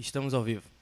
Estamos ao vivo.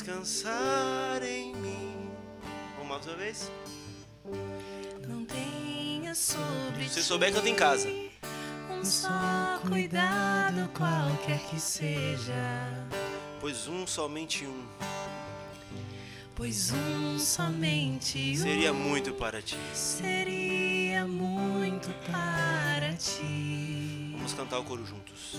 Descansar em mim. Vamos mais uma vez? não tenha sobre Se souber, canta em casa. Um só cuidado, qualquer que seja. Pois um, somente um, Pois um, somente um seria muito para ti. seria muito para ti. Vamos cantar o coro juntos.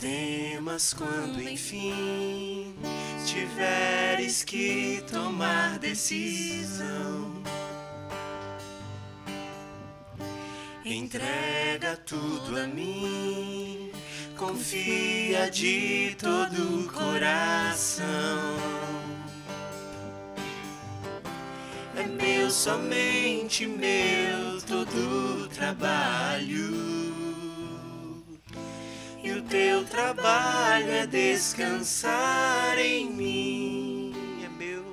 Temas quando enfim tiveres que tomar decisão. Entrega tudo a mim, confia de todo o coração. É meu, somente meu, todo o trabalho. O teu trabalho é descansar em mim. É meu,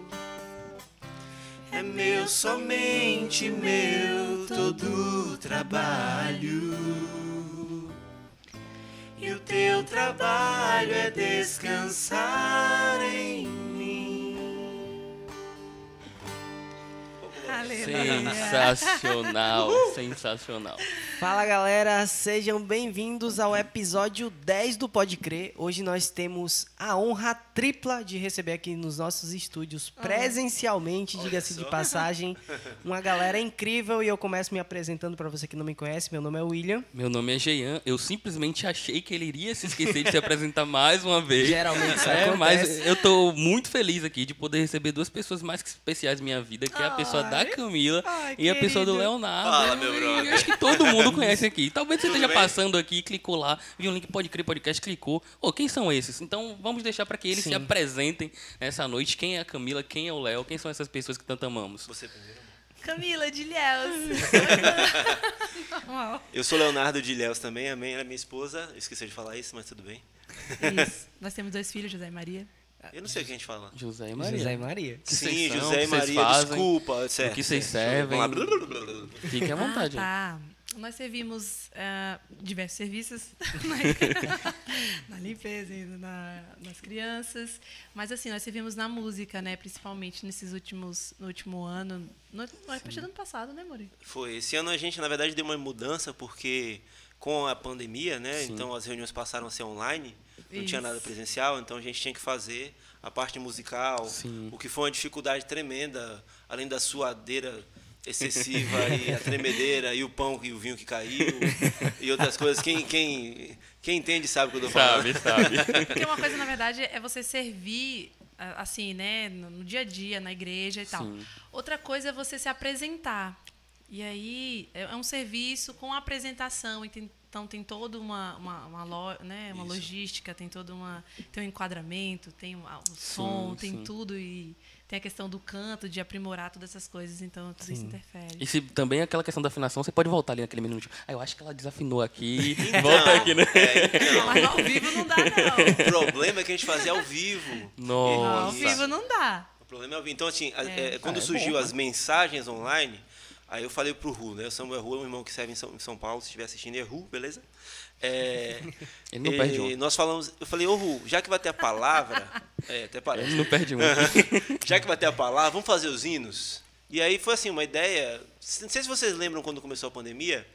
é meu, somente meu, todo o trabalho. E o teu trabalho é descansar em mim. Aleluia. Sensacional, sensacional. Fala galera, sejam bem-vindos ao episódio 10 do Pode Crer. Hoje nós temos a honra tripla de receber aqui nos nossos estúdios presencialmente, diga-se de passagem, uma galera incrível e eu começo me apresentando para você que não me conhece. Meu nome é William. Meu nome é Jean. Eu simplesmente achei que ele iria se esquecer de se apresentar mais uma vez. Geralmente isso É, acontece. mas eu tô muito feliz aqui de poder receber duas pessoas mais que especiais na minha vida, que é a pessoa da Ai. Camila Ai, e a pessoa do. Leonardo. Fala, meu brother. Acho que todo mundo conhece aqui. Talvez você Tudo esteja bem? passando aqui, clicou lá, viu o link Pode Crer Podcast, clicou. Ô, quem são esses? Então vamos deixar para que eles se Sim. apresentem nessa noite. Quem é a Camila, quem é o Léo, quem são essas pessoas que tanto amamos? Você primeiro. Camila de Ilhéus. Uau. Eu sou Leonardo de Ilhéus também, a minha, minha esposa. Eu esqueci de falar isso, mas tudo bem. Isso. Nós temos dois filhos, José e Maria. Eu não sei o que a gente fala. José e Maria. José e Maria. que Sim, são, José o e Maria, fazem, desculpa. Certo, que vocês lá. Fiquem à vontade. Ah, tá. Nós servimos ah, diversos serviços na, na limpeza, e na, nas crianças. Mas assim, nós servimos na música, né? Principalmente nesses últimos, no último ano. No, no, a partir do ano passado, né, Mori? Foi. Esse ano a gente, na verdade, deu uma mudança porque com a pandemia, né? Então as reuniões passaram a ser online, não tinha Isso. nada presencial, então a gente tinha que fazer a parte musical, Sim. o que foi uma dificuldade tremenda, além da suadeira excessiva e a tremedeira e o pão e o vinho que caiu e outras coisas. Quem, quem, quem entende sabe o que eu tô falando. Sabe, sabe. Porque uma coisa, na verdade, é você servir, a- assim, né, no, dia a dia, na igreja e tal. Sim. Outra coisa é você se apresentar. E aí, é é um serviço com apresentação. então, tem toda uma, uma, uma, lo- né, uma logística, tem todo uma, tem um enquadramento, tem o som, tem sim. tudo. E tem a questão do canto, de aprimorar todas essas coisas. Então, tudo isso interfere. E se também aquela questão da afinação, você pode voltar ali naquele minutinho. Ah, eu acho que ela desafinou aqui. Então, Volta aqui, né? é, então, Mas ao vivo não dá, não. o problema é que a gente fazia ao vivo. Não, ao Nossa. vivo não dá. O problema é ouvir. Então, assim, É. é, quando Ah, é surgiu bom, as mensagens online, aí eu falei pro Ru, né? O Samuel Ru é um irmão que serve em São, em São Paulo, se estiver assistindo, é Ru, beleza? É, Ele não perde um. Nós falamos, eu falei, ô Ru, já que vai ter a palavra, é, até parece. Ele não perde um. já que vai ter a palavra, vamos fazer os hinos? E aí foi assim, uma ideia. Não sei se vocês lembram quando começou a pandemia,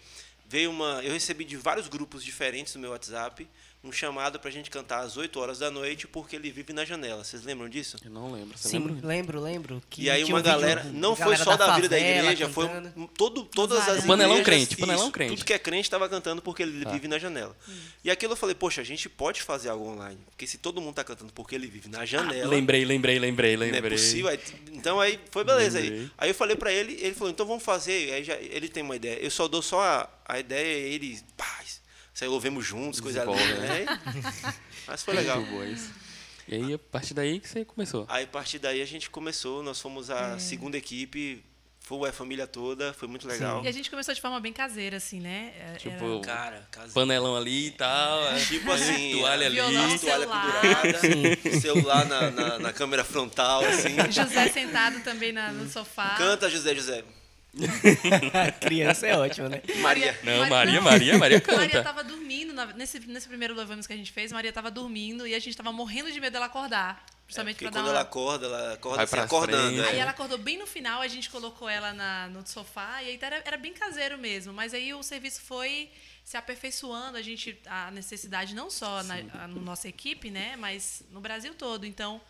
veio uma. Eu recebi de vários grupos diferentes no meu WhatsApp um chamado pra gente cantar às 8 horas da noite porque ele vive na janela. Vocês lembram disso? Eu não lembro. Você Sim, lembra? lembro, lembro. Que E aí tinha uma um vídeo galera, não foi galera só da, vida da igreja, foi cantando. um- todo, todas as Várias. Panelão igrejas, crente, panelão isso, crente. Tudo que é crente estava cantando porque ele Tá. vive na janela. E aquilo eu falei, poxa, a gente pode fazer algo online, porque se todo mundo tá cantando porque ele vive na janela, Lembrei, lembrei, lembrei, não é lembrei. possível. Aí, Então aí foi beleza aí. Lembrei. Aí eu falei pra ele, ele falou, então vamos fazer. Aí já, ele tem uma ideia. Eu só dou só a, a ideia e ele, paz, aí louvemos juntos, coisa linda, né? Mas foi legal. Muito boa isso. E aí, a partir daí que você começou. Aí a partir daí a gente começou, nós fomos É. a segunda equipe, foi a família toda, foi muito legal. E a gente começou de forma bem caseira, assim, né? É- Tipo, era- Cara. Panelão ali e tal. é. Tipo assim, toalha ali. Violão, toalha celular. pendurada, celular na, na, na câmera frontal, assim. José sentado também na- no sofá. Canta, José José. Criança é ótima, né? Maria. Não, Maria, Maria, Maria canta. Maria tava dormindo. na- nesse, nesse primeiro Louvamos que a gente fez, Maria tava dormindo e a gente tava morrendo de medo dela acordar. Justamente Porque pra dar quando uma... ela acorda, ela acorda Vai assim, acordando. frente. Aí é. ela acordou bem no final, a gente colocou ela na- no sofá e aí era, era bem caseiro mesmo. Mas aí o serviço foi se aperfeiçoando, a gente a necessidade não só na a- no nossa equipe, né, mas no Brasil todo. Então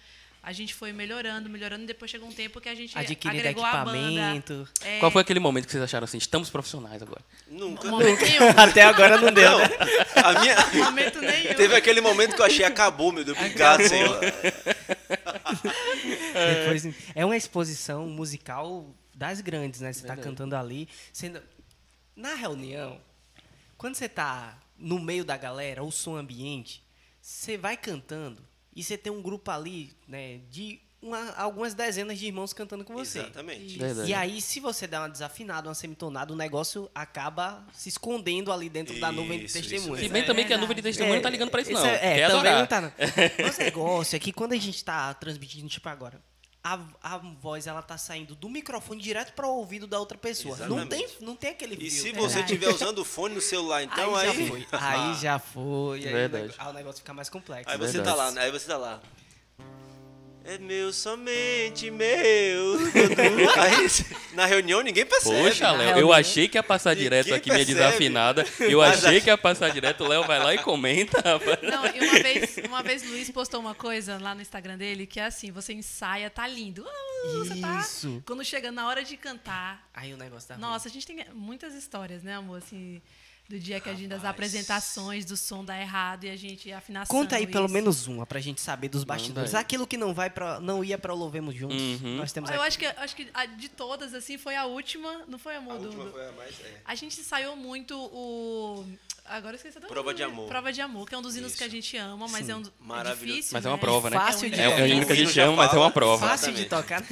a gente foi melhorando, melhorando. e Depois chegou um tempo que a gente Adquirindo agregou a banda. equipamento. É, Qual foi aquele momento que vocês acharam assim, estamos profissionais agora? Nunca. momento nenhum. Até agora não deu, Não, né? a minha... momento nenhum. Teve aquele momento que eu achei acabou, meu Deus. Obrigado, Senhor. Depois, é uma exposição musical das grandes, né? Você tá Verdade. cantando ali. Sendo... Na reunião, quando você tá no meio da galera, o som ambiente, você vai cantando e você tem um grupo ali, né, de uma- algumas dezenas de irmãos cantando com você. Exatamente. Verdade. E aí, se você der uma desafinada, uma semitonada, o negócio acaba se escondendo ali dentro da nuvem de Isso, isso testemunhos. Se bem também que a nuvem de testemunho não tá ligando pra isso, não. é, é, também adorar. não tá, não. O negócio é que quando a gente tá transmitindo, tipo agora, a, a voz ela tá saindo do microfone direto para o ouvido da outra pessoa. Não tem, não tem aquele E fio. se É você estiver usando o fone no celular, então aí. aí, já foi. Aí já foi. Aí, o Verdade. nego- aí o negócio fica mais complexo. Aí você Verdade. tá lá, né? aí você tá lá. É meu, somente meu. Aí, na reunião ninguém percebe. Poxa, Léo, eu achei que ia passar ninguém direto aqui minha percebe. desafinada. Eu Mas achei a- que ia passar direto, o Léo vai lá e comenta, rapaz. Não, e uma vez, uma vez Luiz postou uma coisa lá no Instagram dele que é assim: você ensaia, tá lindo. Ah, você tá- Isso. Quando chega na hora de cantar. Aí o negócio tá Nossa, a gente tem muitas histórias, né, amor? Assim, do dia que a gente, das apresentações, do som dá errado e a gente afinação. Conta aí pelo isso. menos uma pra gente saber dos bastidores. Aquilo que não vai para não ia para o Louvemos Juntos. Uhum. Nós temos Eu aqui. acho que, acho que a de todas, assim, foi a última. Não foi, amor? A do- última foi a mais. É. A gente ensaiou muito o. Agora eu esqueci até Prova de Amor. Prova de Amor, que é um dos hinos que a Isso. gente ama, mas é um é Maravilhoso. difícil. Mas é uma né? prova, né? Fácil de É, é um hino que a gente ama, mas é uma prova. Fácil de tocar.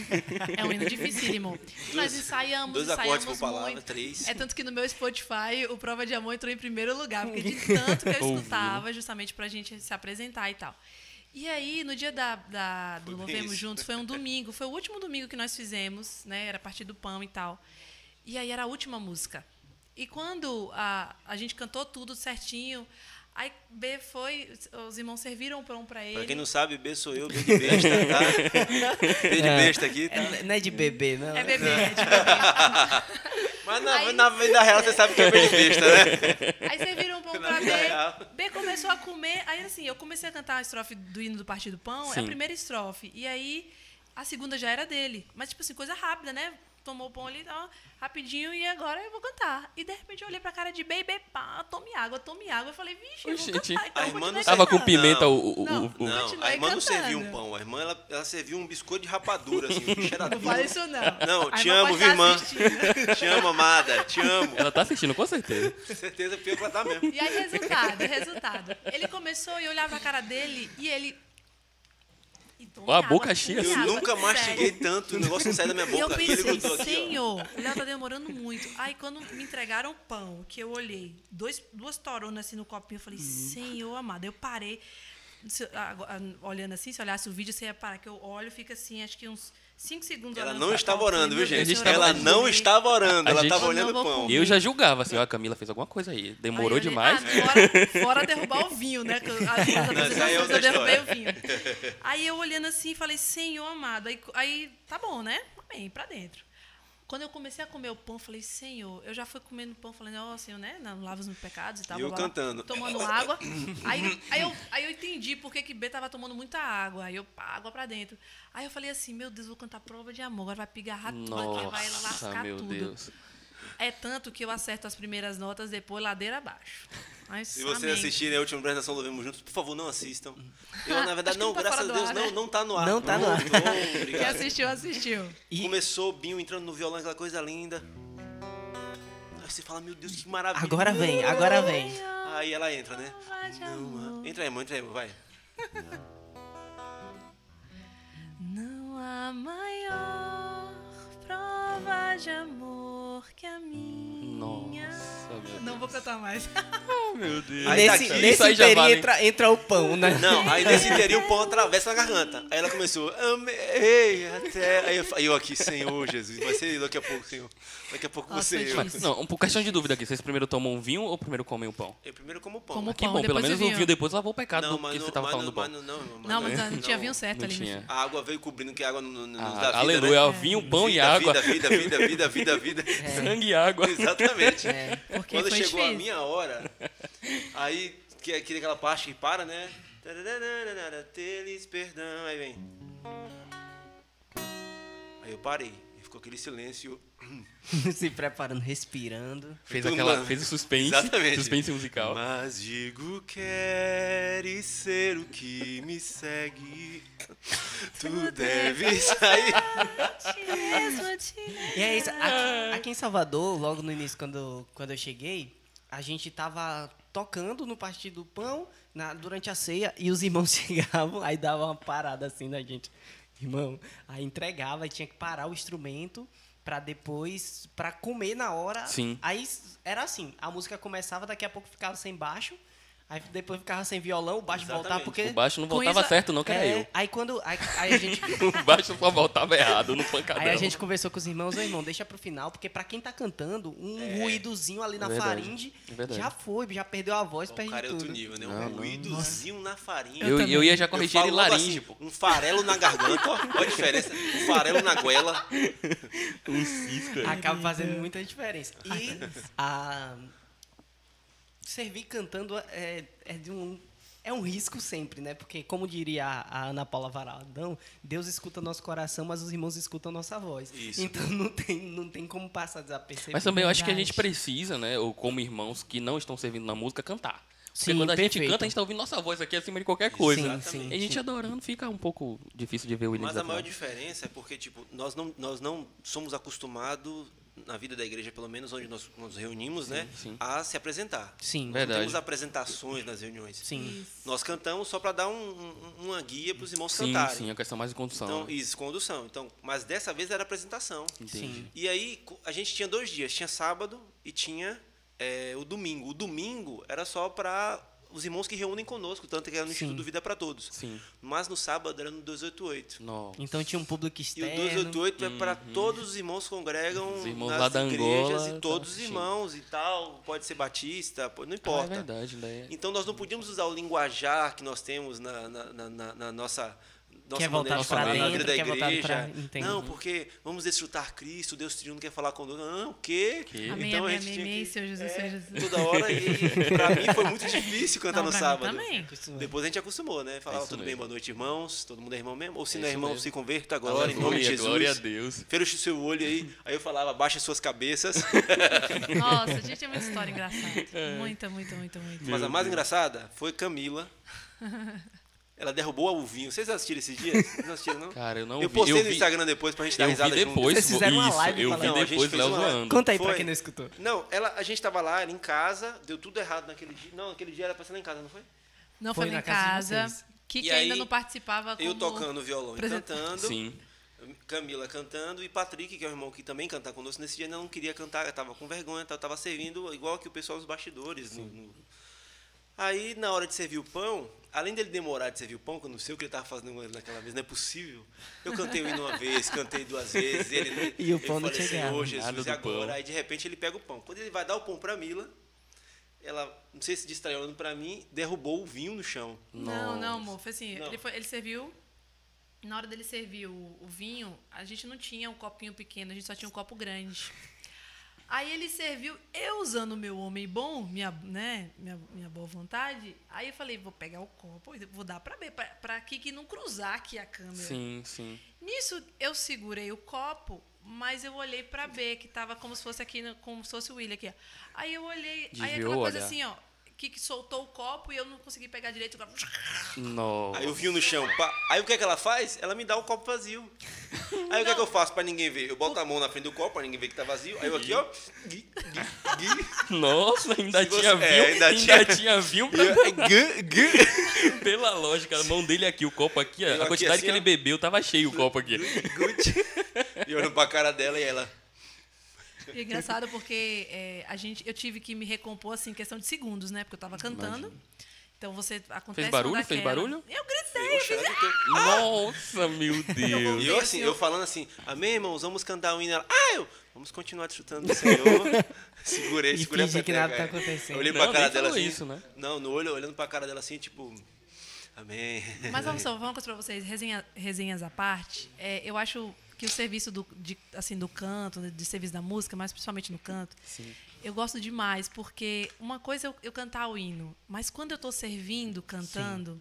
É um hino dificílimo. Nós ensaiamos, Dois ensaiamos acordes por palavra, muito. três. É tanto que no meu Spotify o Prova de Amor entrou em primeiro lugar, porque de tanto que eu escutava, justamente pra gente se apresentar e tal. E aí, no dia da, da- do isso. Juntos, foi um domingo, foi o último domingo que nós fizemos, né? Era a partir do pão e tal. E aí era a última música. E quando a, a gente cantou tudo certinho, aí B foi, os irmãos serviram o pão pra ele. Pra quem não sabe, B sou eu, B de besta, tá? B de besta aqui, tá? É, não é de bebê, não. É bebê, é de bebê. Mas na, Aí- na vida real você sabe que é B de besta, né? Aí serviram o pão pra. B. B começou a comer. Aí assim, eu comecei a cantar a estrofe do hino do Partido Pão, é Sim. a primeira estrofe. E aí a segunda já era dele. Mas, tipo assim, coisa rápida, né? Tomou o pão ali, ó, rapidinho, e agora eu vou cantar. E de repente eu olhei pra cara de B e B, pá, tome água, tome água. Eu falei, vixe, eu vou Gente, cantar. Então a eu irmã não Tava com cantando. pimenta Não. o, o, Não, o- o- Não, a irmã não serviu um cantando. pão, a irmã ela, ela serviu um biscoito de rapadura, assim, o bicho era Não fala isso não. Não, te amo, viu, estar irmã? Te amo, amada, te amo. Ela tá assistindo, com certeza. Com certeza pior que ela tá mesmo. E aí, resultado, resultado. Ele começou e eu olhava a cara dele e ele. Ó, a boca tome cheia. Eu água, nunca mastiguei tanto, o negócio não sai da minha E eu boca. Pensei, aqui, senhor, o Léo tá demorando muito. Aí quando me entregaram o pão, que eu olhei, dois, duas toronas assim no copinho, eu falei, senhor amado, eu parei. Se- agora, olhando assim, se olhasse o vídeo, você ia parar, que eu olho, fica assim, acho que uns 5 segundos Ela não pra estava orando, viu, Deus, gente? Ela não estava orando, A ela estava olhando o pão. comer. Eu já julgava, assim, ó, a Camila fez alguma coisa aí. Demorou Aí demais. ah, fora, fora derrubar o vinho, né? As duas é apresentações eu derrubei o vinho. Aí eu olhando assim, falei, Senhor amado. Aí, aí tá bom, né? Amém, pra dentro. Quando eu comecei a comer o pão, eu falei, Senhor, eu já fui comendo pão, falando, ó, Senhor, né? Não lava os meus pecados e tal. E eu blá, cantando. Tomando água. Aí, aí, eu, aí eu entendi por que B tava tomando muita água. Aí eu, pá, água pra dentro. Aí eu falei assim, meu Deus, vou cantar prova de amor. Agora vai pigarrar tudo aqui, vai lascar meu tudo. Deus. É tanto que eu acerto as primeiras notas, depois ladeira abaixo. Mas, Se vocês amém. assistirem a última apresentação do Louvemos Juntos, por favor, não assistam. Eu, na verdade, não, não tá graças a Deus, ar, não, né? não tá no ar. Não tá no ar. Pronto, Quem obrigado. assistiu, assistiu. E Começou o Binho entrando no violão, aquela coisa linda. Aí você fala, meu Deus, que maravilha. agora vem, agora vem. Aí ela entra, né? Amor. Entra aí, irmão, entra aí, irmão, vai. Não há maior prova de amor meu Deus. Não vou cantar mais. Meu Deus. Aí tá nesse aqui. nesse Isso aí já inteirinho vale. entra, entra o pão, né? Não, aí nesse inteirinho o pão atravessa na garganta. Aí ela começou, amei até. Aí eu, aí eu aqui, Senhor Jesus, vai ser daqui a pouco, Senhor. Daqui a pouco Nossa, você. Mas, não, um, por questão de dúvida aqui. Vocês primeiro tomam um vinho ou primeiro comem o pão? eu primeiro como pão. Como Que pão, bom, pelo depois menos o o vinho. vinho depois lavou o pecado Não, do mas que não, você tava mas falando não, do pão. mas não, não, mas Não, mas não, tinha vinho certo Não ali. tinha. A água veio cobrindo que a água não, não nos Ah, dá vida, aleluia, né? vinho, pão e água. Vida, vida, vida, vida, vida, vida. Sangue e água. Exatamente. É. Porque Quando foi chegou a difícil. minha hora, aí, que é aquela parte que para, né? Teles perdão, aí vem. Aí eu parei, e ficou aquele silêncio. Se preparando, respirando. Fez, Tudo aquela, lá. fez o suspense. Exatamente. Suspense musical. Mas digo queres ser o que me segue. Tu deves sair. E é isso. Aqui, aqui em Salvador, logo no início, quando, quando eu cheguei, a gente tava tocando no Partido do Pão na, durante a ceia e os irmãos chegavam, aí dava uma parada assim na gente. Irmão, aí entregava e tinha que parar o instrumento pra depois, pra comer na hora. Sim. Aí era assim, a música começava, daqui a pouco ficava sem baixo, aí depois ficava sem violão, o baixo Exatamente. voltava porque... O baixo não voltava isso- certo, não, que era É, eu. Aí quando... Aí, aí a gente... O baixo só voltava errado no pancadão. Aí a gente conversou com os irmãos, ô irmão, deixa pro final, porque pra quem tá cantando, um ruídozinho ali na É verdade, faringe é verdade. já foi, já perdeu a voz, O perde cara é outro tudo. nível, né? Não, Um não. ruídozinho na farinha. Eu, eu ia já Eu corrigir ele laringe, assim, pô. Um farelo na garganta, ó. Olha a diferença. Um farelo na goela. Um cisco aí. Acaba fazendo muita diferença. E a servir cantando é, é de um é um risco sempre, né? Porque como diria a, Ana Paula Varaldão, Deus escuta nosso coração, mas os irmãos escutam nossa voz. Isso. Então não tem não tem como passar desapercebido. Mas também eu acho que a gente precisa, né, ou como irmãos que não estão servindo na música, cantar. Porque Sim, quando a gente perfeito. canta, a gente tá ouvindo nossa voz aqui acima de qualquer coisa. Sim, Exatamente. sim. E a gente adorando fica um pouco difícil de ver o Mas a maior diferença é porque, tipo, nós não, nós não somos acostumados, na vida da igreja, pelo menos, onde nós nos reunimos, né? sim. A se apresentar. Sim. Não Verdade. temos apresentações nas reuniões. Sim. Nós cantamos só para dar um- um- uma guia para os irmãos Sim, cantarem. sim, a questão mais de condução. Então, né? isso, condução. Então, mas dessa vez era apresentação. Entendi. Sim. E aí a gente tinha dois dias, tinha sábado e tinha é, o domingo. O domingo era só para os irmãos que reúnem conosco, tanto que era no Sim. Instituto Vida para Todos. Sim. Mas no sábado era no 288. Nossa. Então tinha um público E o externo. 288 é para todos os irmãos que congregam Uhum. Os irmãos nas igrejas Angola, e todos tá, os sim. irmãos e tal. Pode ser batista, não Ah, é importa. verdade, né? Então nós não podíamos usar o linguajar que nós temos na, na- na- na nossa nossa Quer voltar na dentro, vida da quer voltar igreja. pra- entendi. Não, porque vamos desfrutar Cristo, Deus triuno quer falar conosco. Não, o quê? Que? Amém, Então a amém, gente amém, tinha amém, que- Senhor Jesus, é, Senhor Jesus. Toda hora e pra mim foi muito difícil cantar Não, no sábado. também. Depois a gente acostumou, né? Falava isso tudo bem, mesmo. boa noite, irmãos. Todo mundo é irmão mesmo. Ou se É não é irmão, mesmo. se converta agora, em nome de Aleluia, Jesus. glória a Deus. Fecha o seu olho aí. Aí eu falava, baixa suas cabeças. Nossa, a gente tem muita história engraçada. Muita, muita, muita, muita. Mas a mais engraçada foi Camila. Ela derrubou o vinho. Vocês assistiram esses dias? Vocês não assistiram, não? Cara, eu não eu vi. postei eu no vi, Instagram depois pra gente dar Eu risada vi junto. depois, Vocês fizeram uma isso, live eu vi. Não, a gente depois Léo uma- zoando. Conta aí pra Foi. quem não escutou. Não, ela, a gente tava lá, era em casa, deu tudo errado naquele dia. Não, naquele dia era pra ser lá em casa, não foi? Não Foi foi, em casa casa. vocês. Kiki E ainda não participava como... Eu tocando violão e cantando. Sim. Camila cantando e Patrick, que é o irmão que também canta conosco, nesse dia ainda não queria cantar, eu tava com vergonha, eu tava servindo igual que o pessoal dos bastidores. no- no- Aí, na hora de servir o pão, além dele demorar de servir o pão, que eu não sei o que ele tava fazendo naquela vez, não é possível. Eu cantei o hino uma vez, cantei duas vezes, ele, E o ele pão não falou, chegava. Senhor, Jesus, e agora? pão. Aí, de repente, ele pega o pão. Quando ele vai dar o pão pra Mila, ela, não sei se distraiu olhando pra mim, derrubou o vinho no chão. Não, não, amor. Foi assim, Não. Ele, foi- ele serviu... Na hora dele servir o, o vinho, a gente não tinha um copinho pequeno, a gente só tinha um copo grande. Aí ele serviu, eu usando o meu homem bom, minha, né, minha, minha boa vontade. Aí eu falei, vou pegar o copo, e vou dar pra ver, pra, pra Kiki não cruzar aqui a câmera. Sim, sim. Nisso, eu segurei o copo, mas eu olhei pra B, que tava como se fosse aqui, como se fosse o William aqui, ó. Aí eu olhei, aí Desviou aquela o coisa olhar. assim, ó, que, que soltou o copo e eu não consegui pegar direito. Nossa. Aí o vinho no chão. pá. Aí o que é que ela faz? Ela me dá o copo vazio. Aí o que é que eu faço pra ninguém ver? Eu boto a mão na frente do copo pra ninguém ver que tá vazio. Aí eu aqui, ó. Gui, gui, gui. Nossa, ainda você- tinha vinho. é, ainda ainda tinha, tinha- vinho pra eu, gui, gui. Pela lógica, a mão dele aqui, o copo aqui, ó, Eu a aqui quantidade assim, que ele ó. bebeu, tava cheio o copo aqui. Gucci. E olhando pra cara dela e ela. E é engraçado porque é, a gente, eu tive que me recompor assim, em questão de segundos, né? Porque eu tava cantando. Então você acontece uma barulho? Fez barulho? Eu gritei, Eu fiz. inteiro. Nossa, meu Deus. E eu assim, eu falando assim, amém, irmãos, vamos cantar o hino. Ela, ah, eu, vamos continuar desfrutando do Senhor. Segurei, E segurei que nada tá acontecendo. Eu olhei Não, pra cara nem dela assim. isso, né? Não, no olho, olhando pra cara dela assim, tipo, amém. Mas vamos só, vamos coisa pra vocês, resenha, resenhas à parte. É, eu acho que o serviço do, de, assim, do canto, né, de serviço da música, mas principalmente no canto, Sim. eu gosto demais, porque uma coisa é eu, eu cantar o hino, mas quando eu estou servindo, cantando,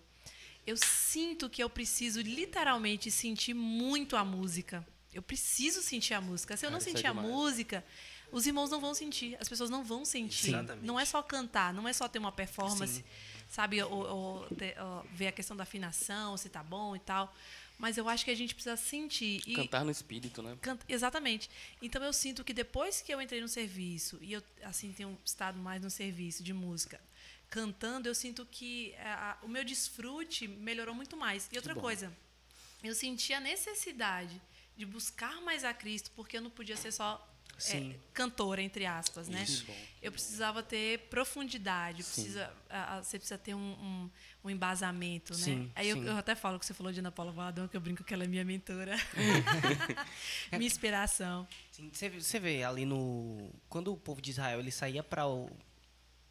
eu sinto que eu preciso literalmente sentir muito a música. Eu preciso sentir a música. Se eu não é sentir a demais. música, os irmãos não vão sentir, as pessoas não vão sentir. Sim. Exatamente. Não é só cantar, não é só ter uma performance, Sim. sabe, ou, ou ter- ou ver a questão da afinação, se tá bom e tal. Mas eu acho que a gente precisa sentir. E Cantar no espírito, né? Canta- Exatamente. Então eu sinto que depois que eu entrei no serviço e eu assim tenho estado mais no serviço de música, cantando, eu sinto que eh, a- o meu desfrute melhorou muito mais. E outra coisa, eu senti a necessidade de buscar mais a Cristo, porque eu não podia ser só Sim. cantora entre aspas, né? Isso. Eu precisava ter profundidade, precisa, a- a- você precisa ter um, um, um embasamento, né? Sim, Aí eu, eu até falo que você falou de Ana Paula Valadão, que eu brinco que ela é minha mentora. minha inspiração. Sim, Você vê- você vê ali no. Quando o povo de Israel ele saía para o.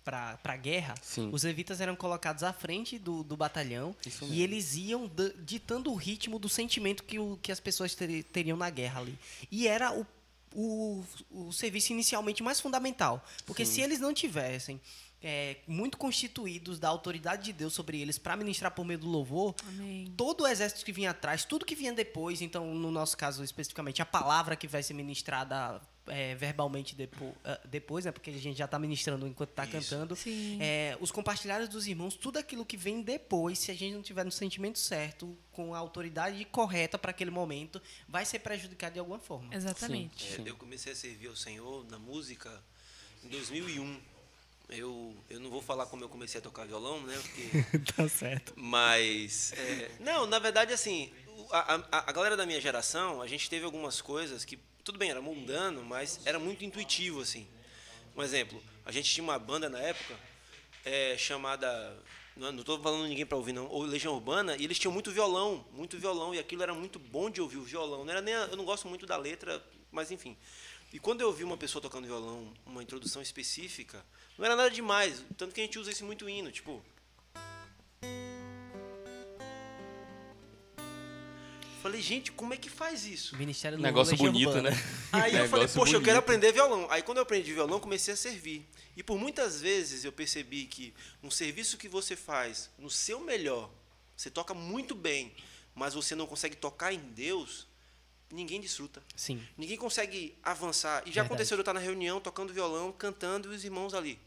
Pra, pra guerra, Sim. os levitas eram colocados à frente do, do batalhão e eles iam ditando o ritmo do sentimento que, o, que as pessoas teri- teriam na guerra ali. E era o, o, o serviço inicialmente mais fundamental. Porque se eles não tivessem é, muito constituídos da autoridade de Deus sobre eles para ministrar por meio do louvor, Amém. todo o exército que vinha atrás, tudo que vinha depois, então, no nosso caso especificamente, a palavra que vai ser ministrada é, verbalmente depo, ah, depois, né, porque a gente já está ministrando enquanto está cantando, Sim. é, os compartilhados dos irmãos, tudo aquilo que vem depois, se a gente não tiver no sentimento certo, com a autoridade correta para aquele momento, vai ser prejudicado de alguma forma. Exatamente. É, eu comecei a servir ao Senhor na música em 2001. Eu, eu não vou falar como eu comecei a tocar violão, né? Porque tá certo. Mas. é, não, na verdade, assim, a, a, a galera da minha geração, a gente teve algumas coisas que, tudo bem, era mundano, mas era muito intuitivo, assim. Um exemplo, a gente tinha uma banda na época é, chamada. Não, tô falando ninguém para ouvir, não. Ou Legião Urbana, e eles tinham muito violão, muito violão, e aquilo era muito bom de ouvir o violão. Não era nem a- eu não gosto muito da letra, mas enfim. E quando eu ouvi uma pessoa tocando violão, uma introdução específica, não era nada demais. Tanto que a gente usa isso muito hino, tipo. Falei, gente, como é que faz isso? Ministério do Negócio bonito, Urbana. né? Aí eu falei, poxa, eu quero bonito. aprender violão. Aí quando eu aprendi violão, comecei a servir. E por muitas vezes eu percebi que um serviço que você faz no seu melhor, você toca muito bem, mas você não consegue tocar em Deus, ninguém desfruta. Sim. Ninguém consegue avançar. E já Verdade. aconteceu de eu estar na reunião, tocando violão, cantando e os irmãos ali.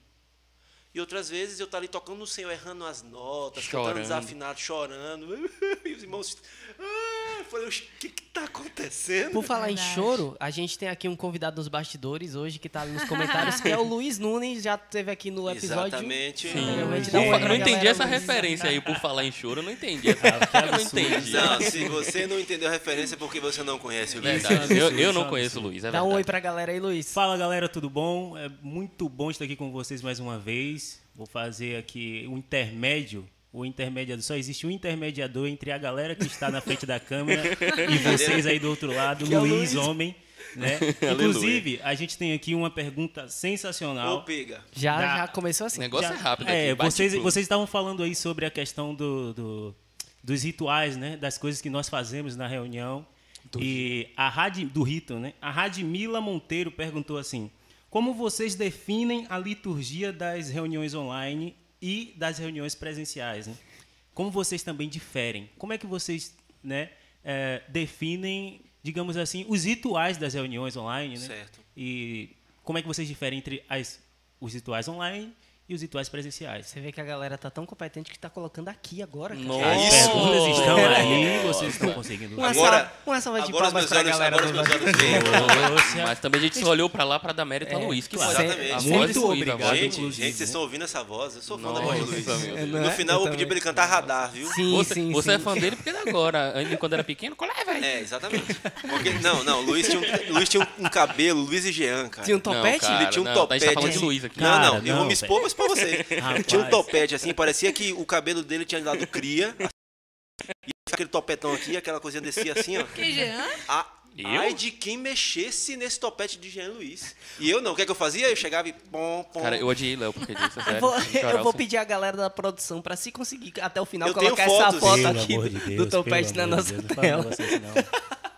E outras vezes eu estar ali tocando no Senhor, errando as notas, cantando Chorando. desafinado, chorando. E os irmãos. Ah, eu falei, o que está acontecendo? Por falar Verdade. em choro, a gente tem aqui um convidado nos bastidores hoje que tá ali nos comentários, que é o Luiz Nunes, já teve aqui no episódio. Exatamente. Oi eu pra não entendi essa Luiz. referência aí, por falar em choro, eu não entendi. essa- Eu não entendi. Não, se você não entendeu a referência é porque você não conhece o Luiz. Verdade. Eu, eu não conheço o. Luiz, é Dá um oi verdade. pra galera aí, Luiz. Fala galera, tudo bom? É muito bom estar aqui com vocês mais uma vez. Vou fazer aqui um intermédio. O intermediador, só existe um intermediador entre a galera que está na frente da câmera e vocês aí do outro lado, Que é o Luiz, Luiz. homem. Né? Inclusive, a gente tem aqui uma pergunta Ô, sensacional. pega. Já, Dá- já começou O assim. negócio Já- é rápido É, aqui. vocês, vocês estavam falando aí sobre a questão do, do- dos rituais, né? Das coisas que nós fazemos na reunião. e a Rad, do rito, né? A Radmila Monteiro perguntou assim: Como vocês definem a liturgia das reuniões online e das reuniões presenciais, né? Como vocês também diferem? Como é que vocês, né, eh, definem, digamos assim, os rituais das reuniões online, né? Certo. E como é que vocês diferem entre as, os rituais online e os rituais presenciais? Você vê que a galera tá tão competente que tá colocando aqui agora. Nossa. As perguntas estão Nossa. aí, vocês estão conseguindo. Uma, Agora- salva, uma salva de palmas meus pra olhos, galera agora os do. Mas também a gente só olhou pra lá pra dar mérito a É, Luiz. Que claro. Exatamente. a voz Muito do Luiz, a obrigado, Gente, inclusive, gente, vocês estão ouvindo essa voz? Eu sou fã da Nossa, voz do Luiz. É, não No é? final eu, Eu vou pedir pra ele cantar radar, viu? Sim, Você, sim, você sim. é fã dele porque é agora. Quando era pequeno, qual é, velho? É, exatamente. Porque, não, não, Luiz tinha, um, Luiz tinha um, cabelo, Luiz e Jean, cara. Tinha um topete? cara, ele tinha um não, topete. A gente tá falando de assim. Luiz aqui. Não, não, eu vou não, me expor, mas pra você. Rapaz. Tinha um topete assim, parecia que o cabelo dele tinha dado cria. E aquele topetão aqui, aquela coisinha descia assim, ó. Quem, Jean? A, Eu? ai de quem mexesse nesse topete de Jean Luiz. E eu não, o que é que eu fazia? Eu chegava e pom, pom. Cara, eu odiei Léo porque disso, é sério. Eu vou, eu vou assim. pedir a galera da produção pra se conseguir até o final Eu colocar essa fotos. foto Pelo aqui de Deus, do topete na nossa Deus, tela. vocês, não.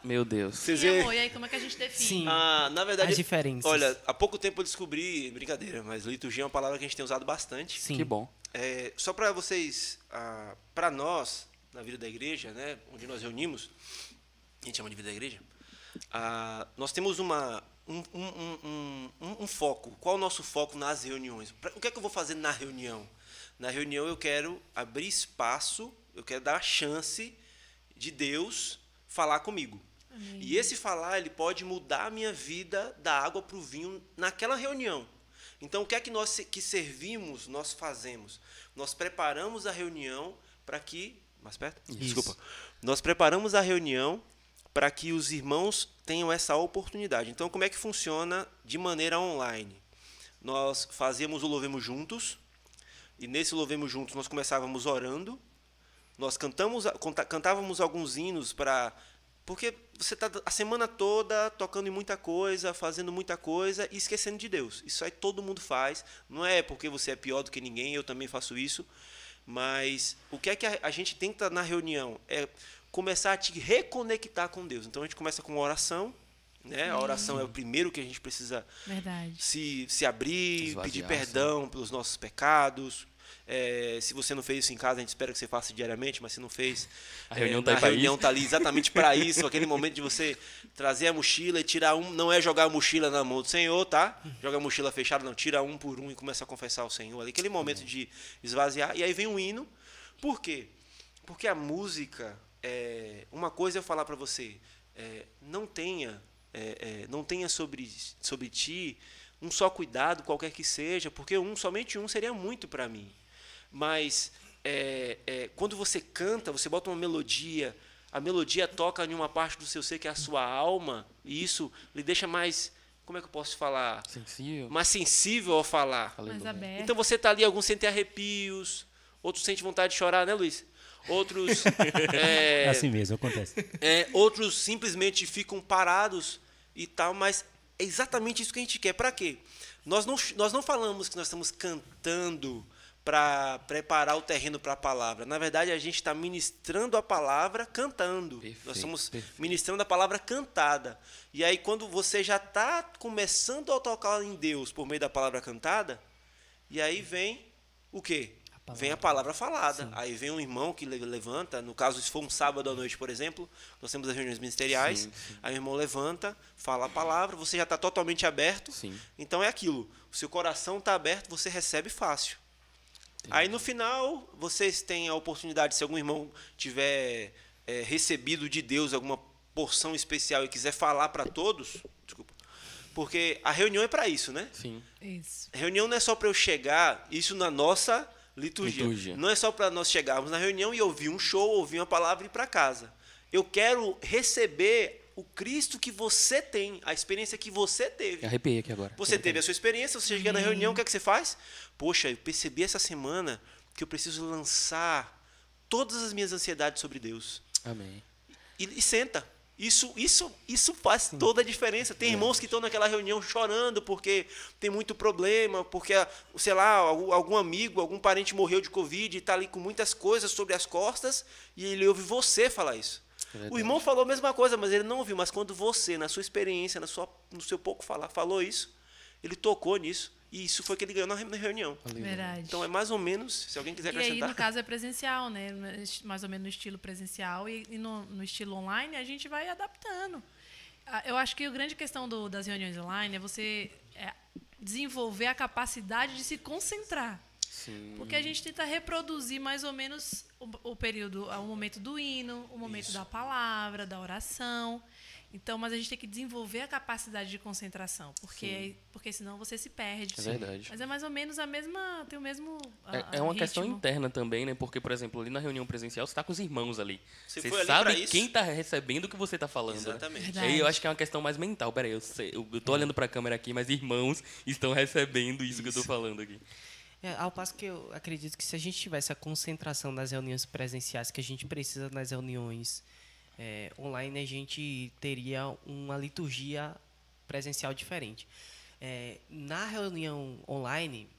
Meu Deus. Vocês Sim, amor, e aí como é que a gente define? Sim. Ah, na verdade, As diferenças. olha, há pouco tempo eu descobri, brincadeira, mas liturgia é uma palavra que a gente tem usado bastante. Sim. Que bom. É, só para vocês, ah, para nós, na vida da igreja, né, onde nós reunimos, a gente chama de vida da igreja, ah, nós temos uma, um, um, um, um- um- um foco. Qual é o nosso foco nas reuniões? Pra- o que é que eu vou fazer na reunião? Na reunião eu quero abrir espaço, eu quero dar a chance de Deus falar comigo. E esse falar, ele pode mudar a minha vida da água para o vinho naquela reunião. Então, o que é que nós que servimos, nós fazemos? Nós preparamos a reunião para que. Mais perto? Desculpa. Nós preparamos a reunião para que os irmãos tenham essa oportunidade. Então, como é que funciona de maneira online? Nós fazíamos o Louvemos Juntos, e nesse Louvemos Juntos nós começávamos orando, nós cantamos, cantávamos alguns hinos para. Porque você está a semana toda tocando em muita coisa, fazendo muita coisa e esquecendo de Deus. Isso aí todo mundo faz. Não é porque você é pior do que ninguém, eu também faço isso. Mas o que é que a, a gente tenta na reunião? É começar a te reconectar com Deus. Então a gente começa com oração. Né? A oração é o primeiro que a gente precisa Verdade. se, se abrir, Esvaziar, pedir perdão pelos nossos pecados. É, se você não fez isso em casa, a gente espera que você faça diariamente, mas se não fez, A reunião é, tá reunião tá ali exatamente para isso, aquele momento de você trazer a mochila e tirar um, não é jogar a mochila na mão do Senhor, tá? Joga a mochila fechada, não, tira um por um e começa a confessar ao Senhor. Ali, aquele momento de esvaziar e aí vem um hino. Por quê? Porque a música, é, uma coisa é eu falar para você, é, não tenha, é, é, não tenha sobre, sobre ti um só cuidado, qualquer que seja, porque um, somente um seria muito para mim. Mas é, é, quando você canta, você bota uma melodia, a melodia toca em uma parte do seu ser que é a sua alma, e isso lhe deixa mais como é que eu posso falar? Sensível. Mais sensível ao falar. Mais aberto. Então você tá ali, alguns sentem arrepios, outros sentem vontade de chorar, né, Luiz? Outros, É é, assim mesmo, acontece. é, outros simplesmente ficam parados e tal, mas é exatamente isso que a gente quer. Para quê? Nós não, nós não falamos que nós estamos cantando para preparar o terreno para a palavra. Na verdade, a gente está ministrando a palavra cantando. Perfeito, nós estamos perfeito. ministrando a palavra cantada. E aí, quando você já está começando a tocar em Deus por meio da palavra cantada, e aí vem o quê? palavra. Vem a palavra falada. Aí vem um irmão que le- levanta, no caso, se for um sábado à noite, por exemplo, nós temos as reuniões ministeriais, Sim, aí o irmão levanta, fala a palavra, você já está totalmente aberto. Sim. Então é aquilo, o seu coração está aberto, você recebe fácil. Aí no final, vocês têm a oportunidade, se algum irmão tiver é, recebido de Deus alguma porção especial e quiser falar para todos, desculpa, porque a reunião é para isso, né? Sim. Isso. Reunião não é só para eu chegar, isso na nossa liturgia. Liturgia. Não é só para nós chegarmos na reunião e ouvir um show, ouvir uma palavra e ir para casa. Eu quero receber o Cristo que você tem, a experiência que você teve. Arrepiei aqui agora. Você teve a sua experiência, você chega na reunião, o que é que você faz? Poxa, eu percebi essa semana que eu preciso lançar todas as minhas ansiedades sobre Deus. Amém. E, e senta. Isso, isso, isso faz toda a diferença. Tem irmãos que estão naquela reunião chorando porque tem muito problema, porque, sei lá, algum amigo, algum parente morreu de Covid e está ali com muitas coisas sobre as costas e ele ouve você falar isso. O irmão falou a mesma coisa, mas ele não ouviu. Mas quando você, na sua experiência, na sua, no seu pouco falar, falou isso, ele tocou nisso. E isso foi que ele ganhou na re- na reunião. Verdade. Então é mais ou menos, se alguém quiser E aí, acrescentar. no caso, é presencial, né? Mais ou menos no estilo presencial. E, e no, no estilo online, a gente vai adaptando. Ah, Eu acho que a grande questão do- das reuniões online é você é, desenvolver a capacidade de se concentrar. Sim. Porque a gente tenta reproduzir mais ou menos o, o período, o momento do hino, o momento da palavra, da oração. Então, mas a gente tem que desenvolver a capacidade de concentração, porque porque senão você se perde. É verdade. Mas é mais ou menos a mesma, tem o mesmo É, ah, é uma questão ritmo. interna também, né? Porque, por exemplo, ali na reunião presencial, você está com os irmãos ali. Você Você foi ali pra sabe isso? quem está recebendo o que você está falando. né? Exatamente. Verdade. E aí eu acho que é uma questão mais mental. Peraí, eu, sei, eu, eu tô olhando para a câmera aqui, mas irmãos estão recebendo isso, que eu tô falando aqui. É, ao passo que eu acredito que se a gente tivesse a concentração nas reuniões presenciais que a gente precisa nas reuniões é, online, a gente teria uma liturgia presencial diferente. É, na reunião online,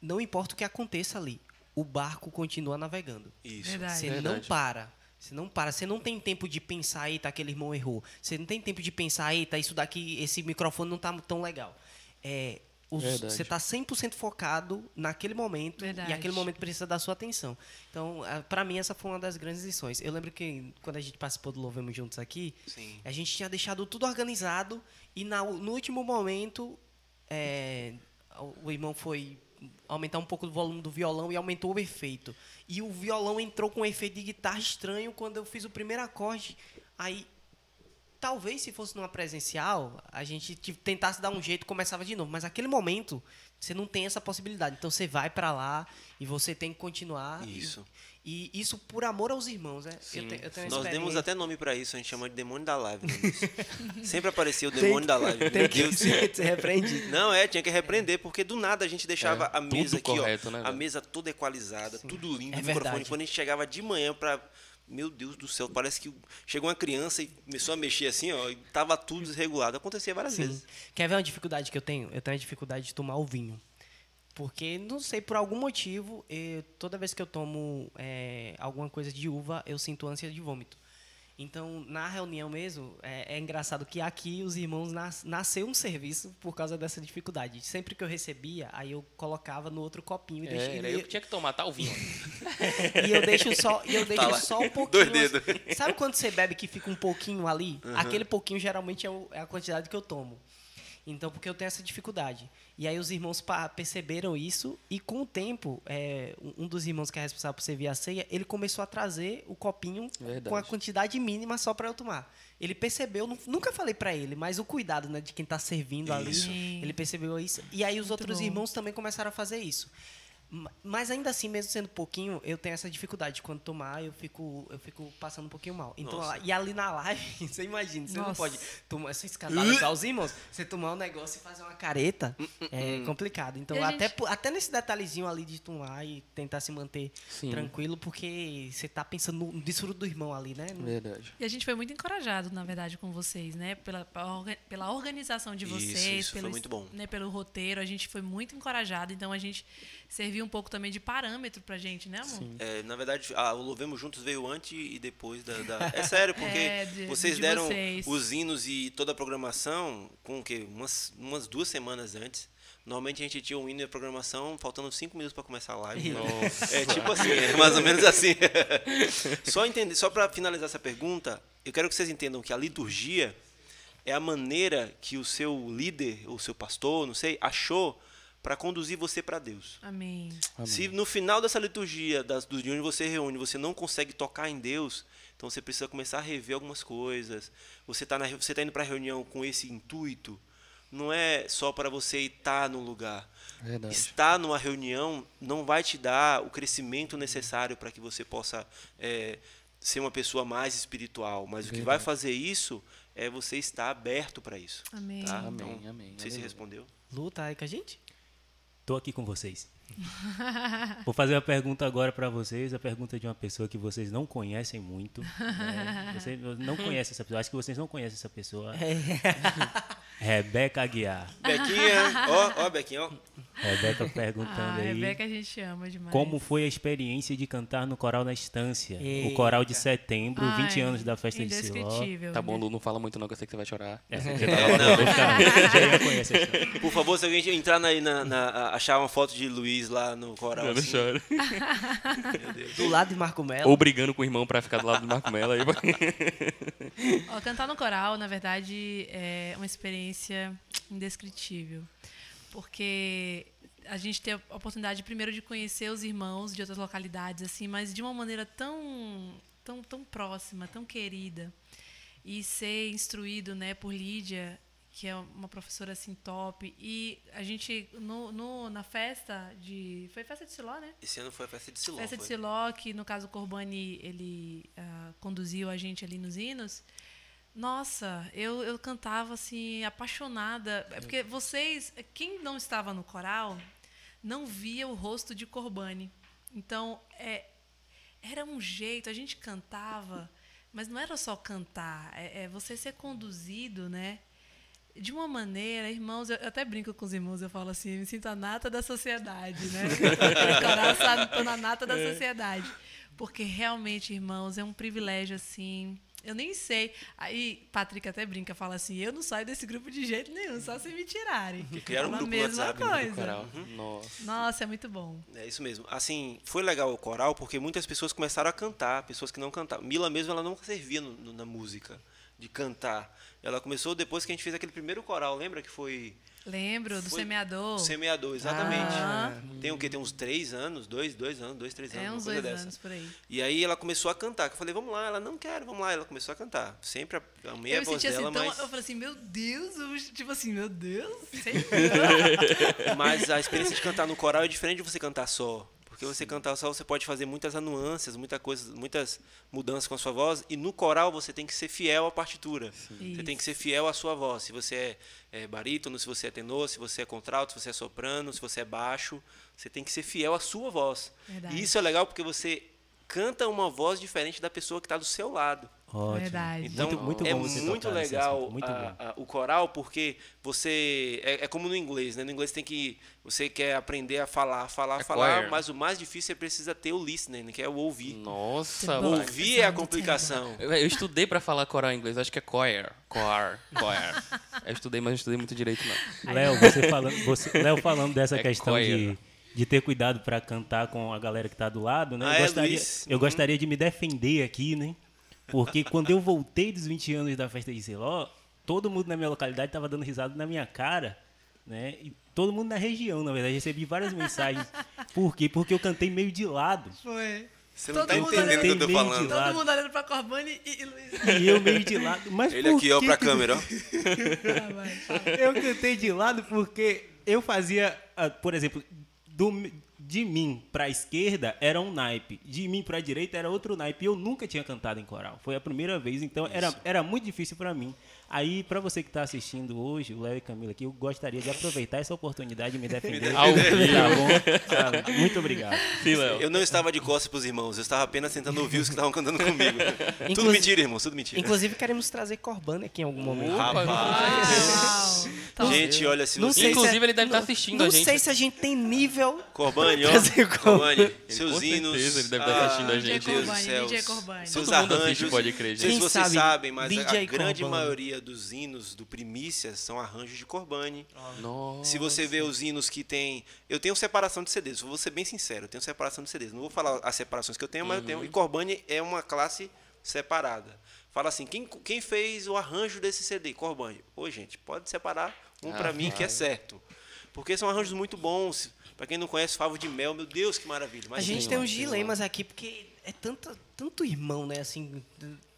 não importa o que aconteça ali, o barco continua navegando. Isso. Verdade. Você não Verdade. para. Você não para. Você não tem tempo de pensar, eita, aquele irmão errou. Você não tem tempo de pensar, eita, isso daqui, esse microfone não tá tão legal. É, os- Verdade. você tá 100% focado naquele momento Verdade. e aquele momento precisa da sua atenção. Então, pra mim, essa foi uma das grandes lições. Eu lembro que quando a gente participou do Louvemos Juntos aqui, Sim. a gente tinha deixado tudo organizado e na- no último momento é, o- o irmão foi aumentar um pouco o volume do violão e aumentou o efeito. E o violão entrou com um efeito de guitarra estranho quando eu fiz o primeiro acorde. Aí, talvez se fosse numa presencial, a gente tentasse dar um jeito e começava de novo. Mas naquele momento, você não tem essa possibilidade. Então você vai pra lá e você tem que continuar. E- Isso. E, isso por amor aos irmãos, né? Sim, eu, te- eu Nós demos até nome pra isso, a gente chama de demônio da live. né? Sempre aparecia o demônio da live. Meu tem que Deus céu. ser, repreendido. Não, é, tinha que repreender, porque do nada a gente deixava É, a mesa aqui, correto, ó. né, a mesa toda equalizada, tudo lindo, É o microfone. verdade. Quando a gente chegava de manhã pra. Meu Deus do céu, parece que chegou uma criança e começou a mexer assim, ó, e tava tudo desregulado. Acontecia várias Sim. vezes. Quer ver uma dificuldade que eu tenho? Eu tenho a dificuldade de tomar o vinho. Porque, não sei, por algum motivo, eu- toda vez que eu tomo é, alguma coisa de uva, eu sinto ânsia de vômito. Então, na reunião mesmo, é, é engraçado que aqui os irmãos nas, nasceu um serviço por causa dessa dificuldade. Sempre que eu recebia, aí eu colocava no outro copinho e, deixei, É, era eu que tinha que tomar tal vinho. e eu deixo só, e eu deixo Tá só um pouquinho. Dois dedos. Sabe quando você bebe que fica um pouquinho ali? Aquele pouquinho geralmente é, o- é a quantidade que eu tomo. Então, porque eu tenho essa dificuldade. E aí os irmãos perceberam isso e com o tempo, é, um dos irmãos que é responsável por servir a ceia, ele começou a trazer o copinho Verdade. com a quantidade mínima só para eu tomar. Ele percebeu, nu- nunca falei para ele, mas o cuidado né, de quem está servindo ali, Isso. ele percebeu isso. E aí os outros bom. irmãos também começaram a fazer isso. Ma- Mas ainda assim, mesmo sendo pouquinho, eu tenho essa dificuldade. Quando tomar, eu fico, eu fico passando um pouquinho mal. Então, Nossa. e ali na live, você imagina, você não Nossa. pode tomar essa escandalizar os irmãos. Você tomar um negócio e fazer uma careta é complicado. Então, até, gente- até nesse detalhezinho ali de tomar e tentar se manter Sim. tranquilo, porque você tá pensando no desfruto do irmão ali, né? Verdade. E a gente foi muito encorajado, na verdade, com vocês, né? Pela, pela orga- pela organização de Isso, vocês, isso foi pelo, muito bom. Né, pelo roteiro, a gente foi muito encorajado, então a gente serviu um pouco também de parâmetro pra gente, né, amor? É, na verdade, a, o Louvemos Juntos veio antes e depois da. da- É sério, porque É, de- vocês de deram vocês. os hinos e toda a programação com o quê? Umas, umas duas semanas antes. Normalmente a gente tinha um hino e a programação faltando cinco minutos para começar a live. É tipo assim, é mais ou menos assim. só entender, só para finalizar essa pergunta, eu quero que vocês entendam que a liturgia é a maneira que o seu líder, ou seu pastor, não sei, achou para conduzir você para Deus. Amém. Se no final dessa liturgia, das, do de onde você reúne, você não consegue tocar em Deus, então você precisa começar a rever algumas coisas. Você está tá indo para a reunião com esse intuito, não é só para você estar no lugar. Verdade. Estar numa reunião não vai te dar o crescimento necessário para que você possa é, ser uma pessoa mais espiritual. Mas o que vai fazer isso é você estar aberto para isso. Amém. Tá? Amém, Então, amém, Não sei se aleluia. respondeu. Lu, tá aí com a gente? Tô aqui com vocês. Vou fazer uma pergunta agora para vocês, a pergunta de uma pessoa que vocês não conhecem muito. né? Vocês não conhecem essa pessoa, acho que vocês não conhecem essa pessoa. Rebeca Aguiar. Bequinha, ó, ó, Bequinha, ó. Rebeca perguntando Ah, aí. Rebeca a gente ama demais. Como foi a experiência de cantar no Coral na Estância? O Coral de setembro, 20 Ai, anos da festa de Siló. Tá bom, Lu, não fala muito não, que eu sei que você vai chorar. Essa aqui tava lá história. Por favor, se alguém entrar na, na- na- achar uma foto de Luiz lá no coral. Eu não assim, choro. Do lado de Marco Melo. Ou brigando com o irmão pra ficar do lado do Marco Mello. Aí... Ó, cantar no coral, na verdade, é uma experiência indescritível. Porque a gente tem a oportunidade, primeiro, de conhecer os irmãos de outras localidades, assim, mas de uma maneira tão, tão, tão próxima, tão querida. E ser instruído né, por Lídia, que é uma professora assim top. E a gente, no, no- na festa de. Foi festa de Siló, né? Esse ano foi a festa de Siló. Festa de foi. Siló, que no caso o Corbani, ele ah, conduziu a gente ali nos hinos. Nossa, eu, eu cantava assim, apaixonada. É porque vocês, quem não estava no coral, não via o rosto de Corbani. Então, é, era um jeito, a gente cantava, mas não era só cantar, é, é você ser conduzido, né? De uma maneira, irmãos, eu até brinco com os irmãos, eu falo assim, eu me sinto a nata da sociedade, né? Tô na nata da sociedade. Porque realmente, irmãos, é um privilégio assim. Eu nem sei. Aí, Patrick até brinca, fala assim: eu não saio desse grupo de jeito nenhum, só se me tirarem. criaram um grupo mesma WhatsApp, né, coisa. do Coral. Nossa. Nossa, é muito bom. É isso mesmo. Assim, foi legal o coral porque muitas pessoas começaram a cantar, pessoas que não cantavam. Mila mesmo, ela não servia no- no- na música, de cantar. Ela começou depois que a gente fez aquele primeiro coral, lembra que foi Lembro do Foi semeador. Semeador, exatamente. Ah. Tem o quê? Tem uns três anos, dois, dois anos, dois, três anos, É uns coisa dois dessa. anos por aí. E aí ela começou a cantar. que Eu falei, vamos lá. Ela, não quero, vamos lá. Ela começou a cantar. Sempre a- amei eu a me voz senti assim, dela, tão, mas... eu falei assim, meu Deus, eu- tipo assim, meu Deus, sei Mas a experiência de cantar no coral é diferente de você cantar só. Porque você cantar só, você pode fazer muitas nuances, muita coisa, muitas mudanças com a sua voz. E no coral você tem que ser fiel à partitura. Você tem que ser fiel à sua voz. Se você é, é barítono, se você é tenor, se você é contralto, se você é soprano, se você é baixo, você tem que ser fiel à sua voz. Verdade. E isso é legal porque você canta uma voz diferente da pessoa que está do seu lado. Ótimo. Verdade. Então muito, muito é muito legal Muito a- a- o coral porque você é, é como no inglês, né? No inglês tem que você quer aprender a falar, falar, falar, Acquire. mas o mais difícil é precisa ter o listening, né? que é o ouvir. Nossa, mano. Ouvir é a complicação. Eu, eu estudei pra falar coral em inglês, acho que é choir. Choir. Choir. Eu estudei, mas não estudei muito direito, não. Léo, você falando, você, Léo falando dessa É questão coisa. de, de ter cuidado para cantar com a galera que tá do lado, né? Ah, eu é, gostaria, Luiz? eu gostaria de me defender aqui, né? Porque quando eu voltei dos 20 anos da festa de Siló, todo mundo na minha localidade tava dando risada na minha cara, né? E todo mundo na região, na verdade, recebi várias mensagens. Por quê? Porque eu cantei meio de lado. Foi. Você não Todo tá mundo entendendo o que eu tô olhando- falando. Todo lado. mundo olhando pra Corbani e, e Luiz. E eu meio de lado. Mas Ele por aqui, ó, pra que- câmera, ó. Eu cantei de lado porque eu fazia, ah, por exemplo, do, de mim pra esquerda era um naipe, de mim pra direita era outro naipe. E eu nunca tinha cantado em coral. Foi a primeira vez, então era, era muito difícil pra mim. Aí, pra você que tá assistindo hoje, o Léo e Camila aqui, eu gostaria de aproveitar essa oportunidade e me defender. Ao tá bom? Muito obrigado. Sim. Eu não estava de costas pros irmãos, eu estava apenas tentando ouvir os que estavam cantando comigo. tudo Inclusive- mentira, irmãos, tudo mentira. Inclusive, queremos trazer Corbani aqui em algum momento. Rapaz. Uau. Então, Gente, olha, se Não sei se Inclusive, é- ele deve estar não- assistindo não a gente. sei se a gente tem nível. Corbani, ó. Corbani, seus com hinos. certeza ele deve estar assistindo a Ah, gente. Meu Deus do Corbani, céu. DJ Corbani. Seus Todo mundo assiste, arranjos. pode crer, Não sei se gente. vocês sabem, mas a- a grande Corbani. Maioria dos hinos do Primícias são arranjos de Corbani. Nossa. Se você vê os hinos que tem. Eu tenho separação de CDs, vou ser bem sincero, eu tenho separação de CDs. Não vou falar as separações que eu tenho, mas eu tenho. E Corbani é uma classe separada. Fala assim, quem, quem fez o arranjo desse CD? Corbani. Ô, gente, pode separar um pra mim que é certo. Porque são arranjos muito bons. Pra quem não conhece Favo de Mel, meu Deus, que maravilha. A gente sim, tem uns sim, dilemas aqui, porque é tanto, tanto irmão, né? Assim,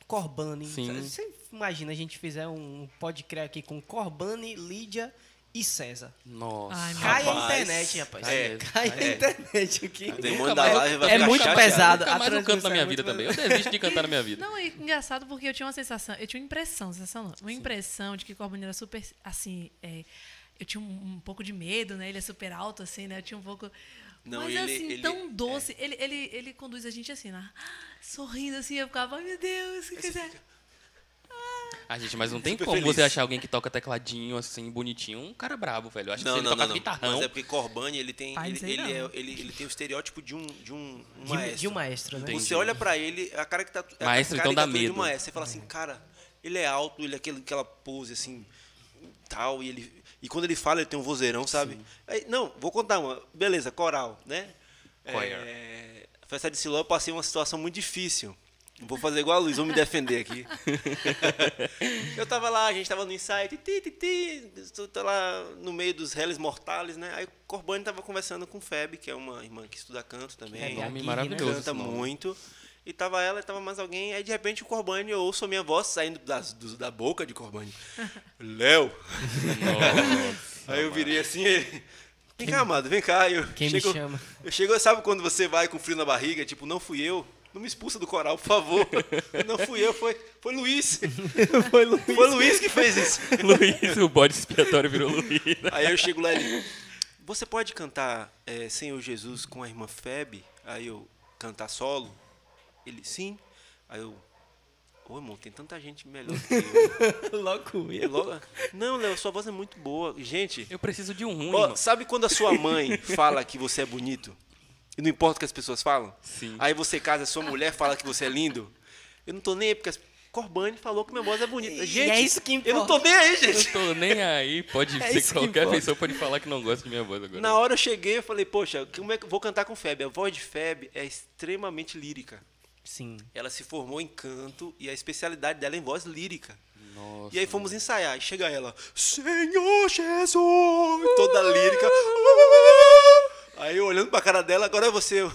Corbani. Sim. Você imagina a gente fizer um criar aqui com Corbani, Lídia e César. Nossa. Ai, Cai a Rapaz, internet, rapaz. é, Cai a é. internet aqui. O demônio Nunca da mais- live vai é ficar muito chateado. pesado. Nunca a mais eu canto na minha é vida também. Eu desisto de cantar na minha vida. Não, é engraçado porque eu tinha uma sensação, eu tinha uma impressão, sensação não, uma impressão de que Corbani era super, assim, é, eu tinha um, um pouco de medo, né? Ele é super alto, assim, né? Eu tinha um pouco... Não, mas ele- assim, ele- tão doce. Ele, ele, ele conduz a gente assim, né? Sorrindo assim, eu ficava, ai meu Deus, que coisa... Ah, gente, mas não tem Super como feliz. você achar alguém que toca tecladinho, assim, bonitinho, um cara brabo, velho. Eu acho que Não, se ele não, não, tocasse não. guitarrão... Mas é porque Corbani, ele tem, ele, ele, é, ele, ele tem o estereótipo de um, de um, um De, maestro. de um maestro, né? Entendi. Você olha pra ele, a caricatura, a Maestro, então dá caricatura de um medo. maestro. Você fala assim, cara, ele é alto, ele é aquele, aquela pose assim, tal, e ele e quando ele fala, ele tem um vozeirão, sabe? Aí, não, vou contar uma. Beleza, coral, né? Choir. É, festa de Siló, eu passei uma situação muito difícil. Vou fazer igual a Luiz, vou me defender aqui. eu tava lá, a gente tava no ensaio, titi, titi, tô, tô lá no meio dos réis mortais, né? Aí o Corbani tava conversando com Feb, que é uma irmã que estuda canto também. Feb Nome Aguirre, né? maravilhoso. Canta nome. muito. E tava ela e tava mais alguém. Aí de repente o Corbani, eu ouço a minha voz saindo das, do- da boca de Corbani. Léo! Aí eu virei assim, ele. Vem cá, amado, vem cá. Eu Quem me chego, chama? Eu chego, sabe quando você vai com frio na barriga? Tipo, não fui eu. Não me expulsa do coral, por favor. Não fui eu, foi, foi Luiz. Foi Luiz. Foi Luiz que fez isso. Luiz, o bode expiatório virou Luiz. Aí eu chego lá e ele, você pode cantar é, Senhor Jesus com a irmã Feb? Aí eu, cantar solo? Ele, sim. Aí eu, ô irmão, tem tanta gente melhor que eu. Logo eu. logo, não, Léo, sua voz é muito boa. Gente, Eu preciso de um ruim, ó, sabe quando a sua mãe fala que você é bonito? E não importa o que as pessoas falam? Sim. Aí você casa, sua mulher fala que você é lindo? Eu não tô nem aí, porque as... Corbani falou que minha voz é bonita. E Gente, é isso que eu não tô importa. nem aí, Eu gente. tô nem aí, pode É ser qualquer importa. pessoa pode falar que não gosta de minha voz agora. Na hora eu cheguei, eu falei, poxa, como é que eu vou cantar com Feb? A voz de Feb é extremamente lírica. Sim. Ela se formou em canto e a especialidade dela é em voz lírica. Nossa. E aí fomos ensaiar, e chega ela, Senhor Jesus, toda lírica. Aí eu olhando pra cara dela, agora é você.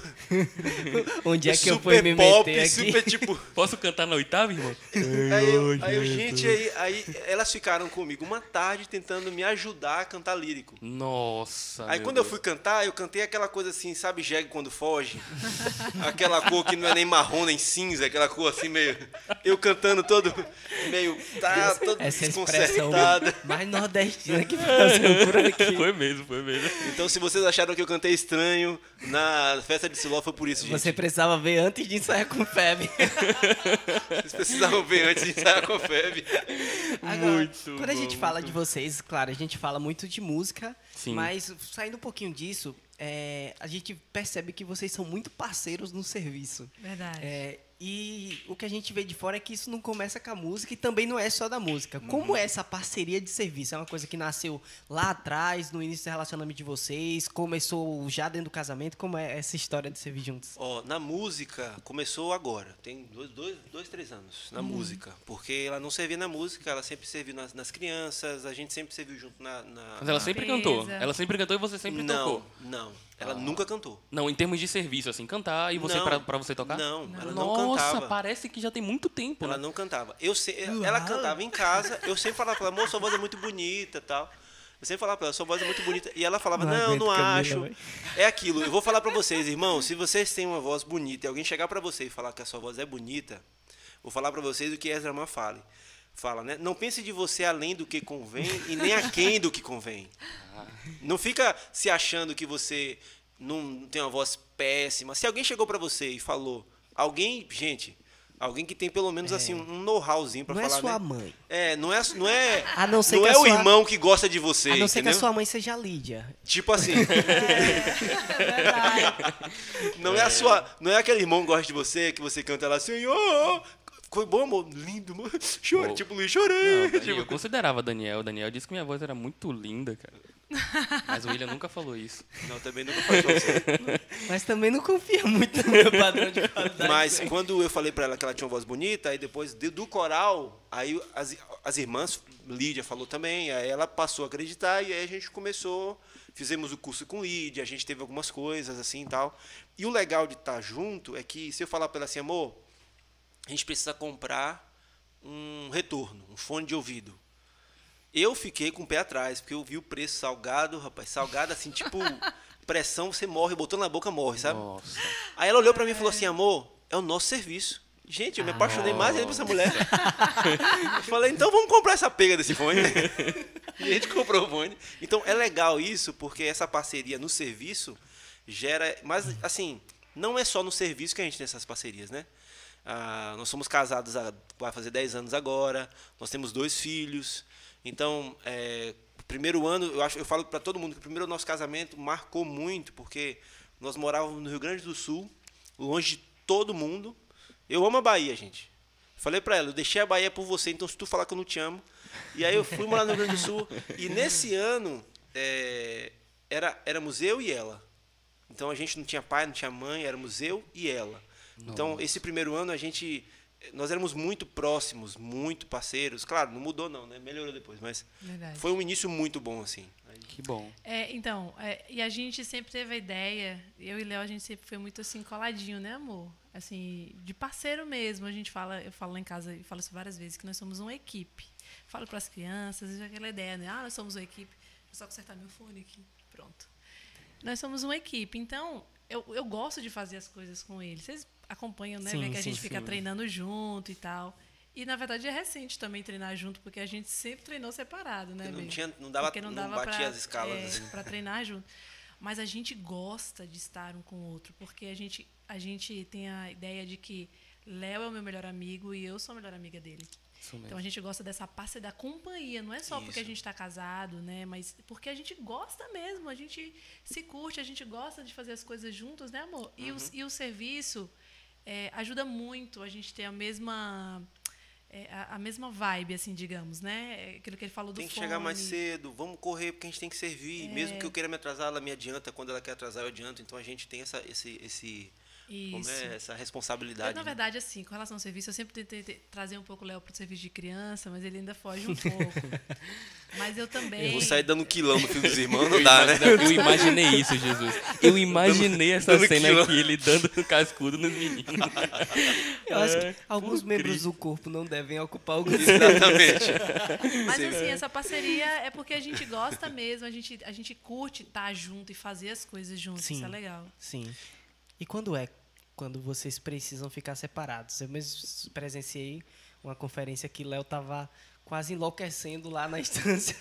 Onde é que eu super fui me pop, meter aqui? super tipo. Posso cantar na oitava, irmão? Aí, eu, aí eu, gente, aí, aí elas ficaram comigo uma tarde tentando me ajudar a cantar lírico. Nossa. Aí quando Deus. eu fui cantar, eu cantei aquela coisa assim, sabe, jegue quando foge? aquela cor que não é nem marrom nem cinza, aquela cor assim meio. Eu cantando todo meio. Tá, todo Essa expressão desconcertado. mais nordestina que passou por aqui. Foi mesmo, foi mesmo. Então, se vocês acharam que eu cantei estranho na festa de Siló, foi por isso, gente. Você precisava ver antes de ensaiar com Feb. Vocês precisavam ver antes de ensaiar com a Feb. Agora, Muito quando a bom, gente fala de vocês, claro, a gente fala muito de música, Sim. mas saindo um pouquinho disso, é, a gente percebe que vocês são muito parceiros no serviço. Verdade. É, e o que a gente vê de fora é que isso não começa com a música e também não é só da música. Como é essa parceria de serviço? É uma coisa que nasceu lá atrás, no início do relacionamento de vocês? Começou já dentro do casamento? Como é essa história de servir juntos? Ó, na música, começou agora. Tem dois, dois, dois três anos na música. Porque ela não servia na música, ela sempre serviu nas, nas crianças, a gente sempre serviu junto na. na- Mas ela na- sempre Beleza. cantou. Ela sempre cantou e você sempre não, tocou. não. Ela nunca cantou. Não, em termos de serviço, assim, cantar e você pra você tocar? Não, ela não Nossa, cantava. parece que já tem muito tempo, Ela né? não cantava. Eu se, ela cantava em casa, eu sempre falava pra ela, moça, sua voz é muito bonita e tal. Eu sempre falava pra ela, sua voz é muito bonita. E ela falava, Não não, não acho. É aquilo. Eu vou falar pra vocês, irmão, se vocês têm uma voz bonita e alguém chegar pra você e falar que a sua voz é bonita, vou falar pra vocês o que Ezra Man fale. Fala, né? Não pense de você além do que convém e nem aquém do que convém. Não fica se achando que você não tem uma voz péssima. Se alguém chegou pra você e falou, alguém, gente, alguém que tem pelo menos assim um know-howzinho pra Não é falar, sua né? mãe. É, não é, não é, A não ser não é o irmão que gosta de você, A não ser que a entendeu? sua mãe seja a Lídia. Tipo assim, Verdade. não é. a sua, não é aquele irmão que gosta de você, que você canta lá assim, oh, foi bom, amor, lindo, amor. Chorei, Oh. tipo, Luiz, chorei. Não, tipo, eu considerava Daniel. Daniel disse que minha voz era muito linda, cara. Mas o William nunca falou isso. não, também nunca pra você. Mas também não confia muito no meu padrão de qualidade. Mas quando eu falei pra ela que ela tinha uma voz bonita, aí depois de- do coral, aí as, as irmãs, Lídia falou também, aí ela passou a acreditar e aí a gente começou, fizemos o curso com Lídia, a gente teve algumas coisas assim e tal. E o legal de estar junto é que se eu falar pra ela assim, amor, a gente precisa comprar um retorno, um fone de ouvido. Eu fiquei com o pé atrás, porque eu vi o preço salgado, rapaz, salgado assim, tipo, pressão, você morre, botando na boca morre, sabe? Nossa. Aí ela olhou pra mim e falou assim, amor, é o nosso serviço. Gente, eu me apaixonei mais ainda por essa mulher. eu falei, então vamos comprar essa pega desse fone. e a gente comprou o fone. Então é legal isso, porque essa parceria no serviço gera. Mas, assim, não é só no serviço que a gente tem essas parcerias, né? Ah, nós somos casados há vai fazer 10 anos agora, nós temos dois filhos. Então, é, primeiro ano, eu acho, eu falo para todo mundo que o primeiro nosso casamento marcou muito, porque nós morávamos no Rio Grande do Sul, longe de todo mundo. Eu amo a Bahia, gente. Falei para ela, eu deixei a Bahia por você, então se tu falar que eu não te amo. E aí eu fui morar no Rio Grande do Sul. E nesse ano, é, era, éramos eu e ela. Então a gente não tinha pai, não tinha mãe, éramos eu e ela. Então esse primeiro ano a gente nós éramos muito próximos, muito parceiros. Claro, não mudou não, né? Melhorou depois, mas Verdade. foi um início muito bom assim. Que bom. É, então, é, e a gente sempre teve a ideia, eu e Léo, a gente sempre foi muito assim, coladinho, né, amor? Assim, de parceiro mesmo. A gente fala, eu falo lá em casa e falo isso várias vezes, que nós somos uma equipe. Falo para as crianças, aquela ideia, né? Ah, nós somos uma equipe. Vou só consertar meu fone aqui. Pronto. Nós somos uma equipe. Então, eu, eu gosto de fazer as coisas com ele. Vocês acompanham, né? Sim, que a sim, gente fica sim. treinando junto e tal. E, na verdade, é recente também treinar junto, porque a gente sempre treinou separado, né, Porque não tinha- não dava- Porque não dava batia pra, as escalas, é, assim. para treinar junto. Mas a gente gosta de estar um com o outro, porque a gente, a gente tem a ideia de que Léo é o meu melhor amigo e eu sou a melhor amiga dele. Isso. Então a gente gosta dessa parte da companhia, não é só porque a Isso. gente está casado, né? Mas porque a gente gosta mesmo, a gente se curte, a gente gosta de fazer as coisas juntos, né, amor? E, Uhum. o, e o serviço é, ajuda muito a gente ter a mesma é, a, a mesma vibe, assim, digamos, né? É Aquilo que ele falou do Tem que fone. chegar mais cedo, vamos correr porque a gente tem que servir. Mesmo que eu queira me atrasar, ela me adianta. Quando ela quer atrasar, eu adianto. Então a gente tem essa, esse, esse, como Isso. é, essa Eu, responsabilidade. na né? verdade, assim, com relação ao serviço, eu sempre tentei te- trazer um pouco o Léo para o serviço de criança, mas ele ainda foge um pouco. mas eu também. Eu vou sair dando um quilão no filho dos irmãos, não Eu dá, né? Eu imaginei isso, Jesus. Eu imaginei essa dando cena quilo. aqui, ele dando um cascudo nos meninos. Eu acho É, que alguns membros do corpo não devem ocupar alguns Exatamente. Mas assim, essa parceria é porque a gente gosta mesmo, a gente, a gente curte estar junto e fazer as coisas juntos. Sim. Isso é legal. Sim. E quando é? Quando vocês precisam ficar separados? Eu mesmo presenciei uma conferência que Léo tava quase enlouquecendo lá na estância.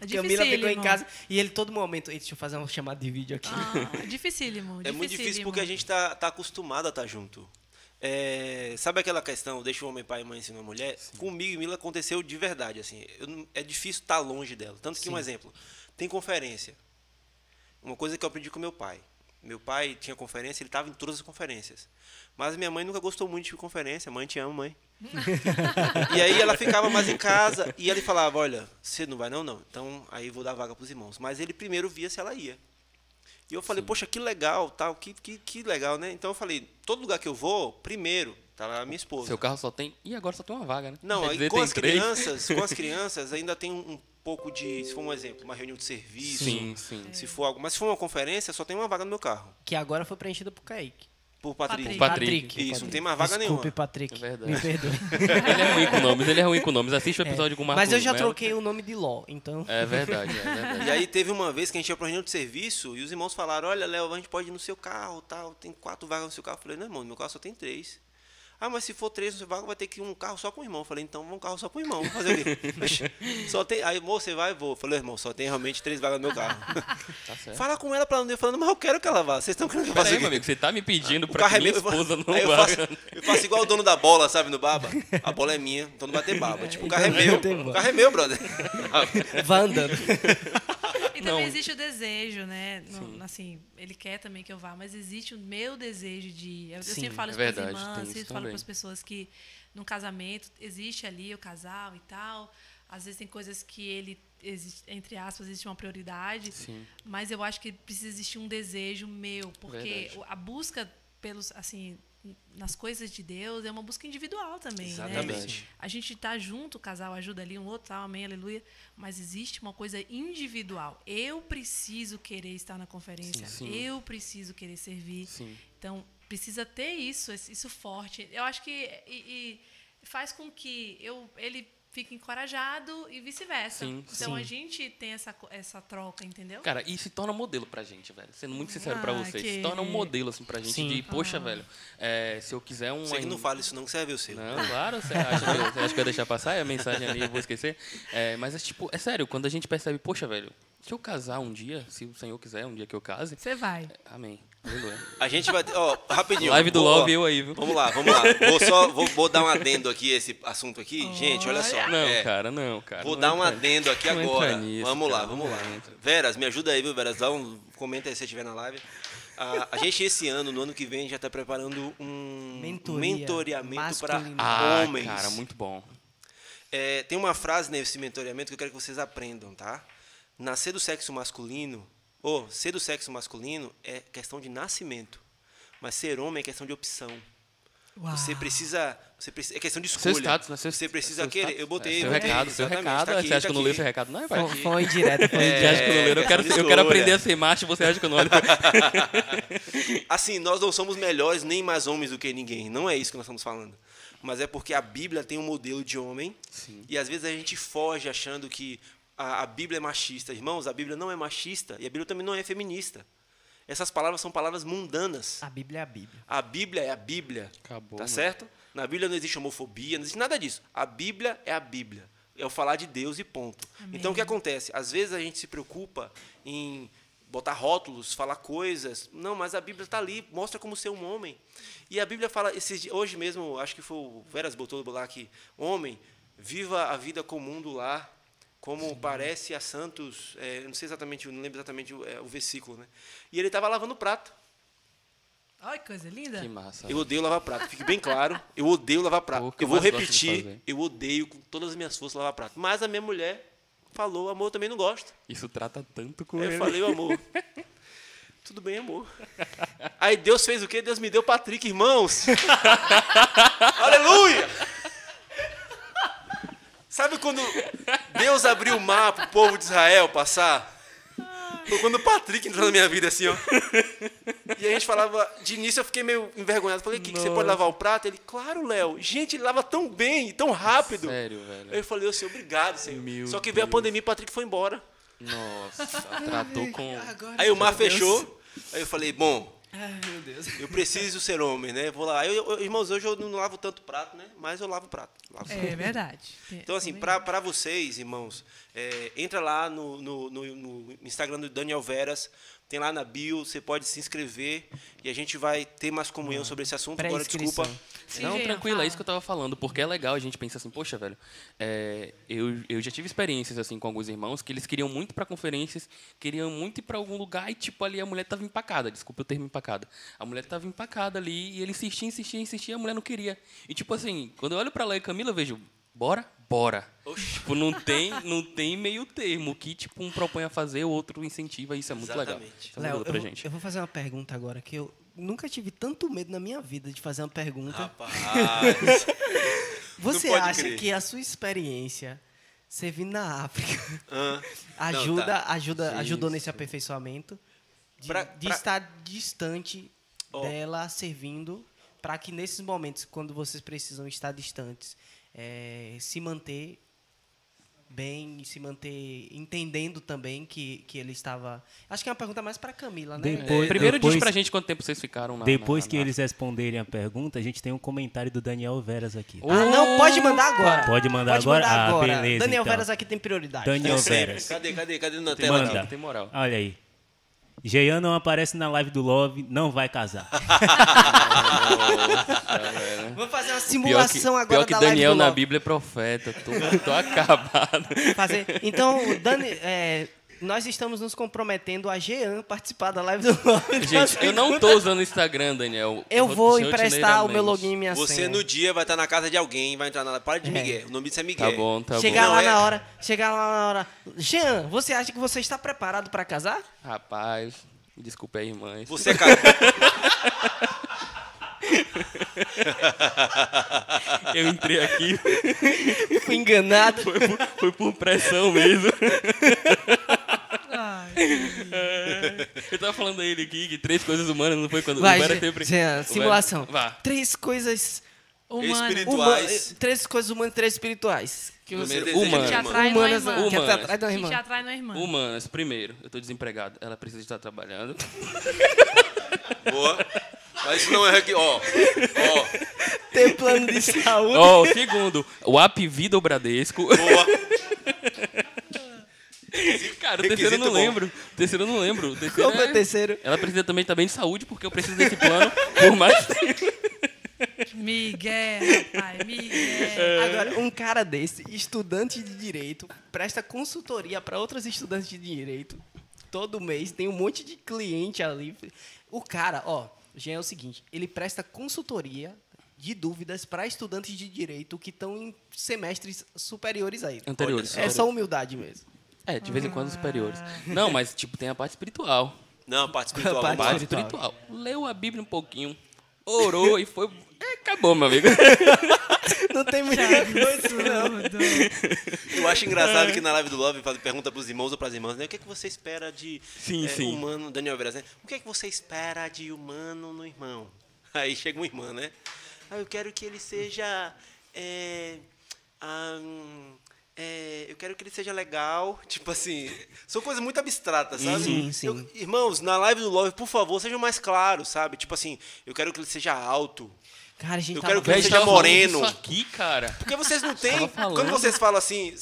É Camila ficou em casa e ele todo momento. "Ei, Deixa eu fazer uma chamada de vídeo aqui. Ah, dificílimo. É muito difícil porque a gente tá, tá acostumado a estar junto. É, sabe aquela questão, deixa o homem pai e mãe ensinar a mulher? Comigo e Mila aconteceu de verdade. assim. Eu é difícil estar longe dela. Tanto que, um exemplo, tem conferência. Uma coisa que eu aprendi com meu pai. Meu pai tinha conferência, ele estava em todas as conferências. Mas minha mãe nunca gostou muito de conferência. Mãe, te amo, mãe. e aí ela ficava mais em casa e ele falava, olha, você não vai não, não. Então aí vou dar vaga para os irmãos. Mas ele primeiro via se ela ia. E eu falei, poxa, que legal, tal, que, que, que legal, né? Então eu falei, todo lugar que eu vou, primeiro, tá lá a minha esposa. Seu carro só tem. E agora só tem uma vaga, né? Não, aí com as três. crianças, com as crianças ainda tem um pouco de, se for um exemplo, uma reunião de serviço, Sim, sim. se for algo, mas se for uma conferência, só tem uma vaga no meu carro. Que agora foi preenchida por Kaique. por Patrick. Patrick. Patrick. Isso, não tem mais vaga Desculpe, nenhuma. Patrick. É verdade. Me perdoe. Ele é ruim com nomes, ele é ruim com nomes. Assiste o episódio com o Marcos Mas eu já Melo. troquei o nome de Ló, então. É verdade, é verdade. E aí teve uma vez que a gente ia pra reunião de serviço e os irmãos falaram, olha, Léo, a gente pode ir no seu carro, tal, tem quatro vagas no seu carro. Eu falei, não, irmão, no meu carro só tem três. Ah, mas se for três seu vaga, vai ter que ir um carro só com o irmão. Eu falei, então vamos um carro só com o irmão. Vamos fazer o quê? Oxe, só tem... Aí, moço, você vai? Vou. Eu falei, irmão, só tem realmente três vagas no meu carro. Tá certo. Fala com ela pra não ir falando, mas eu quero que ela vá. Vocês estão querendo que eu faça meu amigo, você tá me pedindo O pra carro que é minha meu. esposa não eu faço, eu faço igual o dono da bola, sabe, no baba. A bola é minha, então não vai ter baba. Tipo, o carro é Então meu. vai O carro é meu, brother. Vá andando. E Não. também existe o desejo, né? Assim, ele quer também que eu vá, mas existe o meu desejo de ir. Eu, eu Sim, sempre falo é isso para as irmãs, sempre falo para as pessoas que no casamento existe ali o casal e tal. Às vezes tem coisas que ele, existe, entre aspas, existe uma prioridade. Sim. Mas eu acho que precisa existir um desejo meu, porque Verdade. a busca pelos, assim, nas coisas de Deus é uma busca individual também, né? Exatamente. A gente tá junto, o casal ajuda ali um outro, tal, amém, aleluia. Mas existe uma coisa individual. Eu preciso querer estar na conferência. Sim, sim. Eu preciso querer servir. Sim. Então, precisa ter isso, isso forte. Eu acho que e, e faz com que eu, ele fique encorajado e vice-versa. Então, sim. a gente tem essa, essa troca, entendeu? Cara, e se torna modelo pra gente, velho. Sendo muito sincero pra Ah, vocês. que- Se torna um modelo, assim, pra gente Sim. de, poxa, velho, é, se eu quiser um. Você que não fala isso não, que serve o seu. Não, claro, você acha, que, você acha que eu ia deixar passar É a mensagem ali, eu vou esquecer. É, mas é tipo, é sério, quando a gente percebe, poxa, velho, se eu casar um dia, se o Senhor quiser, um dia que eu case, Você vai. amém. A gente vai. Ó, rapidinho. Live do Love eu aí, viu? Vamos lá, vamos lá. Vou só vou, vou dar um adendo aqui esse assunto aqui. Gente, olha só. Não, é, cara, não, cara. Vou não dar um adendo aqui agora. nisso, vamos lá, cara, vamos lá. entra. Veras, me ajuda aí, viu, Veras? Dá um. Comenta aí se você estiver na live. Ah, a gente, esse ano, no ano que vem, já está preparando um Mentoria mentoreamento para. Ah, homens. cara, muito bom. É, tem uma frase nesse mentoreamento que eu quero que vocês aprendam, tá? Nascer do sexo masculino, ou ser do sexo masculino é questão de nascimento, mas ser homem é questão de opção. Você precisa, você precisa, é questão de escolha. Seu status, né? Seu, você precisa seu querer. status. Eu botei, É, seu eu botei, recado, seu exatamente, recado. tá aqui, você acha tá que eu não leio seu recado? Não, vai. Foi, foi indireta, foi É, acha que eu não leio? Eu quero, questão de eu quero aprender a ser macho, você acha que eu não olho? Assim, nós não somos melhores nem mais homens do que ninguém. Não é isso que nós estamos falando. Mas é porque a Bíblia tem um modelo de homem. E às vezes a gente foge achando que a, a Bíblia é machista. Irmãos, a Bíblia não é machista. E a Bíblia também não é feminista. Essas palavras são palavras mundanas. A Bíblia é a Bíblia. A Bíblia é a Bíblia. Acabou, Tá mano. certo? Na Bíblia não existe homofobia, não existe nada disso. A Bíblia é a Bíblia. É o falar de Deus e ponto. Então o que acontece? Às vezes a gente se preocupa em botar rótulos, falar coisas. Não, mas a Bíblia está ali, mostra como ser um homem. E a Bíblia fala, esses, hoje mesmo, acho que foi o Veras botou lá aqui, homem, viva a vida comum do lar, como parece a Santos, é, eu não sei exatamente, não lembro exatamente o, é, o versículo, né? E ele estava lavando prato. Olha que coisa linda. Que massa. Eu odeio lavar prato, fique bem claro. Eu odeio lavar prato. Eu vou repetir, eu odeio com todas as minhas forças lavar prato. Mas a minha mulher falou, amor, eu também não gosto. Isso trata tanto com Aí ele. eu falei, amor. Tudo bem, amor. Aí Deus fez o quê? Deus me deu Patrick, irmãos. Aleluia! Sabe quando Deus abriu o mar pro povo de Israel passar? Foi quando o Patrick entrou na minha vida assim, ó. E a gente falava, de início eu fiquei meio envergonhado. Falei, que, que você pode lavar o prato? Ele, claro, Léo. Gente, ele lava tão bem, tão rápido. Sério, velho. Aí eu falei, ô senhor, obrigado, senhor. Meu Só que veio a Deus. pandemia e o Patrick foi embora. Nossa, tratou com. Aí o mar fechou. Aí eu falei, bom, Ai, meu Deus. eu preciso ser homem, né? Vou lá. Eu, eu- irmãos, hoje eu não lavo tanto prato, né? Mas eu lavo prato. Lavo prato. É verdade. Então, assim, para vocês, irmãos, é, entra lá no, no, no- no Instagram do Daniel Veras, tem lá na bio, você pode se inscrever e a gente vai ter mais comunhão sobre esse assunto. Agora, desculpa. Sim, Não, tranquilo, é isso que eu tava falando, porque é legal a gente pensar assim, poxa, velho, é, eu, eu já tive experiências assim com alguns irmãos que eles queriam muito pra conferências, queriam muito ir pra algum lugar e tipo ali a mulher tava empacada, desculpa o termo empacada. A mulher tava empacada ali e ele insistia, insistia, insistia, a mulher não queria. E tipo assim, quando eu olho pra lá e Camila, eu vejo, bora, bora. Tipo, não tem, não tem meio termo, o que tipo um propõe a fazer, o outro incentiva, isso é muito legal. Exatamente. Isso é Léo, muito eu, pra vou- gente. eu vou fazer uma pergunta agora que eu nunca tive tanto medo na minha vida de fazer uma pergunta. Rapaz. Você acha crer. que a sua experiência servindo na África Ah, ajuda, tá. ajuda, Sim, ajudou sim. nesse aperfeiçoamento de, Pra- de pra- estar distante dela servindo para que nesses momentos, quando vocês precisam estar distantes, é, se manter bem e se manter entendendo também que, que ele estava. Acho que é uma pergunta mais para Camila, né? Depois- Primeiro diz depois- pra gente quanto tempo vocês ficaram na. Depois na- que na- eles responderem a pergunta, a gente tem um comentário do Daniel Veras aqui. Ah, não, pode mandar agora. Pode mandar Pode agora? mandar Ah, agora. beleza, Daniel então. Veras aqui tem prioridade. Daniel Sempre. Veras. Cadê, cadê, cadê na tela? Manda. tem moral. Olha aí. Jean não aparece na live do Love, não vai casar. Vamos fazer uma Pior que, simulação agora pior que da Daniel live do na Love. Bíblia é profeta. Tô, tô acabado. Fazer. Então, Dani, é, nós estamos nos comprometendo a Jean participar da live do Love. Gente, eu não tô usando o Instagram, Daniel. Eu vou emprestar o meu login e minha Você senha. no dia vai estar na casa de alguém, vai entrar na. Para de É. Miguel. O nome disso é Miguel. Tá bom, tá chegar Não, lá é- na hora, chegar lá na hora. Jean, você acha que você está preparado para casar? bom. Rapaz, me desculpe aí, irmãs. Você é cara. Eu entrei aqui, Fui enganado. foi por, foi por pressão mesmo. Ai, Eu tava falando a ele aqui que três coisas humanas não foi quando Vai, o Vera sempre. Jean, simulação. Vera- Vá. Três coisas humanas. Espirituais. Três coisas humanas e três espirituais. Que você... humano. de Te atrai Humanas, irmã. que Humanas. Que te atrai irmã. Humanas, primeiro, eu tô desempregado. Ela precisa estar trabalhando. Boa. Mas isso não é aqui, ó. Ó, Ter plano de saúde. Ó, o segundo, o App Vida ou Bradesco. boa. Cara, o terceiro eu não bom. lembro. O terceiro eu não lembro. O terceiro Qual foi o é- terceiro? Ela precisa também estar bem de saúde, porque eu preciso desse plano por mais tempo. Miguel, rapaz, É. Miguel. Agora, um cara desse, estudante de direito, presta consultoria para outros estudantes de direito. Todo mês tem um monte de cliente ali. O cara, ó, já é o seguinte, ele presta consultoria de dúvidas para estudantes de direito que estão em semestres superiores a ele. Anteriores. É só humildade mesmo. É, de vez em quando superiores. Não, mas tipo, tem a parte espiritual. Não, parte espiritual. Parte vamos lá. Parte espiritual. espiritual. Leu a Bíblia um pouquinho, orou e foi. É, acabou, meu amigo. Não tem muita coisa, não. Eu acho engraçado que na live do Love faz- pergunta pros irmãos ou pras irmãs, né? O que, é que você espera de Sim, é, sim. humano, Daniel Veras, né? O que é que você espera de humano no irmão? Aí chega uma irmã, né? Ah, eu quero que ele seja. é, ah, hum, é, eu quero que ele seja legal. Tipo assim, são coisas muito abstratas, sabe? Sim, sim. Eu- irmãos, na live do Love, por favor, sejam mais claros, sabe? Tipo assim, eu quero que ele seja alto. Cara, a gente Eu quero que seja moreno. Isso aqui, cara. Porque vocês não têm. Quando vocês falam assim,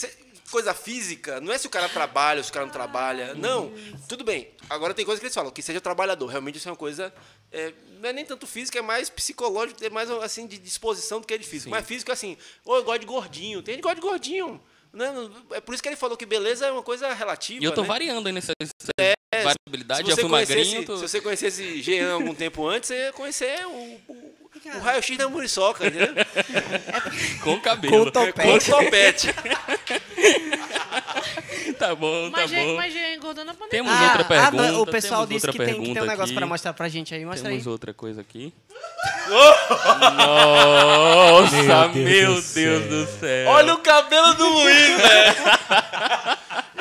coisa física, não é se o cara trabalha ou se o cara não trabalha. Não. Tudo bem. Agora tem coisa que eles falam, que seja trabalhador. Realmente isso é uma coisa. é, não é nem tanto física, é mais psicológico, é mais assim de disposição do que de físico. Mas físico é assim, ou eu gosto de gordinho. Tem gente que gosta de gordinho. Né? É por isso que ele falou que beleza é uma coisa relativa. E eu tô né? variando aí nessa Se variabilidade. Já você, fui conhecesse, magrinho. Tô... se você conhecesse Jean algum tempo antes, você ia conhecer o, o, o raio-x da muriçoca, entendeu? Com cabelo. Com topete. Com o topete. Tá bom, tá Mas, já, bom. mas já engordou na pandemia. Temos outra pergunta. não, o pessoal temos disse que tem, que tem um negócio aqui. pra mostrar pra gente aí. Mostra Temos aí. outra coisa aqui. Nossa, Meu Deus meu do Deus céu. do céu. Olha o cabelo do Luiz, velho.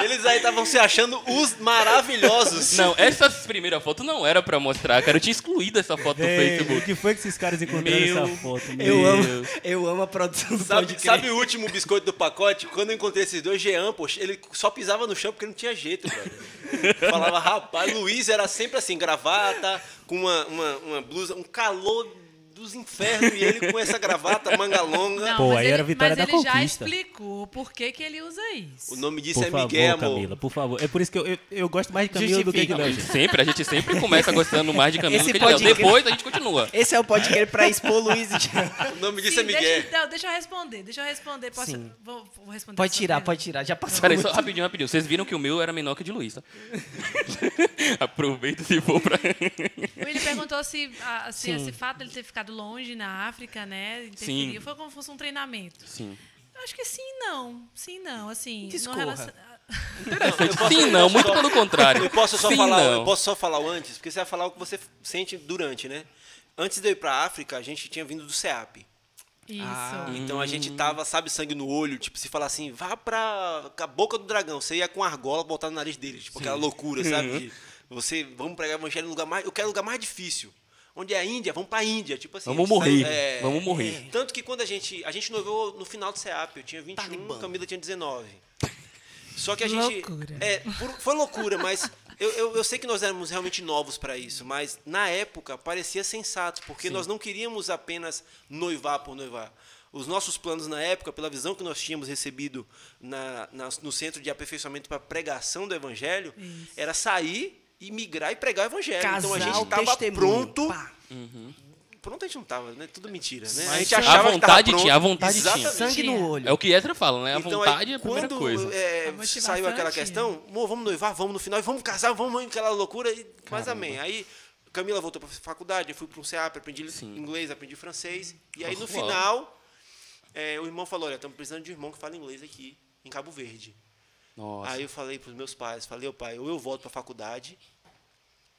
Eles aí estavam se achando os maravilhosos. Não, essa primeira foto não era pra mostrar, cara. Eu tinha excluído essa foto do Ei, o Facebook. que foi que esses caras encontraram Meu- essa foto? Eu Meu amo, Deus. eu amo a produção do Sabe, podcast. sabe o último biscoito do pacote? Quando eu encontrei esses dois, Jean, poxa, ele só pisava no chão porque não tinha jeito, velho. Falava, rapaz, Luiz era sempre assim, gravata, com uma, uma, uma blusa, um calor dos infernos, e ele com essa gravata, manga longa. Não, Pô, mas aí ele, era a vitória mas da ele já conquista. explicou por que, que ele usa isso. O nome disso Por é favor, Miguel, amor. Camila, por favor. É por isso que eu, eu, eu gosto mais de Camila do que de Justifica. Léo. A gente sempre, a gente sempre começa gostando mais de Camilo Esse que de Léo. Depois a gente continua. Esse é o podcast pra expor Luiz e. O nome disso Sim, é Miguel. deixa, não, deixa eu responder, deixa eu responder. Posso, Sim. vou, vou responder Pode tirar, pode tirar. Já passou Peraí, só rapidinho, rapidinho. Vocês viram que o meu era menor que o de Luiz, tá? Aproveita se for pra. O William perguntou se, a- se Sim. esse fato dele ter ficado longe na África, né, interferiu. Foi como se fosse um treinamento. Sim. Eu acho que sim, não. Sim, não. Assim, Discorra. no relacion- Sim, não, muito pelo contrário. Eu posso só Sim, falar, não. eu posso só falar o antes, porque você vai falar o que você sente durante, né? Antes de eu ir pra África, a gente tinha vindo do CEAP. Isso. Ah. Então a gente tava, sabe, sangue no olho, tipo, se falar assim, vá pra a boca do dragão, você ia com argola botar no nariz dele, tipo, aquela loucura, sabe? De você, vamos pregar o evangelho no lugar mais, eu quero o lugar mais difícil. Onde é a Índia? Vamos pra Índia. Tipo assim. Vamos a morrer, saiu- é, vamos morrer. Tanto que quando a gente. A gente noivou no final do CEAP. Eu tinha 21, Camila tinha 19. Só que a gente. Loucura. É, por- foi loucura, mas eu, eu, eu sei que nós éramos realmente novos para isso, mas na época parecia sensato, porque nós não queríamos apenas noivar por noivar. Os nossos planos na época, pela visão que nós tínhamos recebido na, na- no centro de aperfeiçoamento para pregação do evangelho, era sair e migrar e pregar o evangelho. então a Casal, gente estava pronto. pá. Pronto a gente não estava, né? Tudo mentira, né? Mas a gente a achava que tava vontade pronto. tinha, a vontade tinha. Exatamente. Sangue Tinha. no olho. É o que Ezra fala, né? A Então, vontade aí, é a primeira quando, coisa. é, A saiu aquela questão, "Amor, vamos noivar, vamos no final, e vamos casar, vamos aquela loucura, e, mas amém. Aí Camila voltou para faculdade, eu fui para um CEAP, aprendi inglês, aprendi francês, e aí no final, é, o irmão falou, olha, estamos precisando de um irmão que fala inglês aqui, em Cabo Verde. Nossa. Aí eu falei para os meus pais, falei, ô pai, ou eu volto para a faculdade,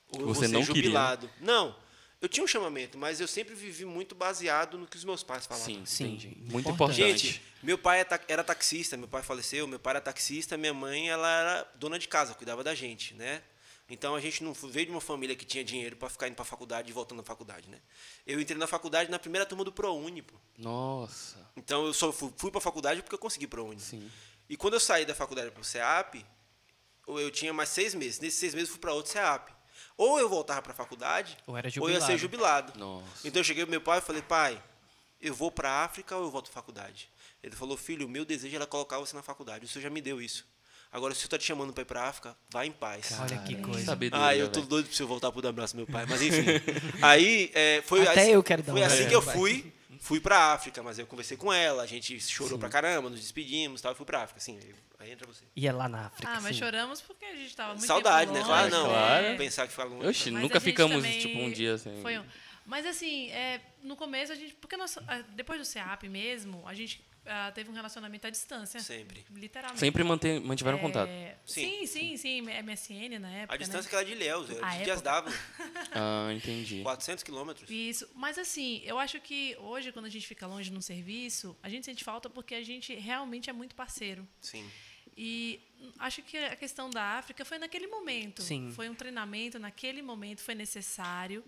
ou eu Você vou ser não queria, jubilado. Não, eu tinha um chamamento, mas eu sempre vivi muito baseado no que os meus pais falavam. Sim, Sim. entendi. Muito Importante. Gente, meu pai é era taxista, meu pai faleceu, meu pai era taxista, minha mãe ela era dona de casa, cuidava da gente, né? Então a gente não veio de uma família que tinha dinheiro para ficar indo para faculdade e voltando na faculdade, né? Eu entrei na faculdade na primeira turma do ProUni, pô. Nossa. Então eu só fui, fui para faculdade porque eu consegui ProUni. Sim. E quando eu saí da faculdade para o CEAP, eu tinha mais seis meses. Nesses seis meses eu fui para outro CEAP. Ou eu voltava para a faculdade, Ou era ou eu ia ser jubilado. Nossa. Então eu cheguei pro meu pai e falei, pai, eu vou para a África ou eu volto para a faculdade? Ele falou, filho, o meu desejo era colocar você na faculdade. O senhor já me deu isso. Agora, se o senhor está te chamando para ir para a África, vá em paz. Olha que coisa. Sabedoria, Ah, eu tô velho. doido pro senhor voltar pro dar um abraço meu pai. Mas enfim. aí é, foi Até assim, eu quero dar um Foi assim que eu fui. Fui pra África, mas eu conversei com ela, a gente chorou pra caramba, nos despedimos tal, e fui pra África. Assim, aí entra você. E é lá na África. Ah, mas sim. choramos porque a gente tava muito Saudade, tempo né? Claro, longe, não. claro. Pensar que foi. Oxi, Mas nunca ficamos, tipo, um dia sem. Foi um- Mas assim, é, no começo a gente. Porque nós, depois do CEAP mesmo, a gente ah, teve um relacionamento à distância. Sempre. Literalmente. Sempre manter, mantiveram É, contato. Sim, sim, sim. MSN na época. A distância né? que era de Ilhéus, era A de Dias. Dávila, Ah, entendi. 400 quilômetros. Isso, mas assim, eu acho que hoje, quando a gente fica longe num serviço, a gente sente falta porque a gente realmente é muito parceiro. Sim. E acho que a questão da África foi naquele momento. Sim. Foi um treinamento, naquele momento foi necessário.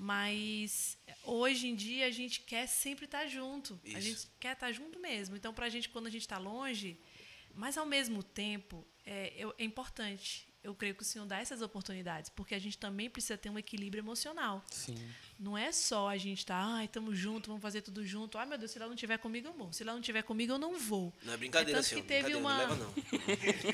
Mas hoje em dia a gente quer sempre estar junto. A Isso. gente quer estar junto mesmo. Então, para a gente, quando a gente está longe, mas ao mesmo tempo, é, é importante. Eu creio que o Senhor dá essas oportunidades, porque a gente também precisa ter um equilíbrio emocional. Sim. Não é só a gente estar, ai, estamos juntos, vamos fazer tudo junto. Ai, meu Deus, se lá não estiver comigo, eu vou. Se lá não estiver comigo, eu não vou. Não é brincadeira, é tanto que teve brincadeira, uma, não leva não.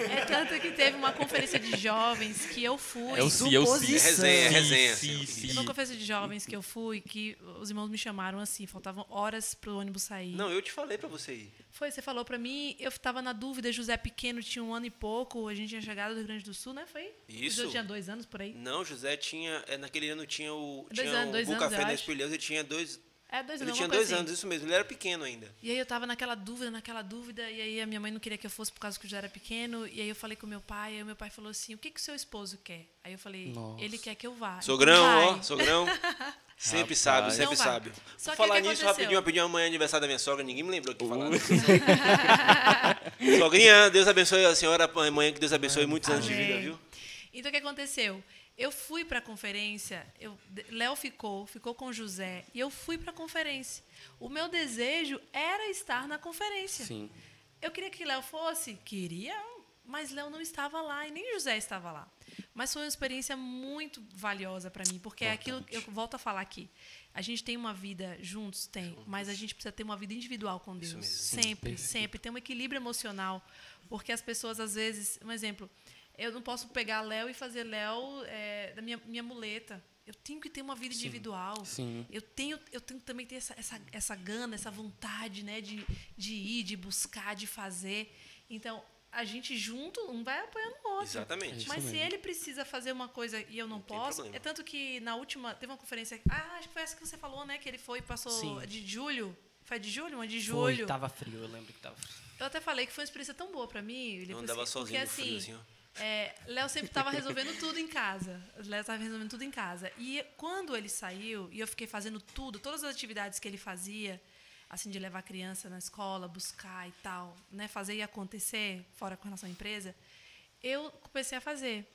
É tanto que teve uma conferência de jovens que eu fui. É o sim, é o sim. É resenha, é resenha. sim. Teve uma conferência de jovens que eu fui que os irmãos me chamaram assim, faltavam horas pro ônibus sair. Não, eu te falei pra você ir. Foi, você falou pra mim, eu tava na dúvida, José pequeno tinha um ano e pouco, a gente tinha chegado do Rio Grande do Sul, né? Foi? Isso. Eu tinha dois anos por aí. Não, José tinha. é, Naquele ano tinha o. Dois tinha anos, dois o anos, Café eu da acho. Espelheiros, ele tinha dois. É, dois Ele anos, tinha dois coisa anos, isso mesmo. Ele era pequeno ainda. E aí eu tava naquela dúvida, naquela dúvida, e aí a minha mãe não queria que eu fosse por causa que eu já era pequeno, e aí eu falei com meu pai, e meu pai falou assim, o que que o seu esposo quer? Aí eu falei, Nossa. ele quer que eu vá. Sogrão, Então ó, vai. sogrão. Sempre Rapaz. sábio, sempre Então sábio. Só Vou falar que nisso aconteceu? rapidinho, rapidinho. Amanhã é aniversário da minha sogra, ninguém me lembrou que falar. Uh. Sogrinha, Deus abençoe a senhora, a mãe, que Deus abençoe muitos anos de vida, Amém. viu? Então o que aconteceu? Eu fui para a conferência, Léo ficou, ficou com José, e eu fui para a conferência. O meu desejo era estar na conferência. Sim. Eu queria que Léo fosse, queria, mas Léo não estava lá e nem José estava lá. Mas foi uma experiência muito valiosa para mim, porque é aquilo que eu volto a falar aqui. A gente tem uma vida juntos, tem, mas a gente precisa ter uma vida individual com Deus. Sempre, sempre. Ter um equilíbrio emocional, porque as pessoas, às vezes, um exemplo, eu não posso pegar Léo e fazer Léo é, da minha, minha muleta. Eu tenho que ter uma vida individual. sim. Eu tenho, eu tenho que também ter essa, essa, essa gana, essa vontade, né, de, de ir, de buscar, de fazer. Então, a gente junto, um vai apoiando o outro. Exatamente. Mas se ele precisa fazer uma coisa e eu não, tem posso, é tanto que na última teve uma conferência, ah, acho que foi essa que você falou, né, que ele foi e passou Sim. de julho, foi de julho, uma de Foi, julho. tava frio, eu lembro que tava frio. Eu até falei que foi uma experiência tão boa pra mim, Eu depois andava que- sozinho porque assim, assim, ó. É, Léo sempre estava resolvendo tudo em casa. Léo estava resolvendo tudo em casa. E quando ele saiu, e eu fiquei fazendo tudo, todas as atividades que ele fazia, assim, de levar a criança na escola, buscar e tal, né, fazer e acontecer, fora com relação à empresa, eu comecei a fazer.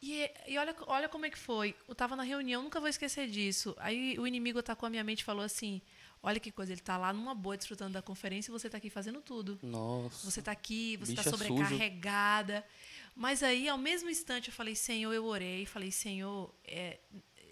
E, e olha, olha como é que foi. Eu tava na reunião, nunca vou esquecer disso. Aí o inimigo atacou a minha mente e falou assim: Olha que coisa, ele tá lá numa boa desfrutando da conferência e você tá aqui fazendo tudo. Nossa. Você tá aqui, você tá Bicha sujo. Mas aí, ao mesmo instante, eu falei, Senhor, eu orei. Falei, Senhor, é,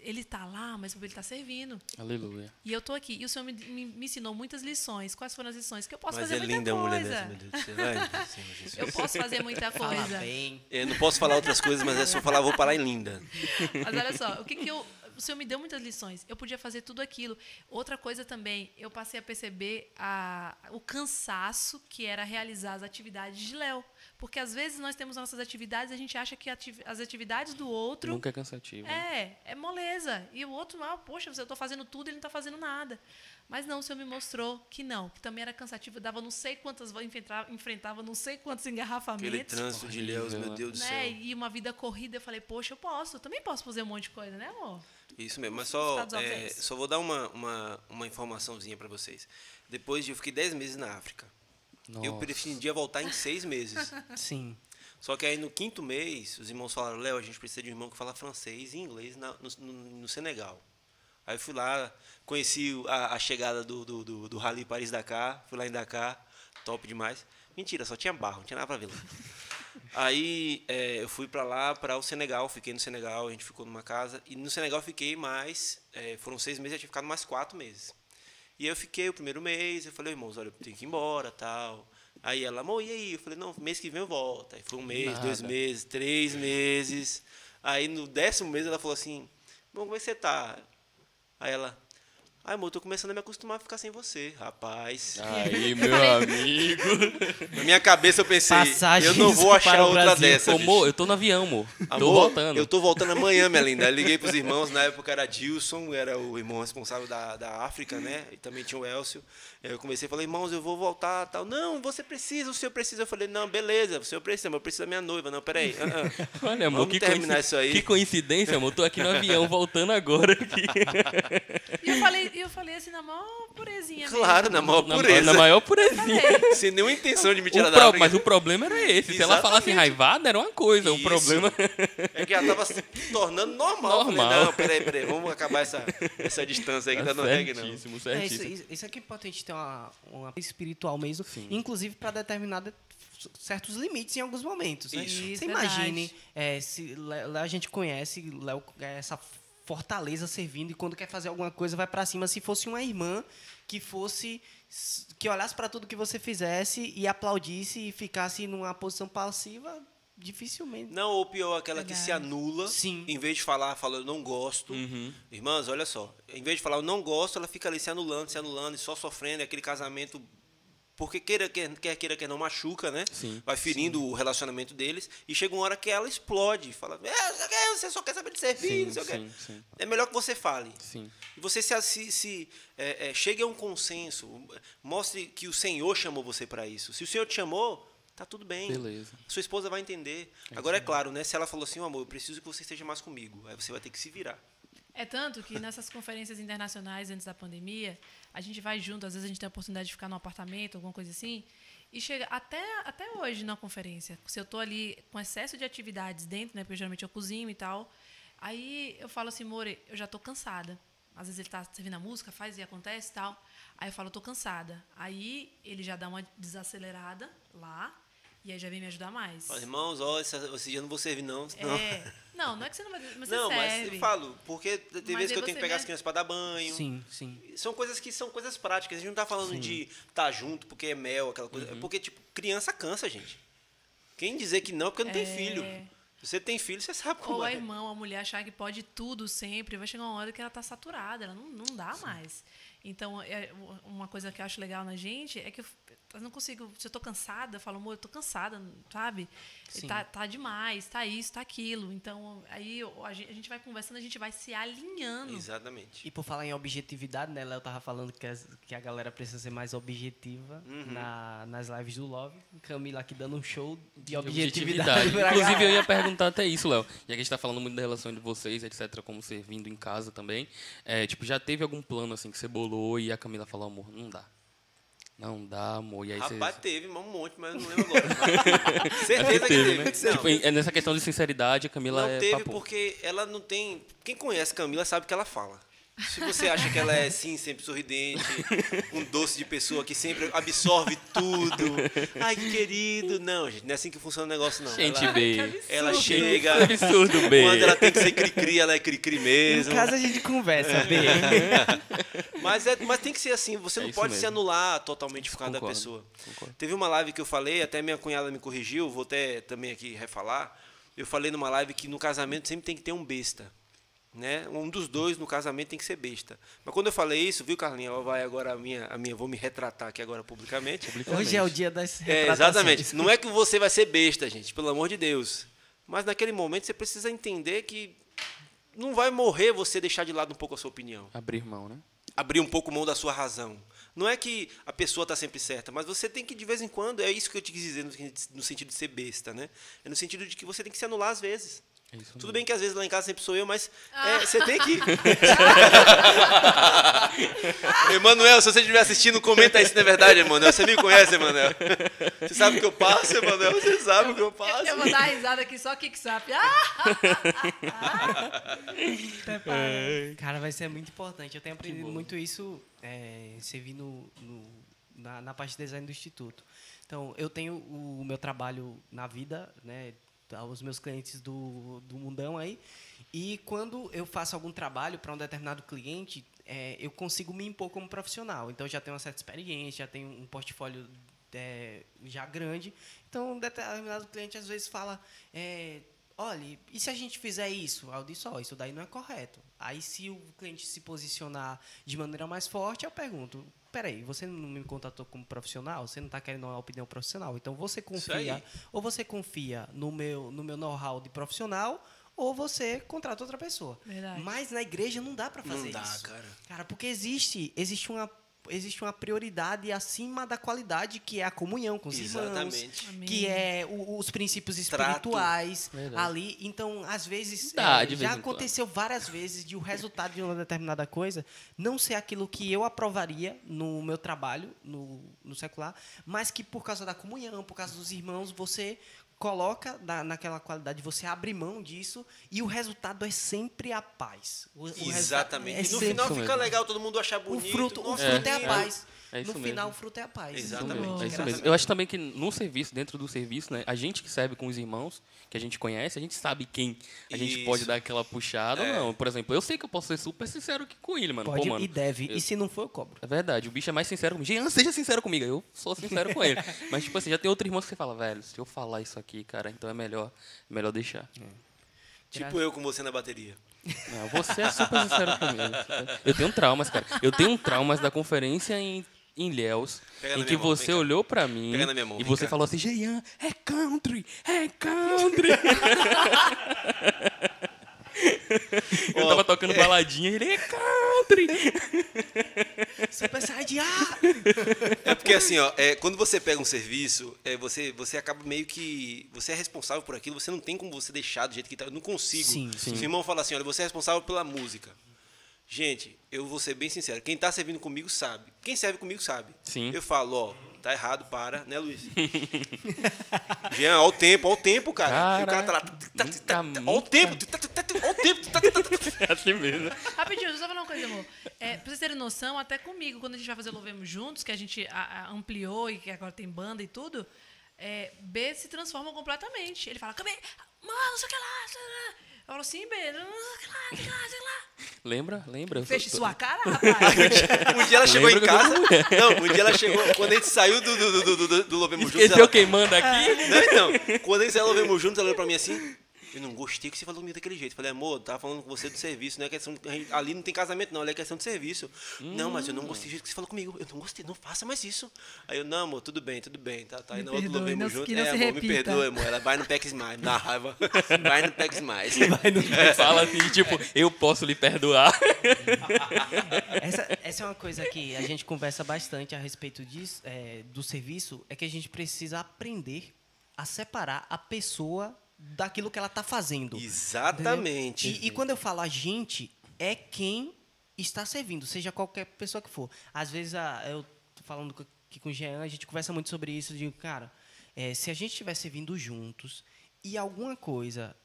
ele tá lá, mas ele tá servindo. Aleluia. E eu tô aqui. E o Senhor me, me, me ensinou muitas lições. Quais foram as lições? Que eu posso Mas fazer é muita linda mulher coisa. dessa, meu Deus do céu. Ai, Senhor Jesus. Eu posso fazer muita Fala coisa. bem. Eu não posso falar outras coisas, mas é só falar, vou parar em linda. Mas olha só, o que, que eu. O Senhor me deu muitas lições. Eu podia fazer tudo aquilo. Outra coisa também, eu passei a perceber a, o cansaço que era realizar as atividades de Léo. Porque às vezes nós temos nossas atividades e a gente acha que ati- as atividades do outro. Nunca é cansativo. né? É, é moleza. E o outro, ah, poxa, eu estou fazendo tudo e ele não está fazendo nada. Mas não, o Senhor me mostrou que não, que também era cansativo. Eu dava não sei quantas, enfrentava, enfrentava não sei quantos Aquele engarrafamentos. trânsito de Leus, meu né? Deus do Né? céu. E uma vida corrida, eu falei, poxa, eu posso, eu também posso fazer um monte de coisa, né, amor? Isso mesmo, mas só, é, só vou dar uma, uma, uma informaçãozinha pra vocês. Depois de eu fiquei 10 meses na África. Eu Nossa. pretendia voltar em 6 meses. Sim. Só que aí no quinto mês, os irmãos falaram, Léo, a gente precisa de um irmão que fala francês e inglês na- no, no- Senegal. Aí eu fui lá, conheci a, a chegada do, do, do, do Rally Paris-Dakar, fui lá em Dakar, top demais. Mentira, só tinha barro, não tinha nada pra ver lá. Aí é, eu fui pra lá, para o Senegal, fiquei no Senegal, a gente ficou numa casa. E no Senegal fiquei mais, é, foram seis meses, eu tinha ficado mais quatro meses. E eu fiquei o primeiro mês, eu falei, irmãos, olha, eu tenho que ir embora, tal. Aí ela, amor, e aí? Eu falei, não, mês que vem eu volto. Aí foi um mês, dois Nada. meses, três meses. Aí no décimo mês ela falou assim, bom, como é que você tá? Aí ela, ai, amor, eu tô começando a me acostumar a ficar sem você, rapaz. Aí, meu amigo. Na minha cabeça eu pensei, Passagens eu não vou achar outra Brasil. dessa. Amor, eu tô no avião, amor. Tô Amor, voltando. Eu tô voltando amanhã, minha linda. Aí liguei pros irmãos, na época era Dilson, era o irmão responsável da, da África, né? E também tinha o Elcio. Aí eu comecei a falar, irmãos, eu vou voltar tal. Não, você precisa, o senhor precisa. Eu falei, não, beleza, o senhor precisa, mas eu preciso da minha noiva. Não, peraí. ah, ah. Olha, amor, Vamos que, terminar isso aí. que coincidência, amor. Tô aqui no avião, voltando agora aqui. E eu falei, e eu falei assim, na maior purezinha mesmo. Claro, na maior Na, pureza. na maior purezinha. Falei. Sem nenhuma intenção de me O tirar pro- da África. Mas o problema era esse. Se ela falasse Exatamente. raivada, era uma coisa. O Isso. problema. É que já tava se tornando normal. Eu Falei, Normal. não, peraí, peraí, vamos acabar essa, essa distância aí que tá no reggae, não. certíssimo, É, isso, certíssimo. isso, isso é que é importante ter uma, uma espiritual mesmo, inclusive para determinar certos limites em alguns momentos. Né? Isso. Você imagine, é, se a gente conhece, Léo é essa fortaleza servindo e quando quer fazer alguma coisa vai para cima. Se fosse uma irmã que fosse que olhasse para tudo que você fizesse e aplaudisse e ficasse numa posição passiva, dificilmente. Não, ou pior, aquela que se anula. Sim. Em vez de falar, fala eu não gosto. Irmãs, olha só. Em vez de falar eu não gosto, ela fica ali se anulando, se anulando e só sofrendo. É aquele casamento. Porque queira, quer, quer queira, quer não machuca, né? Sim. Vai ferindo o relacionamento deles. E chega uma hora que ela explode. Fala, é, você só quer saber de servir, Sim, não sei o quê. sim, sim. É melhor que você fale. Sim. E você se, se, se é, é, chegue a um consenso. Mostre que o Senhor chamou você para isso. Se o Senhor te chamou, tá tudo bem. Beleza. Sua esposa vai entender. Agora é claro, né? Se ela falou assim, "Ô, amor, eu preciso que você esteja mais comigo. Aí você vai ter que se virar. É tanto que nessas conferências internacionais antes da pandemia, a gente vai junto, às vezes a gente tem a oportunidade de ficar num apartamento, alguma coisa assim, e chega até, até hoje na conferência, se eu estou ali com excesso de atividades dentro, né, porque geralmente eu cozinho e tal, aí eu falo assim, More, eu já estou cansada. Às vezes ele está servindo a música, faz e acontece e tal. Aí eu falo, tô cansada. Aí ele já dá uma desacelerada lá, e aí já vem me ajudar mais. Fala, irmãos, ó, esse, esse dia eu não vou servir, não. Não, É, não, não é que você não vai, mas você não mas eu falo, porque tem Mas vezes que eu tenho que pegar as crianças para dar banho. Sim, sim. São coisas que são coisas práticas. A gente não tá falando de estar junto porque é mel, aquela coisa. É porque, tipo, criança cansa, gente. Quem dizer que não é porque não tem É. filho. Se você tem filho, você sabe como Ou a é. irmã, ou a mulher achar que pode tudo sempre, vai chegar uma hora que ela está saturada, ela não, não dá mais. Então, é, uma coisa que eu acho legal na gente é que eu, não consigo. Se eu tô cansada, eu falo, amor, eu tô cansada, sabe? Sim. Tá, tá demais, tá isso, tá aquilo. Então, aí a gente, a gente vai conversando, a gente vai se alinhando. Exatamente. E por falar em objetividade, né? Léo tava falando que, as- que a galera precisa ser mais objetiva na- nas lives do Love. Camila aqui dando um show de objetividade. Objetividade. Inclusive, eu ia perguntar até isso, Léo. Já que a gente tá falando muito da relação de vocês, etc., como servindo em casa também. É, tipo, já teve algum plano assim que você bolou e a Camila falou, amor, não dá. Não dá, amor. E aí você. Rapaz, teve mas um monte, mas eu não lembro agora. Certeza que que teve, teve. né? Não, Tipo, é nessa questão de sinceridade, a Camila não é teve papo. porque ela não tem. Quem conhece Camila sabe o que ela fala. Se você acha que ela é, sim, sempre sorridente, um doce de pessoa que sempre absorve tudo. Ai, que querido. Não, gente, não é assim que funciona o negócio, não. Gente, ela, B. ela chega. Absurdo, B. Quando ela tem que ser cri-cri, ela é cri-cri Em mesmo. casa a gente conversa, B. Mas, é, mas tem que ser assim, você É não pode se mesmo. anular totalmente por causa da pessoa. concordo. Teve uma live que eu falei, até minha cunhada me corrigiu, vou até também aqui refalar. Eu falei numa live que no casamento sempre tem que ter um besta. Né? Um dos dois no casamento tem que ser besta. Mas quando eu falei isso, viu, Carlinha? Ela vai agora a minha, a minha, vou me retratar aqui agora publicamente. Hoje é o dia das É, exatamente. Não é que você vai ser besta, gente, pelo amor de Deus. Mas naquele momento você precisa entender que não vai morrer você deixar de lado um pouco a sua opinião Abrir mão, né? abrir um pouco mão da sua razão. Não é que a pessoa está sempre certa, mas você tem que, de vez em quando, é isso que eu te quis dizer no, no sentido de ser besta, né? É no sentido de que você tem que se anular às vezes. É isso Tudo mesmo. bem que às vezes lá em casa sempre sou eu, mas é, você tem que. Emanuel, se você estiver assistindo, comenta se não é verdade, Emanuel. Você me conhece, Emanuel. Você sabe o que eu passo, Emanuel? Você sabe o que eu passo. Eu vou dar risada aqui só kick-sap. Ah! Cara, vai ser muito importante. Eu tenho aprendido muito isso é, servir no, no- na, na parte de design do Instituto. Então, eu tenho o, meu trabalho na vida, né? Os meus clientes do, do mundão aí. E quando eu faço algum trabalho para um determinado cliente, é, eu consigo me impor como profissional. Então, já tenho uma certa experiência, já tenho um portfólio é, já grande. Então, um determinado cliente às vezes fala, é, olha, e se a gente fizer isso? Eu disse, ó, isso daí não é correto. Aí se o cliente se posicionar de maneira mais forte, eu pergunto, peraí, você não me contatou como profissional? Você não está querendo uma opinião profissional? Então você confia, ou você confia no meu, no meu know-how de profissional, ou você contrata outra pessoa. Verdade. Mas na igreja não dá para Não fazer dá, isso. cara. Cara, porque existe, existe uma existe uma prioridade acima da qualidade que é a comunhão com os Exatamente. irmãos, Amém. que é o- os princípios Trato. espirituais Verdade. ali. Então, às vezes, Dá, é, já aconteceu várias vezes de o resultado de uma determinada coisa não ser aquilo que eu aprovaria no meu trabalho, no, no secular, mas que por causa da comunhão, por causa dos irmãos, você coloca na, naquela qualidade, você abre mão disso e o resultado é sempre a paz. O- o Exatamente. é e no final fica legal, todo mundo achar o bonito. fruto, o fruto é, É, a paz. É isso no final, mesmo. o fruto é a paz. Exatamente. É isso mesmo. Eu acho também que no serviço, dentro do serviço, né, a gente que serve com os irmãos, que a gente conhece, a gente sabe quem a gente Isso. pode dar aquela puxada É. ou não. Por exemplo, eu sei que eu posso ser super sincero aqui com ele, mano. Pode Pô, mano, e deve. eu- E se não for, eu cobro. É verdade, o bicho é mais sincero comigo. Jean, seja sincero comigo. Eu sou sincero com ele. Mas, tipo assim, já tem outro irmão que você fala, velho, se eu falar isso aqui, cara, então é melhor, é melhor deixar. Tipo eu com você na bateria. Não, você é super sincero comigo. Eu tenho traumas, cara. Eu tenho um traumas da conferência em, em Ilhéus, Pega em que mão, você olhou pra mim mão, e você cá. falou assim, Jean, é country, é country. Eu tava tocando baladinha e ele é country. Super Saiyajin, ah! É porque assim, ó, é, quando você pega um serviço, é, você, você acaba meio que. Você é responsável por aquilo, você não tem como você deixar do jeito que tá. Eu não consigo. Sim, Se o irmão fala assim, olha, você é responsável pela música. Gente, eu vou ser bem sincero. Quem tá servindo comigo sabe. Quem serve comigo sabe. Sim. Eu falo, ó, tá errado, para, né, Luiz? Jean, ó o tempo, ó o tempo, cara. e o cara tá lá. Cara, Ó o tempo, ó o tempo. É assim mesmo. Rapidinho, deixa eu só falar uma coisa, amor. É, pra vocês terem noção, até comigo, quando a gente vai fazer Louvemos Juntos, que a gente ampliou e que agora tem banda e tudo, é, B se transforma completamente. Ele fala, mano, não sei o que lá. Sei lá." Eu falo assim, B, não sei o que lá, lá, lá. Lembra? Lembra? Feche sua cara, rapaz. Um dia ela chegou em casa. Não, um dia ela chegou. Quando a gente saiu do, do, do, do, do Louvemos Juntos. Esqueceu ela- quem manda aqui? Não, então. Quando a gente saiu Louvemos Juntos, ela olhou pra mim assim. Eu não gostei que você falou comigo daquele jeito. Falei, amor, eu tava falando com você do serviço, não é questão. de- ali não tem casamento, não, ali é questão de serviço. Não, mas eu não gostei do jeito que você falou comigo. Eu não gostei, não faça mais isso. Aí eu, não, amor, tudo bem, tudo bem. Tá, tá. Me na outra não É, amor, me repita. perdoa, amor. Ela vai no Pex Mais, me dá raiva. Vai no Pex Mais. Fala assim, tipo, eu posso lhe perdoar. Essa, essa é uma coisa que a gente conversa bastante a respeito disso, é, do serviço, é que a gente precisa aprender a separar a pessoa daquilo que ela está fazendo. Exatamente. E, e quando eu falo a gente, é quem está servindo, seja qualquer pessoa que for. Às vezes, a, eu falando que com o Jean a gente conversa muito sobre isso, de cara, é, se a gente estiver servindo juntos e alguma coisa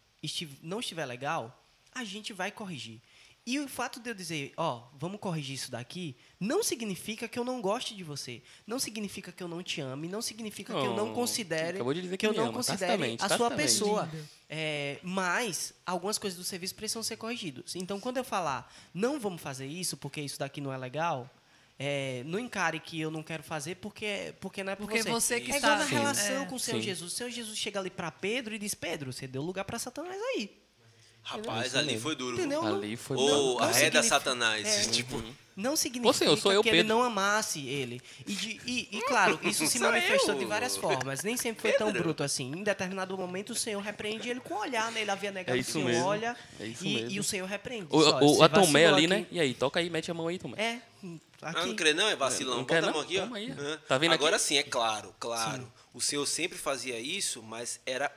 não estiver legal, a gente vai corrigir. E o fato de eu dizer, ó, vamos corrigir isso daqui, não significa que eu não goste de você. Não significa que eu não te ame, não significa que eu não Oh, considere acabou de dizer que que eu não ama, considere tacitamente, a sua tacitamente. pessoa. É, mas algumas coisas do serviço precisam ser corrigidas. Então, quando eu falar, não vamos fazer isso porque isso daqui não é legal, é, não encare que eu não quero fazer porque, porque não é por Porque você. você que é está- igual na Sim. relação É. com o Senhor Sim. Jesus. O Senhor Jesus chega ali para Pedro e diz: Pedro, você deu lugar para Satanás aí. Rapaz, Isso ali mesmo. foi duro. Entendeu? Ali Não- foi Ou não arreda significa- Satanás. É. Tipo, Não significa Senhor, sou eu, que ele Pedro. não amasse ele. E, de- e- e, claro, isso se manifestou eu. de várias formas. Nem sempre foi tão Pedro. bruto assim. Em determinado momento, o Senhor repreende ele com o olhar, né? Ele havia negado É o isso Senhor, mesmo. olha. É isso e, mesmo. e o Senhor repreende. O, Só, o, a Tomé ali, aqui. né? E aí, toca aí, mete a mão aí, Tomé. É, Ah, aqui. não crê não, é vacilão. Não Bota quer a não? mão aqui, ó. Aí, ó. Tá vendo Agora aqui? sim, é claro, claro. O Senhor sempre fazia isso, mas era...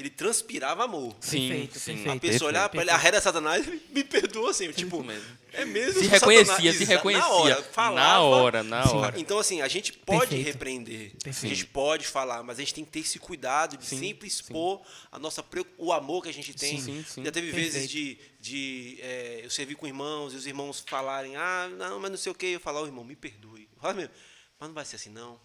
Ele transpirava amor. Sim, Perfeito, sim. perfeito. A pessoa olhava pra ele, arreda Satanás, ele me perdoa assim, tipo, mesmo. é mesmo? Se reconhecia, Satanás. se reconhecia. Na hora, Na falava. hora, na Sim. hora. Então, assim, a gente pode Perfeito. repreender, a gente pode falar, mas a gente tem que ter esse cuidado de Sim, sempre expor a nossa, o amor que a gente tem. Sim, sim, Já teve Perfeito. vezes de, de é, eu servir com irmãos e os irmãos falarem, ah, não, mas não sei o que, eu falar, ô irmão, me perdoe. Fala mesmo, mas não vai ser assim, não.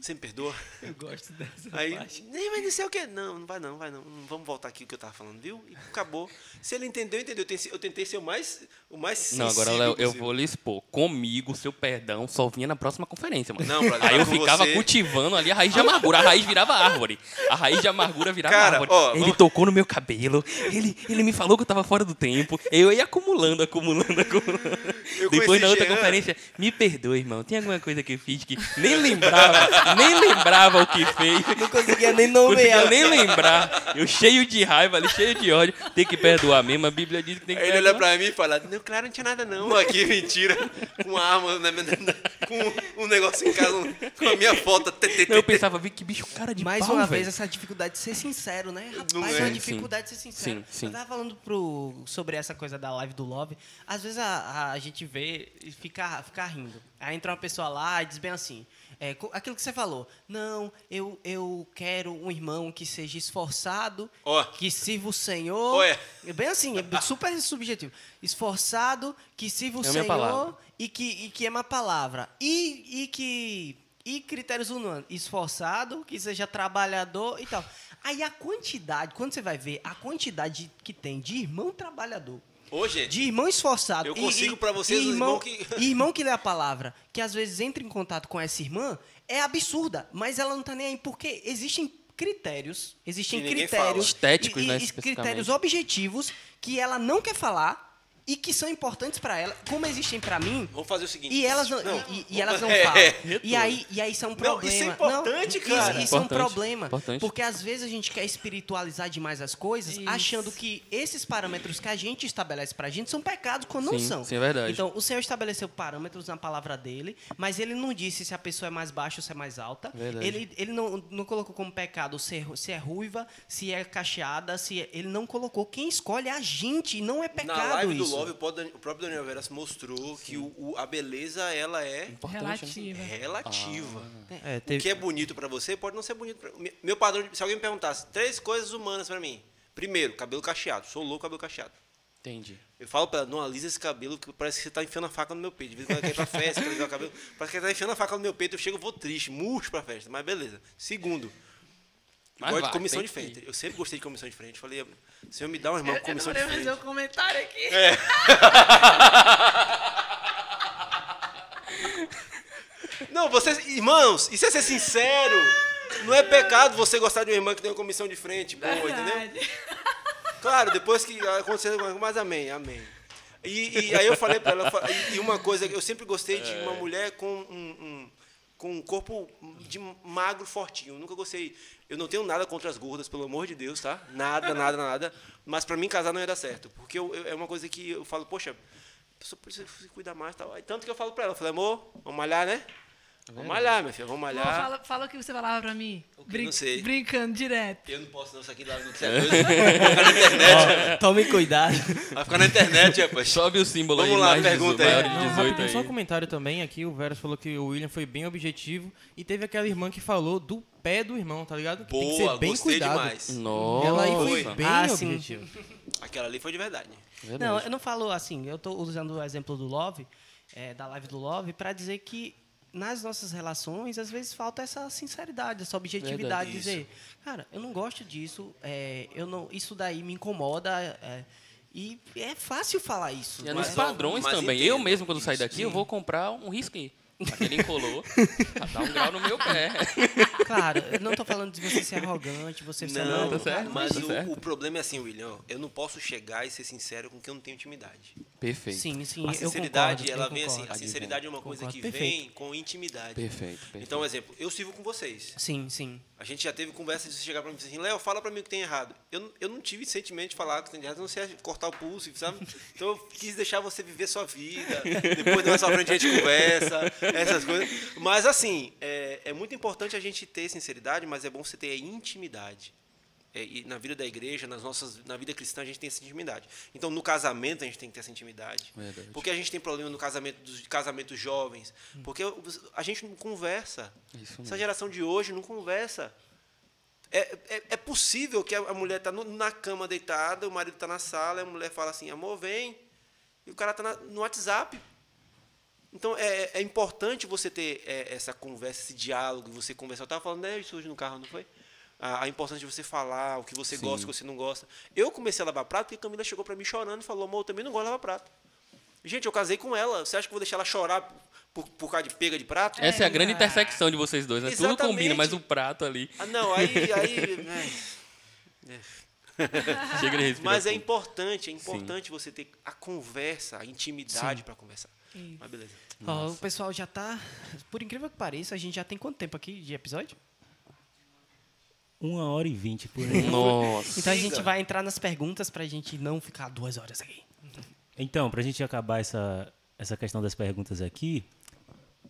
Você me perdoa? Eu gosto dessa Aí, parte. nem vai não sei o quê. Não, não vai não, vai não. Vamos voltar aqui o que eu tava falando, viu? E acabou. Se ele entendeu, entendeu. Eu tentei- ser o mais, o mais Não, agora, Léo, eu vou lhe expor. Comigo, seu perdão só vinha na próxima conferência, mano. Não, brother, Aí eu ficava você- cultivando ali a raiz de amargura. A raiz virava árvore. A raiz de amargura virava Cara, árvore. ó, ele vamos- tocou no meu cabelo. Ele, ele me falou que eu tava fora do tempo. Eu ia acumulando, acumulando, acumulando. Eu Depois na outra Jean. conferência, me perdoe, irmão. Tem alguma coisa que eu fiz que nem lembrava, nem lembrava o que fez. Não conseguia nem Não conseguia nomear. nem lembrar. Eu cheio de raiva ali, cheio de ódio. Tem que perdoar mesmo. A Bíblia diz que tem que Aí ele perdoar. olha pra mim e fala, não, claro, não tinha nada não. Aqui, mentira. Com arma, né, né, né, com um negócio em casa, com a minha foto. tê, tê, tê, Eu pensava, vi que bicho cara de Mais pau, uma velho. vez, essa dificuldade de ser sincero, né? Não Rapaz, é? uma Sim, dificuldade de ser sincero. sim, sim. Eu tava falando pro, sobre essa coisa da live do Love. Às vezes a, a gente vê e fica, fica rindo. Aí entra uma pessoa lá e diz bem assim. É, aquilo que você falou. Não, eu, eu quero um irmão que seja esforçado, Ó. que sirva o Senhor. Olha. É bem assim, é super subjetivo. Esforçado, que sirva o É Senhor e que, e que ama a palavra. E, e que. E critérios humanos. Esforçado, que seja trabalhador e tal. Aí a quantidade, quando você vai ver, a quantidade que tem de irmão trabalhador, Ô, gente, de irmão esforçado. Eu consigo pra vocês irmão, irmão que- e irmão que lê a palavra, que às vezes entra em contato com essa irmã, é absurda, mas ela não tá nem aí, porque existem critérios, existem critérios fala. Estéticos, e- né, e especificamente. critérios objetivos que ela não quer falar e que são importantes pra ela, como existem pra mim, vamos fazer o seguinte. e elas não, e, e- e elas não É. falam. E aí, e aí isso é um Não, problema. isso é importante, Não, cara. Isso, isso é um Importante, problema. importante. Porque às vezes a gente quer espiritualizar demais as coisas, Isso. achando que esses parâmetros que a gente estabelece pra gente são pecados quando não Sim, são. sim, é verdade. Então, o Senhor estabeleceu parâmetros na palavra dele, mas ele não disse se a pessoa é mais baixa ou se é mais alta. Verdade. Ele, ele não, não colocou como pecado se é, se é ruiva, se é cacheada, se é- ele não colocou. Quem escolhe é a gente, e não é pecado Na live isso. O próprio Dan- o próprio Daniel Veras mostrou que o, o- a beleza, ela é Importante, né? Relativa. relativa. É, O que é bonito pra você pode não ser bonito pra meu- Meu padrão, se alguém me perguntasse três coisas humanas pra mim. Primeiro, cabelo cacheado. Sou louco cabelo cacheado. Entendi. Eu falo pra ela, não alisa esse cabelo, que parece que você tá enfiando a faca no meu peito. De vez em quando ela quer ir pra festa, quer alisar o cabelo, parece que ela tá enfiando a faca no meu peito, eu chego, eu vou triste, murcho pra festa, mas beleza. Segundo, eu Mas gosto vai, de comissão de frente. Eu sempre gostei de comissão de frente. Falei, Senhor, me dá um irmão com comissão de Eu frente. fazer um comentário aqui. Não, vocês, irmãos, isso é ser sincero. Não é pecado você gostar de uma irmã que tem uma comissão de frente boa, entendeu? Verdade. Claro, depois que aconteceu alguma coisa, mas amém, amém. E, e aí eu falei pra ela, eu e- e uma coisa, eu sempre gostei de uma mulher com um, um- com um corpo de magro fortinho. Eu nunca gostei. Eu não tenho nada contra as gordas, pelo amor de Deus, tá? Nada, nada, nada. Mas pra mim casar não ia dar certo. Porque eu- eu- é uma coisa que eu falo, poxa, a pessoa precisa se cuidar mais. Tal. Aí, tanto que eu falo pra ela, eu falei, amor, vamos malhar, né? Vamos malhar, minha filha, vamos malhar. fala, fala o que você falava pra mim. que? Não sei. Brincando direto. Eu não posso não, isso aqui lá no Vai ficar na internet. Tome cuidado. Vai ficar na internet, rapaz. Sobe o símbolo Vamos aí, lá, mais de pergunta 18, aí. Não, 18 rapidinho, só um aí. comentário também aqui. O Veras falou que o William foi bem objetivo. E teve aquela irmã que falou do pé do irmão, tá ligado? Que tem que Boa, ser bem gostei cuidado. demais. Nossa. Ela aí foi bem Ah, sim. objetiva. Aquela ali foi de verdade. Verdade. Não, eu não falo assim, eu tô usando o exemplo do Love, é, da live do Love, para dizer que nas nossas relações, às vezes falta essa sinceridade, essa objetividade, Verdade, dizer, cara, eu não gosto disso, é, eu não, isso daí me incomoda, é, e é fácil falar isso. E é não nos padrões mas também. Eu mesmo, quando sair isso, daqui, eu sim. vou comprar um risque. Aquele encolou, dar um grau no meu pé. Claro, eu não tô falando de você ser arrogante, você ser Não, tá certo, mas tá o, certo. o problema é assim, William. Eu não posso chegar e ser sincero com quem eu não tenho intimidade. Perfeito. Sim, sim, A sinceridade, concordo, ela vem assim. A sinceridade é uma coisa Concordo, que perfeito. vem com intimidade. Perfeito, perfeito. Então, exemplo, eu sirvo com vocês. Sim, sim. A gente já teve conversa de você chegar pra mim e dizer assim, Léo, fala pra mim o que tem errado. Eu, não- eu não tive sentimento de falar o que tem errado, não sei cortar o pulso, sabe? Então eu quis deixar você viver sua vida. Depois mais pra frente a gente conversa, essas coisas. Mas assim, é, é muito importante a gente ter sinceridade, mas é bom você ter a intimidade. É, e na vida da igreja, nas nossas, na vida cristã, a gente tem essa intimidade. Então, no casamento, a gente tem que ter essa intimidade. Verdade. Porque a gente tem problema no casamento dos casamentos jovens. Porque a gente não conversa. Essa geração de hoje não conversa. É, é, é possível que a mulher está na cama deitada, o marido está na sala, a mulher fala assim, amor, vem. E o cara está no WhatsApp. Então, é, é importante você ter é, essa conversa, esse diálogo, você conversar. Eu estava falando né, isso hoje no carro, não foi? A, a importância de você falar o que você Sim. gosta, o que você não gosta. Eu comecei a lavar prato porque a Camila chegou para mim chorando e falou, amor, eu também não gosto de lavar prato. Gente, eu casei com ela. Você acha que eu vou deixar ela chorar por, por causa de pega de prato? Essa é a grande intersecção de vocês dois, né? Tudo Exatamente. combina, mas o prato ali. Ah, não, aí. aí é. Chega de respirar. Mas é importante, é importante você ter a conversa, a intimidade para conversar. Isso. Mas beleza. Ó, o pessoal já tá. Por incrível que pareça, a gente já tem quanto tempo aqui de episódio? Uma hora e vinte por aí. Nossa. Então a gente vai entrar nas perguntas pra gente não ficar duas horas aqui. Então, para a gente acabar essa, essa questão das perguntas aqui,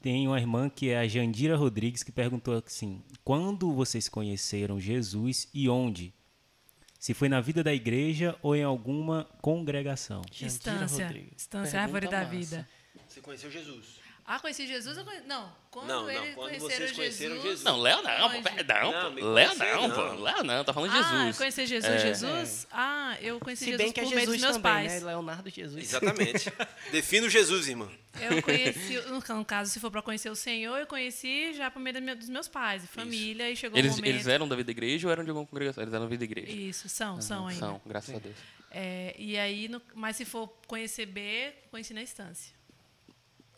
tem uma irmã que é a Jandira Rodrigues que perguntou assim: quando vocês conheceram Jesus e onde? Se foi na vida da igreja ou em alguma congregação? Jandira Distância. Rodrigues. Distância, árvore da massa. vida. Você conheceu Jesus? Ah, conheci Jesus? Conhe... Não, quando Não, não, eles quando conheceram vocês conheceram Jesus... Jesus. Não, Léo não, Não, pô. Léo não, pô. Léo não, tá falando de Ah, Jesus. conhecer Jesus, É. Jesus? Ah, eu conheci Se Jesus bem que é por meio Jesus dos meus também, pais. né? Leonardo Jesus. Exatamente. Defina o Jesus, irmã. Eu conheci, no caso, se for para conhecer o Senhor, eu conheci já por meio dos meus pais, família, e chegou Eles, o momento... eles eram da vida da igreja ou eram de alguma congregação? Eles eram da vida da igreja. Isso, são, são ainda. São, graças a Deus. É, e aí, no- mas se for conhecer B, conheci na instância.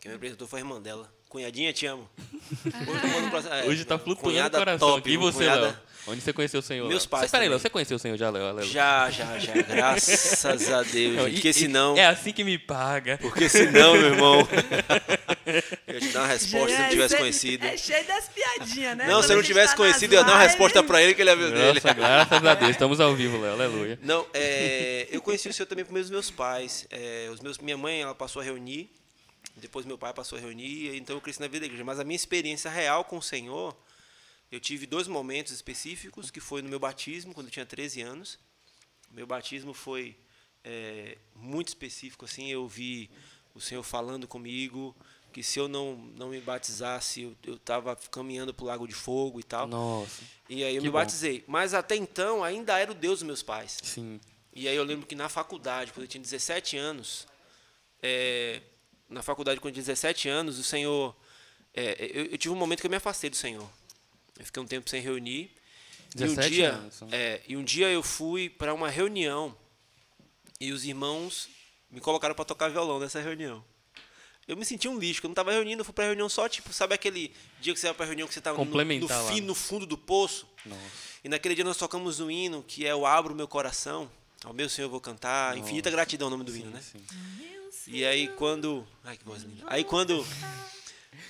Quem me apresentou foi a irmã dela. Cunhadinha, te amo. Hoje, eu mando pra- é, Hoje tá flutuando o cunhada coração top. E você, cunhada- Léo? Onde você conheceu o Senhor? Meus pais Você, peraí. Léo, você conheceu o Senhor já, Léo? Já, já, já. Graças a Deus. Não, gente, e- Porque e- senão. É assim que me paga. Porque senão, meu irmão. eu ia te dar uma resposta se eu não tivesse É, conhecido. É cheio das piadinhas, né? Não, Quando se eu não tivesse tá conhecido, eu ia dar uma resposta pra ele que ele ia ver dele. Nossa, graças a Deus. Estamos ao vivo, Léo. Aleluia. Não, é, eu conheci o senhor também por meio dos meus pais. É, os meus, minha mãe ela passou a reunir, depois meu pai passou a reunir, então eu cresci na vida da igreja. Mas a minha experiência real com o Senhor, eu tive dois momentos específicos, que foi no meu batismo, quando eu tinha 13 anos. Meu batismo foi é, muito específico, assim, eu vi o Senhor falando comigo, que se eu não, não me batizasse, eu estava caminhando para o lago de fogo e tal. Nossa. E aí eu me bom. batizei. Mas até então ainda era o Deus dos meus pais. Sim. E aí eu lembro que na faculdade, quando eu tinha 17 anos, é, na faculdade tinha 17 anos, o Senhor, é, eu, eu tive um momento que eu me afastei do Senhor. Eu fiquei um tempo sem reunir. E um 17 dia, anos, né? é, e um dia eu fui para uma reunião e os irmãos me colocaram para tocar violão nessa reunião. Eu me senti um lixo, eu não estava reunindo, eu fui para reunião só, tipo, sabe aquele dia que você vai para reunião que você estava no, no, lá, fim, no fundo do poço? Nossa. E naquele dia nós tocamos um hino que é o Abro Meu Coração. Ao meu Senhor eu vou cantar. Infinita gratidão é o nome do hino, né? Sim. E aí quando. Ai, que voz linda. Aí quando.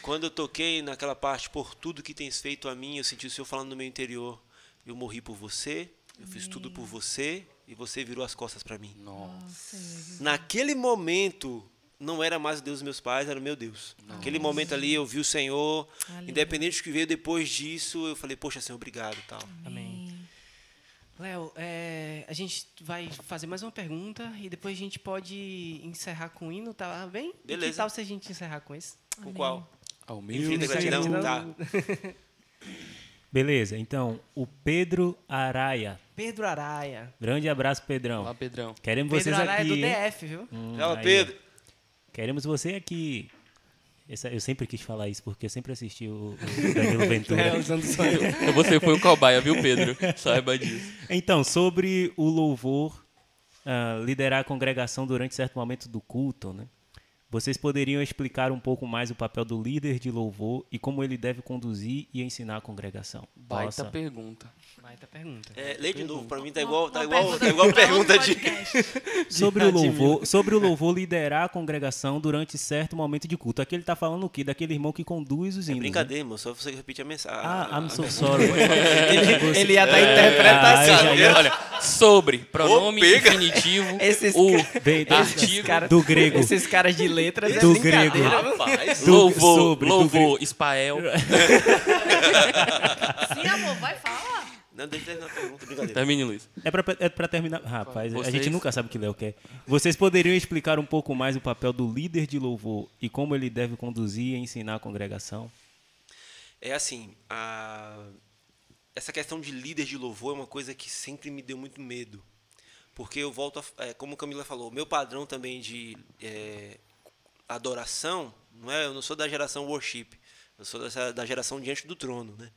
Quando eu toquei naquela parte, por tudo que tens feito a mim, eu senti o Senhor falando no meu interior. Eu morri por você, eu fiz tudo por você, e você virou as costas para mim. Nossa. Naquele momento, não era mais o Deus dos meus pais, era o meu Deus. Aquele momento ali eu vi o Senhor, Aleluia. independente do que veio depois disso, eu falei, poxa, Senhor, obrigado e tal. Amém. Léo, é, a gente vai fazer mais uma pergunta e depois a gente pode encerrar com o hino, tá bem? E Beleza. Que tal se a gente encerrar com esse? Com qual? Ao meio. Infinita gratidão? Tá. Beleza, então, o Pedro Araia. Pedro Araia. Grande abraço, Pedrão. Olá, Pedrão. Queremos Pedro vocês Araia aqui. do hein? DF, viu? Hum, Pedro. Queremos você aqui. Eu sempre quis falar isso, porque eu sempre assisti o, o Danilo Ventura. É, eu. Você foi o cobaia, viu, Pedro? Saiba disso. Então, sobre o louvor, ah, liderar a congregação durante certo momento do culto, né? Vocês poderiam explicar um pouco mais o papel do líder de louvor e como ele deve conduzir e ensinar a congregação? Baita Nossa. pergunta. Baita pergunta. É, lê de novo, pra mim tá igual, tá igual, pergunta tá igual pergunta de. Sobre o louvor, sobre o louvor liderar a congregação durante certo momento de culto. Aqui ele tá falando o quê? Daquele irmão que conduz os É hinos. né? brincadeira, irmão, só você repetir a mensagem. Ah, I'm so a- sorry. Ele, ele ia dar Ah, eu interpretação. já ia- Olha, sobre pronome Ô, pega. infinitivo, Esses o artigo, do grego. Esses caras de letras é Do brincadeira, grego. Rapaz, Do- louvor, sobre, do espael. Sim, amor, vai, fala. não, deixa eu terminar a pergunta, brincadeira. Termine, Luiz. É pra, é pra terminar. Rapaz, a Vocês- gente nunca sabe o que Léo quer. Vocês poderiam explicar um pouco mais o papel do líder de louvor e como ele deve conduzir e ensinar a congregação? É assim, a- essa questão de líder de louvor é uma coisa que sempre me deu muito medo. Porque eu volto, a, é, como a Camila falou, meu padrão também de é, adoração, não é, eu não sou da geração worship, eu sou da geração diante do trono. Né?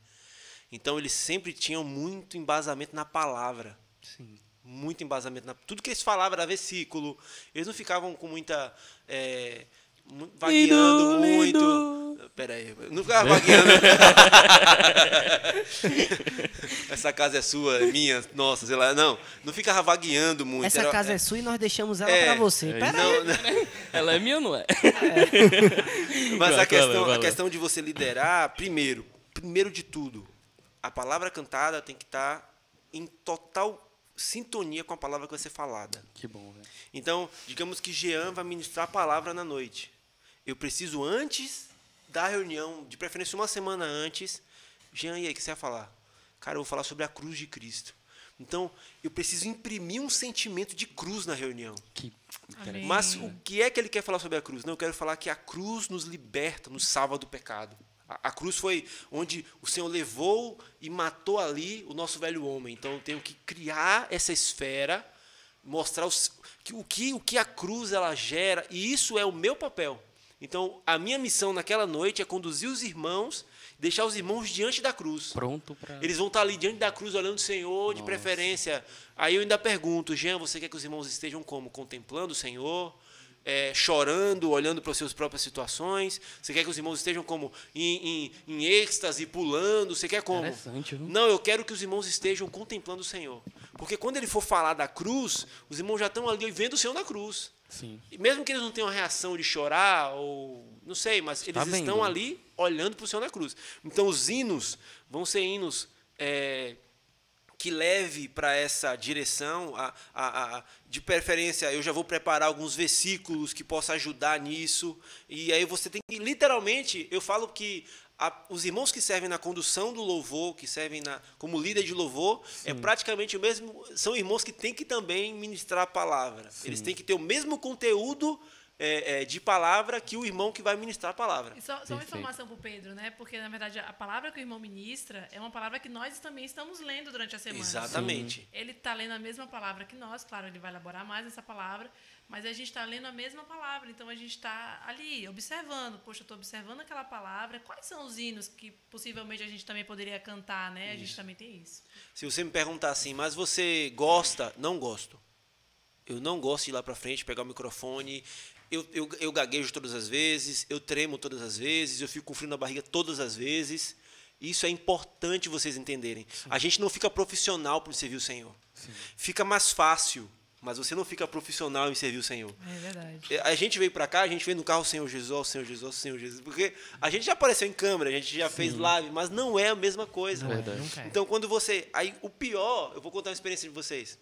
Então eles sempre tinham muito embasamento na palavra. Sim. muito embasamento na tudo que eles falavam era versículo eles não ficavam com muita é, vagueando muito pera aí não ficava vagueando essa casa é sua é minha nossa sei lá não não ficava vagueando muito Essa era- casa é sua e nós deixamos ela É, pra você. é Pera não, não, Ela é minha ou não é? Mas Vai, a questão, vai, vai, a questão de você liderar, primeiro, primeiro de tudo, a palavra cantada tem que estar em total sintonia com a palavra que vai ser falada. Que bom, velho. Então, digamos que Jean vai ministrar a palavra na noite. Eu preciso, antes da reunião, de preferência uma semana antes, Jean, e aí, o que você vai falar? Cara, eu vou falar sobre a cruz de Cristo. Então, eu preciso imprimir um sentimento de cruz na reunião. Que. Mas o que é que ele quer falar sobre a cruz? Não, eu quero falar que a cruz nos liberta, nos salva do pecado. A, a cruz foi onde o Senhor levou e matou ali o nosso velho homem. Então eu tenho que criar essa esfera, mostrar os- que, o, que, o que a cruz ela gera, e isso é o meu papel. Então a minha missão naquela noite é conduzir os irmãos, deixar os irmãos diante da cruz. pronto pra. Eles vão estar ali diante da cruz olhando o Senhor, de preferência. Aí eu ainda pergunto, Jean, você quer que os irmãos estejam como? Contemplando o Senhor? é, chorando, olhando para as suas próprias situações? Você quer que os irmãos estejam como em, em, em êxtase, pulando? Você quer como? Interessante, viu? Não, eu quero que os irmãos estejam contemplando o Senhor. Porque quando ele for falar da cruz, os irmãos já estão ali vendo o Senhor na cruz. Sim. E mesmo que eles não tenham a reação de chorar, ou não sei, mas eles Tá vendo, estão ali olhando para o Senhor na cruz. Então os hinos vão ser hinos é, que leve para essa direção, a, a, a- de preferência eu já vou preparar alguns versículos que possam ajudar nisso, e aí você tem que, literalmente, eu falo que a- os irmãos que servem na condução do louvor, que servem na, como líder de louvor, é praticamente o mesmo, são irmãos que têm que também ministrar a palavra. Eles têm que ter o mesmo conteúdo é, é, de palavra que o irmão que vai ministrar a palavra. E só, só uma informação para o Pedro, né? Porque, na verdade, a palavra que o irmão ministra é uma palavra que nós também estamos lendo durante a semana. Exatamente. Ele está lendo a mesma palavra que nós, claro, ele vai elaborar mais essa palavra, mas a gente está lendo a mesma palavra, então a gente está ali, observando. Poxa, eu estou observando aquela palavra, quais são os hinos que possivelmente a gente também poderia cantar, né? A gente também tem isso. Se você me perguntar assim, mas você gosta? Não gosto. Eu não gosto de ir lá pra frente, pegar o microfone. Eu, eu, eu gaguejo todas as vezes, eu tremo todas as vezes, eu fico com frio na barriga todas as vezes. Isso é importante vocês entenderem. A gente não fica profissional por servir o Senhor. Fica mais fácil, mas você não fica profissional em servir o Senhor. É verdade. A gente veio pra cá, a gente veio no carro Senhor Jesus, Senhor Jesus, Senhor Jesus, porque a gente já apareceu em câmera, a gente já fez live, mas não é a mesma coisa. Não é, Verdade. é. Então, quando você. Aí, o pior, eu vou contar uma experiência de vocês.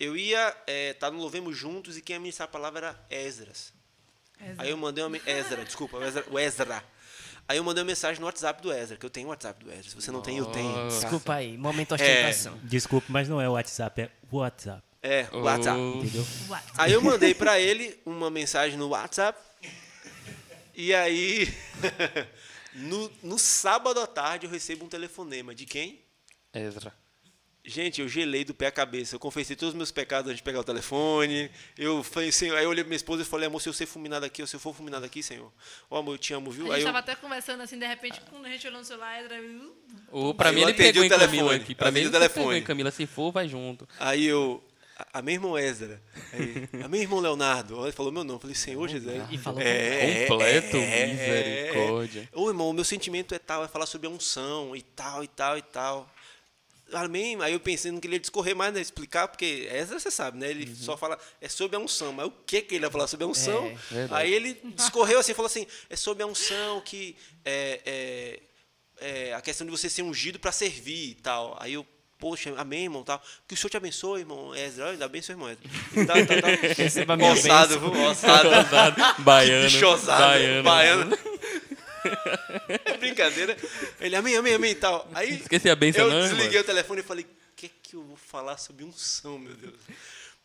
Eu ia estar no Louvemos Juntos e quem ia ministrar a palavra era Esdras. Aí eu mandei uma. Ezra, desculpa, o Ezra, o Ezra. Aí eu mandei uma mensagem no WhatsApp do Ezra, que eu tenho o WhatsApp do Ezra. Se você não tem, eu tenho. tá? Desculpa aí, momento É. ostentação. Desculpa, mas não é o WhatsApp, é o WhatsApp. É, o WhatsApp. Entendeu? What? Aí eu mandei pra ele uma mensagem no WhatsApp. E aí, no, no sábado à tarde, eu recebo um telefonema. De quem? Ezra. Gente, eu gelei do pé à cabeça. Eu confessei todos os meus pecados antes de pegar o telefone. Eu falei, Senhor, aí eu olhei pra minha esposa e falei, amor, se eu ser fulminado aqui, ou se eu for fulminado aqui, Senhor. Ó, amor, eu te amo, A viu? gente Aí eu, tava até conversando assim, de repente, quando a gente olhou no celular, Ezra. uh, Ou pra mim eu ele pegou o em Camila telefone, aqui. Pra mim o telefone. Camila. Se for, vai junto. aí eu a, a meu irmão Ezra, aí, a meu irmão Leonardo, ele falou meu nome, eu falei, Senhor Jesus. E falou Completo, misericórdia. Ô irmão, o meu sentimento é tal, é falar sobre a unção e tal, e tal, e tal. Amém? Aí eu pensei não queria discorrer mais, né? Explicar, porque Ezra você sabe, né? Ele Uhum. só fala, é sobre a unção. Mas o que que ele ia falar sobre a unção? É. Aí ele discorreu assim, falou assim, é sobre a unção que é, é, é a questão de você ser ungido para servir e tal. Aí eu, poxa, amém, irmão, tal. Que o Senhor te abençoe, irmão Ezra. Ainda bem, seu irmão Ezra. Tal, tal. Receba a minha Ossado? Ossado. Baiano. Bicho ousado, Baiano. baiano. Brincadeira. Ele, amém, amém, amém tal. Aí Esqueci a bênção, eu não, desliguei o telefone e falei, o que que eu vou falar sobre unção, meu Deus?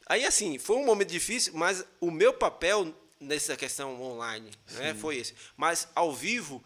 Aí, assim, foi um momento difícil, mas o meu papel nessa questão online né, foi esse. Mas, ao vivo,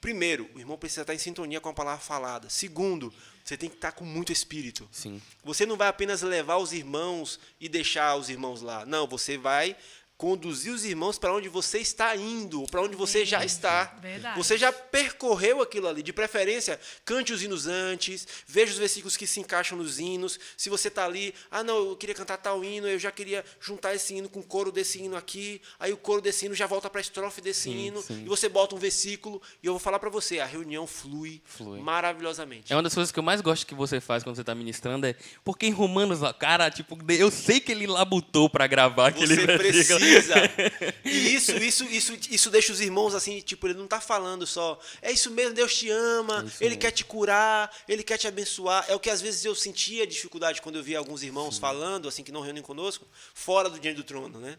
primeiro, o irmão precisa estar em sintonia com a palavra falada. Segundo, você tem que estar com muito espírito. Sim. Você não vai apenas levar os irmãos e deixar os irmãos lá. Não, você vai conduzir os irmãos para onde você está indo, para onde você já está. Verdade. Você já percorreu aquilo ali. De preferência, cante os hinos antes, veja os versículos que se encaixam nos hinos. Se você está ali, ah, não, eu queria cantar tal hino, eu já queria juntar esse hino com o coro desse hino aqui. Aí o coro desse hino já volta para a estrofe desse Sim, hino. sim. E você bota um versículo. E eu vou falar para você, a reunião flui, Flui. maravilhosamente. É uma das coisas que eu mais gosto que você faz quando você tá ministrando é porque em Romanos, cara, tipo, eu sei que ele labutou pra gravar aquele Você versículo. precisa. E isso, isso, isso, isso deixa os irmãos assim, tipo, ele não tá falando só. É isso mesmo, Deus te ama, É ele mesmo. quer te curar, ele quer te abençoar. É o que às vezes eu sentia dificuldade quando eu via alguns irmãos falando, assim, que não reúnem conosco, fora do diante do trono, né?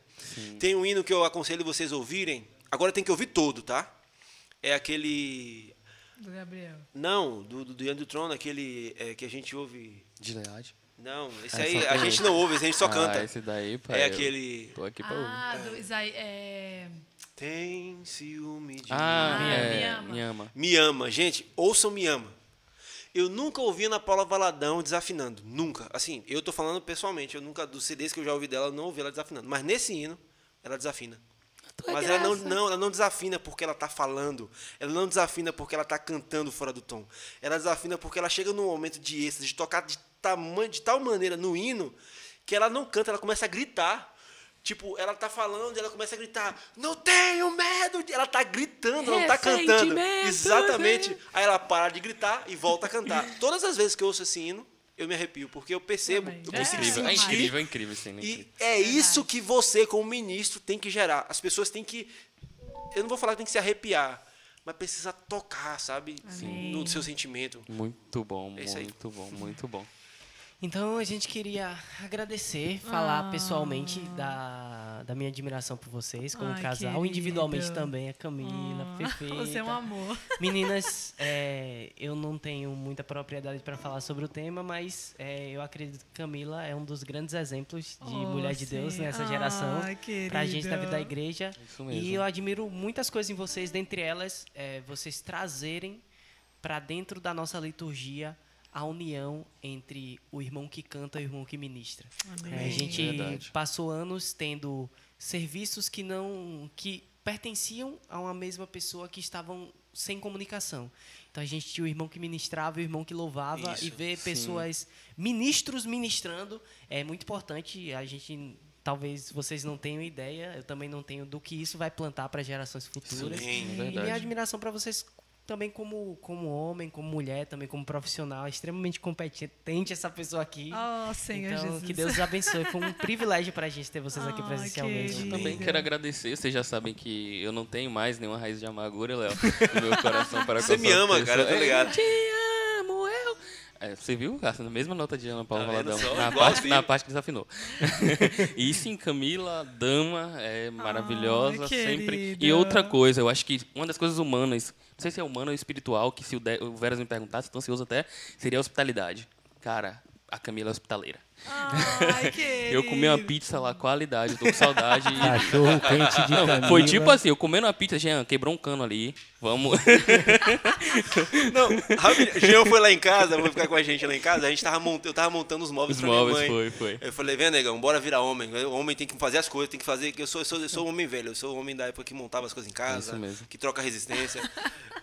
Tem um hino que eu aconselho vocês ouvirem. Agora tem que ouvir todo, tá? É aquele. Do Gabriel. Não, do, do diante do trono, aquele é, que a gente ouve. De Leade. Não, esse Ah, aí a gente não ouve, esse a gente só Ah, canta. esse daí, pai. É aquele. Tô aqui pra ouvir. Ah, do Isaí. É... Tem ciúme de Ah, mim. Me é, ama. me ama. Me ama. Gente, ouçam Me Ama. Eu nunca ouvi Ana Paula Valadão desafinando. Nunca. Assim, eu tô falando pessoalmente. Eu nunca, dos CDs que eu já ouvi dela, eu não ouvi ela desafinando. Mas nesse hino, ela desafina. é Mas ela não, não, ela não desafina porque ela tá falando. Ela não desafina porque ela tá cantando fora do tom. Ela desafina porque ela chega num momento de êxtase, de tocar de, tamanho, de tal maneira no hino, que ela não canta, ela começa a gritar. Tipo, ela tá falando e ela começa a gritar: Não tenho medo! de-" Ela tá gritando, não tá cantando. Exatamente. Aí ela para de gritar e volta a cantar. Todas as vezes que eu ouço esse hino, eu me arrepio, porque eu percebo, eu É Incrível, é incrível, é incrível esse hino, é e é isso que você, como ministro, tem que gerar. As pessoas têm que. Eu não vou falar que tem que se arrepiar, mas precisa tocar, sabe? Amém. No seu sentimento. Muito bom, É isso aí. muito bom, muito bom. Então a gente queria agradecer, falar pessoalmente da, da minha admiração por vocês como Ai, casal, querido. individualmente também, a Camila, Ah, perfeita. Você é um amor. Meninas, é, eu não tenho muita propriedade para falar sobre o tema, mas é, eu acredito que Camila é um dos grandes exemplos de Oh, mulher de Deus sim. nessa geração, Ai, pra gente na vida da igreja. Isso mesmo. E eu admiro muitas coisas em vocês, dentre elas, é, vocês trazerem para dentro da nossa liturgia a união entre o irmão que canta e o irmão que ministra. Amém. É, a gente Verdade. passou anos tendo serviços que não que pertenciam a uma mesma pessoa que estavam sem comunicação. Então a gente tinha o irmão que ministrava e o irmão que louvava Isso, e ver sim. pessoas ministros ministrando é muito importante. A gente talvez vocês não tenham ideia, eu também não tenho do que isso vai plantar para gerações futuras. Sim, E verdade. minha admiração para vocês também como, como homem, como mulher, também como profissional, extremamente competente essa pessoa aqui. Oh, Senhor então, Jesus. que Deus os abençoe. Foi um privilégio pra gente ter vocês aqui Ai, presencialmente. querido. Também quero agradecer, vocês já sabem que eu não tenho mais nenhuma raiz de amargura, Léo, no meu coração para com Você me ama, cara, eu pessoa. ligado. Eu eu. É, você viu, Cássio? Na mesma nota de Ana Paula Tá Valadão. Na parte, na parte que desafinou. e sim, Camila, dama, é maravilhosa, sempre. E outra coisa, eu acho que uma das coisas humanas, não sei se é humana ou espiritual, que se o, De- o Veras me perguntasse, tô ansioso até, seria a hospitalidade. Cara, a Camila é hospitaleira. Ai, Eu comi uma pizza lá, qualidade, tô com saudade. Cachorro quente de Camila. Foi tipo assim, eu comendo uma pizza, Jean, quebrou um cano ali. Vamos. Não, Jean foi lá em casa, foi ficar com a gente lá em casa, a gente tava montando, eu tava montando os móveis Os pra móveis, minha mãe. foi, foi. Eu falei, vem, negão, bora virar homem. O homem tem que fazer as coisas, tem que fazer. Eu sou, eu sou, eu sou um homem velho, eu sou um homem da época que montava as coisas em casa, Isso mesmo. que troca resistência.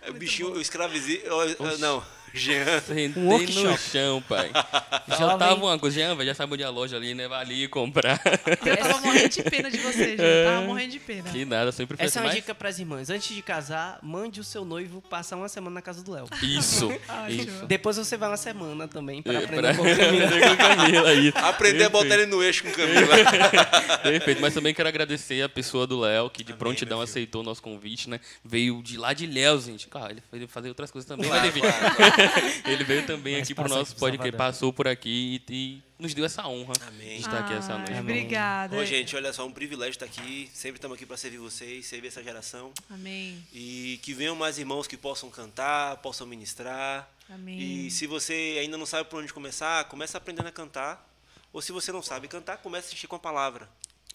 o bichinho, eu escravizei. eu- eu- não, Jean. Sentei Um no workshop. chão, pai. Já Jovem. tava uma coisa, Jean, velho, já sabe onde é a loja ali, né? Vai ali comprar. Eu tava morrendo de pena de você, gente. Eu tava morrendo de pena. que nada, sempre foi Essa é uma mas- dica pras irmãs. Antes de casar, mande o seu noivo passar uma semana na casa do Léo. Isso. Ai, Isso. Depois você vai uma semana também pra É, aprender pra- um pouco Camila. com isso. Aprender a botar ele no eixo com Camila. Perfeito, mas também quero agradecer a pessoa do Léo, que de Amém, prontidão aceitou o nosso convite, né? Veio de lá de Léo, gente. Cara, ele foi fazer outras coisas também, Claro, mas enfim. claro, ele veio também Mas aqui pro passa nosso podcast, passou por aqui e, e nos deu essa honra Amém. de estar aqui essa Ai, noite. Obrigada. Ô, gente, olha só, um privilégio estar aqui. Sempre estamos aqui para servir vocês, servir essa geração. Amém. E que venham mais irmãos que possam cantar, possam ministrar. Amém. E se você ainda não sabe por onde começar, começa aprendendo a cantar. Ou se você não sabe cantar, comece a assistir com a palavra.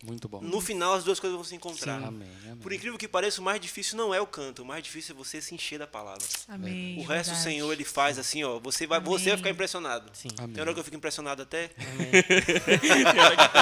Muito bom. No final, as duas coisas vão se encontrar. Amém, amém. Por incrível que pareça, o mais difícil não é o canto, o mais difícil é você se encher da palavra. Amém. O resto o verdade. Senhor ele faz assim, ó, você vai, você vai Amém. ficar impressionado. Sim. Amém. Tem hora que eu fico impressionado até.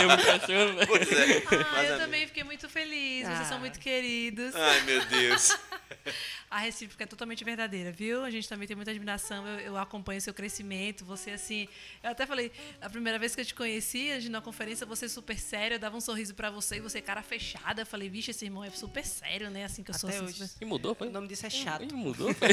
Eu me impressiono, né? Pois é. Ah, Mas, eu amém. também fiquei muito feliz. Vocês Ah. são muito queridos. Ai, meu Deus. A recíproca é totalmente verdadeira, viu? A gente também tem muita admiração. Eu, eu acompanho seu crescimento. Você, assim. Eu até falei, a primeira vez que eu te conheci, a gente na conferência, você super sério. Eu dava um sorriso pra você e você, cara fechada. Eu falei, vixe, esse irmão é super sério, né? Assim que eu sou Até assim, hoje. super- E mudou, foi? O nome disso é chato. Ih, mudou? foi?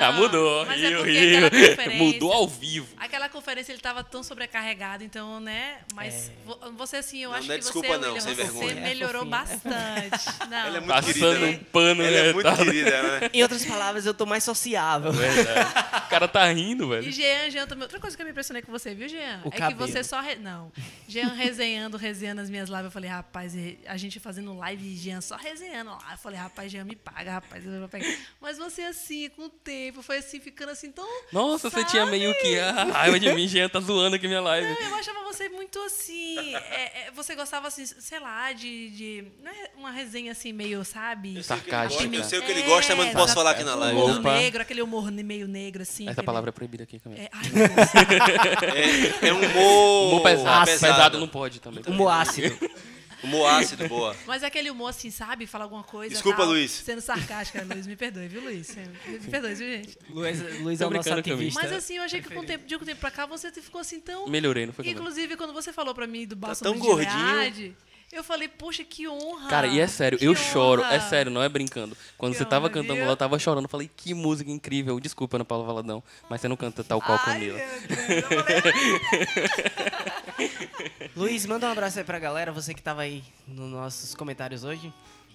ah, mudou. mas é Rio, conferência- Mudou ao vivo. Aquela conferência ele tava tão sobrecarregado, então, né? Mas vo- você, assim, eu Não, acho não é que desculpa você, não, William, sem você vergonha. melhorou É bastante. Não, Ela é muito Passando querida, né? um pano, Ela né? é muito tá- querida, né? Em outras palavras, eu tô mais sociável. Verdade. O cara tá rindo, E velho. Jean, Jean também. Outra coisa que eu me impressionei com você, viu, Jean? O é cabelo. que você só. Re... Não. Jean resenhando, resenhando as minhas lives. Eu falei, rapaz, e- a gente fazendo live e Jean só resenhando lá. Eu falei, rapaz, Jean me paga, rapaz, eu vou pegar. Mas você, assim, com o tempo, foi assim, ficando assim tão. Nossa, você Sabe? tinha meio que a raiva de mim, Jean tá zoando aqui minha live. Não, eu achava você muito assim. é- é, você gostava, assim, sei lá, de. de não é uma resenha assim, meio, sabe? Sarcástico. Eu sei o que É, ele gosta, mas não posso exato. falar aqui na live. Humor Opa. negro, aquele humor meio negro, assim. Essa palavra é proibida aqui também. É, ai. É, é um humor, Humor pesado. pesado. Pesado não pode também. Humor ácido. Humor ácido, boa. Mas é aquele humor assim, sabe? Fala alguma coisa. Desculpa, tal, Luiz. Sendo sarcástica, Luiz. Me perdoe, viu, Luiz? Me perdoe, viu, gente? Luiz, Luiz é o nosso ativista. Mas assim, eu achei que com o tempo, de um tempo pra cá você ficou assim tão. Melhorei, não foi. Inclusive, quando você falou pra mim do tão Balsam de gordinho. Verdade, eu falei, poxa, que honra. Cara, e é sério, que eu choro, é honra. sério, não é brincando. Quando Que você tava honra, cantando viu? lá, eu tava chorando. Eu falei, que música incrível. Desculpa, Ana Paula Valadão, mas você não canta tal qual Camila. Luiz, manda um abraço aí pra galera, você que tava aí nos nossos comentários hoje.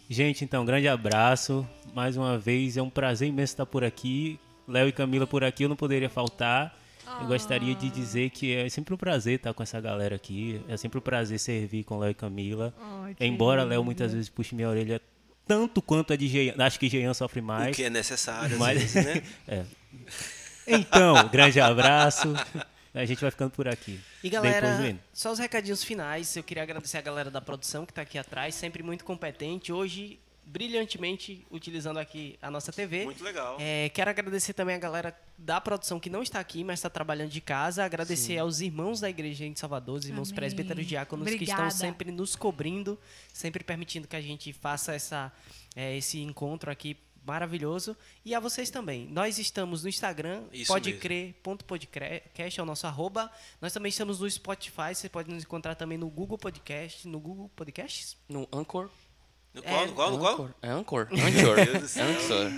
Gente, então, grande abraço. Mais uma vez, é um prazer imenso estar por aqui. Léo e Camila por aqui, eu não poderia faltar. Eu gostaria de dizer que é sempre um prazer estar com essa galera aqui. É sempre um prazer servir com Léo e Camila. Ai, Embora Léo muitas vezes puxe minha orelha tanto quanto a de Jean. Acho que Jean sofre O mais. que é necessário, às Mas- vezes, né? É. Então, grande abraço. A gente vai ficando por aqui. E galera, só os recadinhos finais. Eu queria agradecer a galera da produção que tá aqui atrás, sempre muito competente. Hoje, brilhantemente, utilizando aqui a nossa TV. Muito legal. É, quero agradecer também a galera da produção que não está aqui, mas está trabalhando de casa. Agradecer aos irmãos da igreja em Salvador, os irmãos Amém. presbíteros diáconos que Obrigada. estão sempre nos cobrindo, sempre permitindo que a gente faça essa, é, esse encontro aqui maravilhoso. E a vocês também. Nós estamos no Instagram, podecrer.podcast, é o nosso arroba. Nós também estamos no Spotify, você pode nos encontrar também no Google Podcast, no Google Podcasts. No Anchor. No qual? No qual? No qual? Anchor. É Anchor. Do Anchor. Anchor.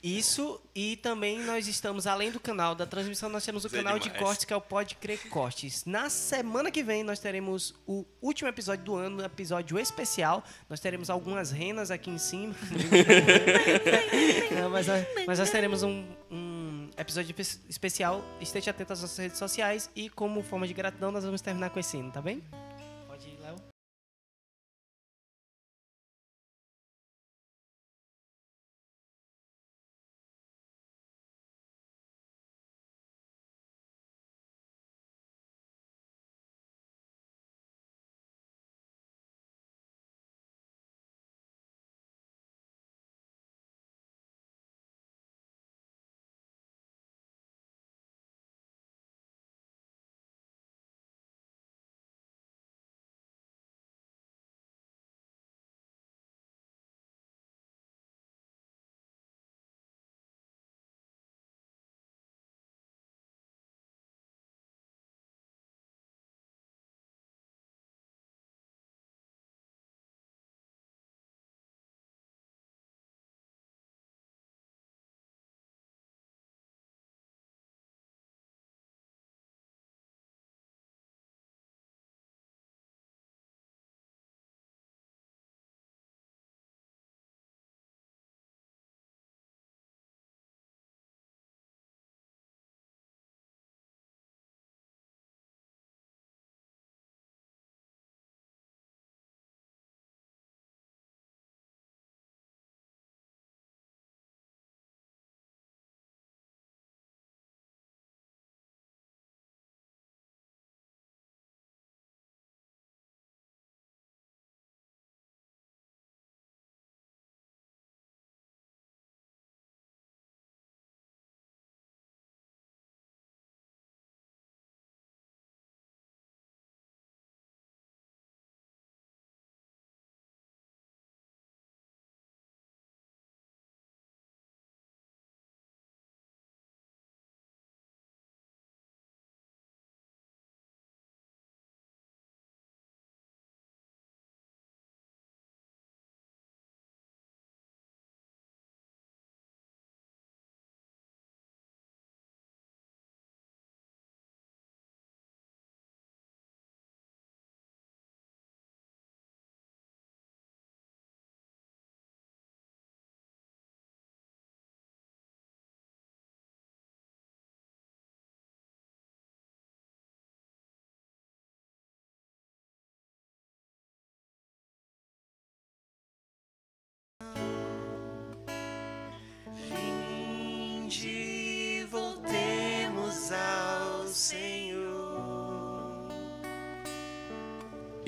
Isso, e também nós estamos, além do canal da transmissão, nós temos o Isso é canal de demais. cortes, que é o Pode Crer Cortes. Na semana que vem, nós teremos o último episódio do ano, episódio especial. Nós teremos algumas renas aqui em cima. Não, mas, nós, mas nós teremos um, um episódio espe- especial. Esteja atento às nossas redes sociais e, como forma de gratidão, nós vamos terminar com esse hino, tá bem?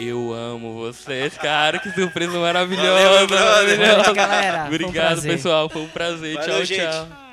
Eu amo vocês, cara. Que surpresa maravilhosa. Valeu, maravilhosa. Valeu, galera. Foi um Obrigado, prazer. pessoal. Foi um prazer. Valeu, tchau, gente. tchau.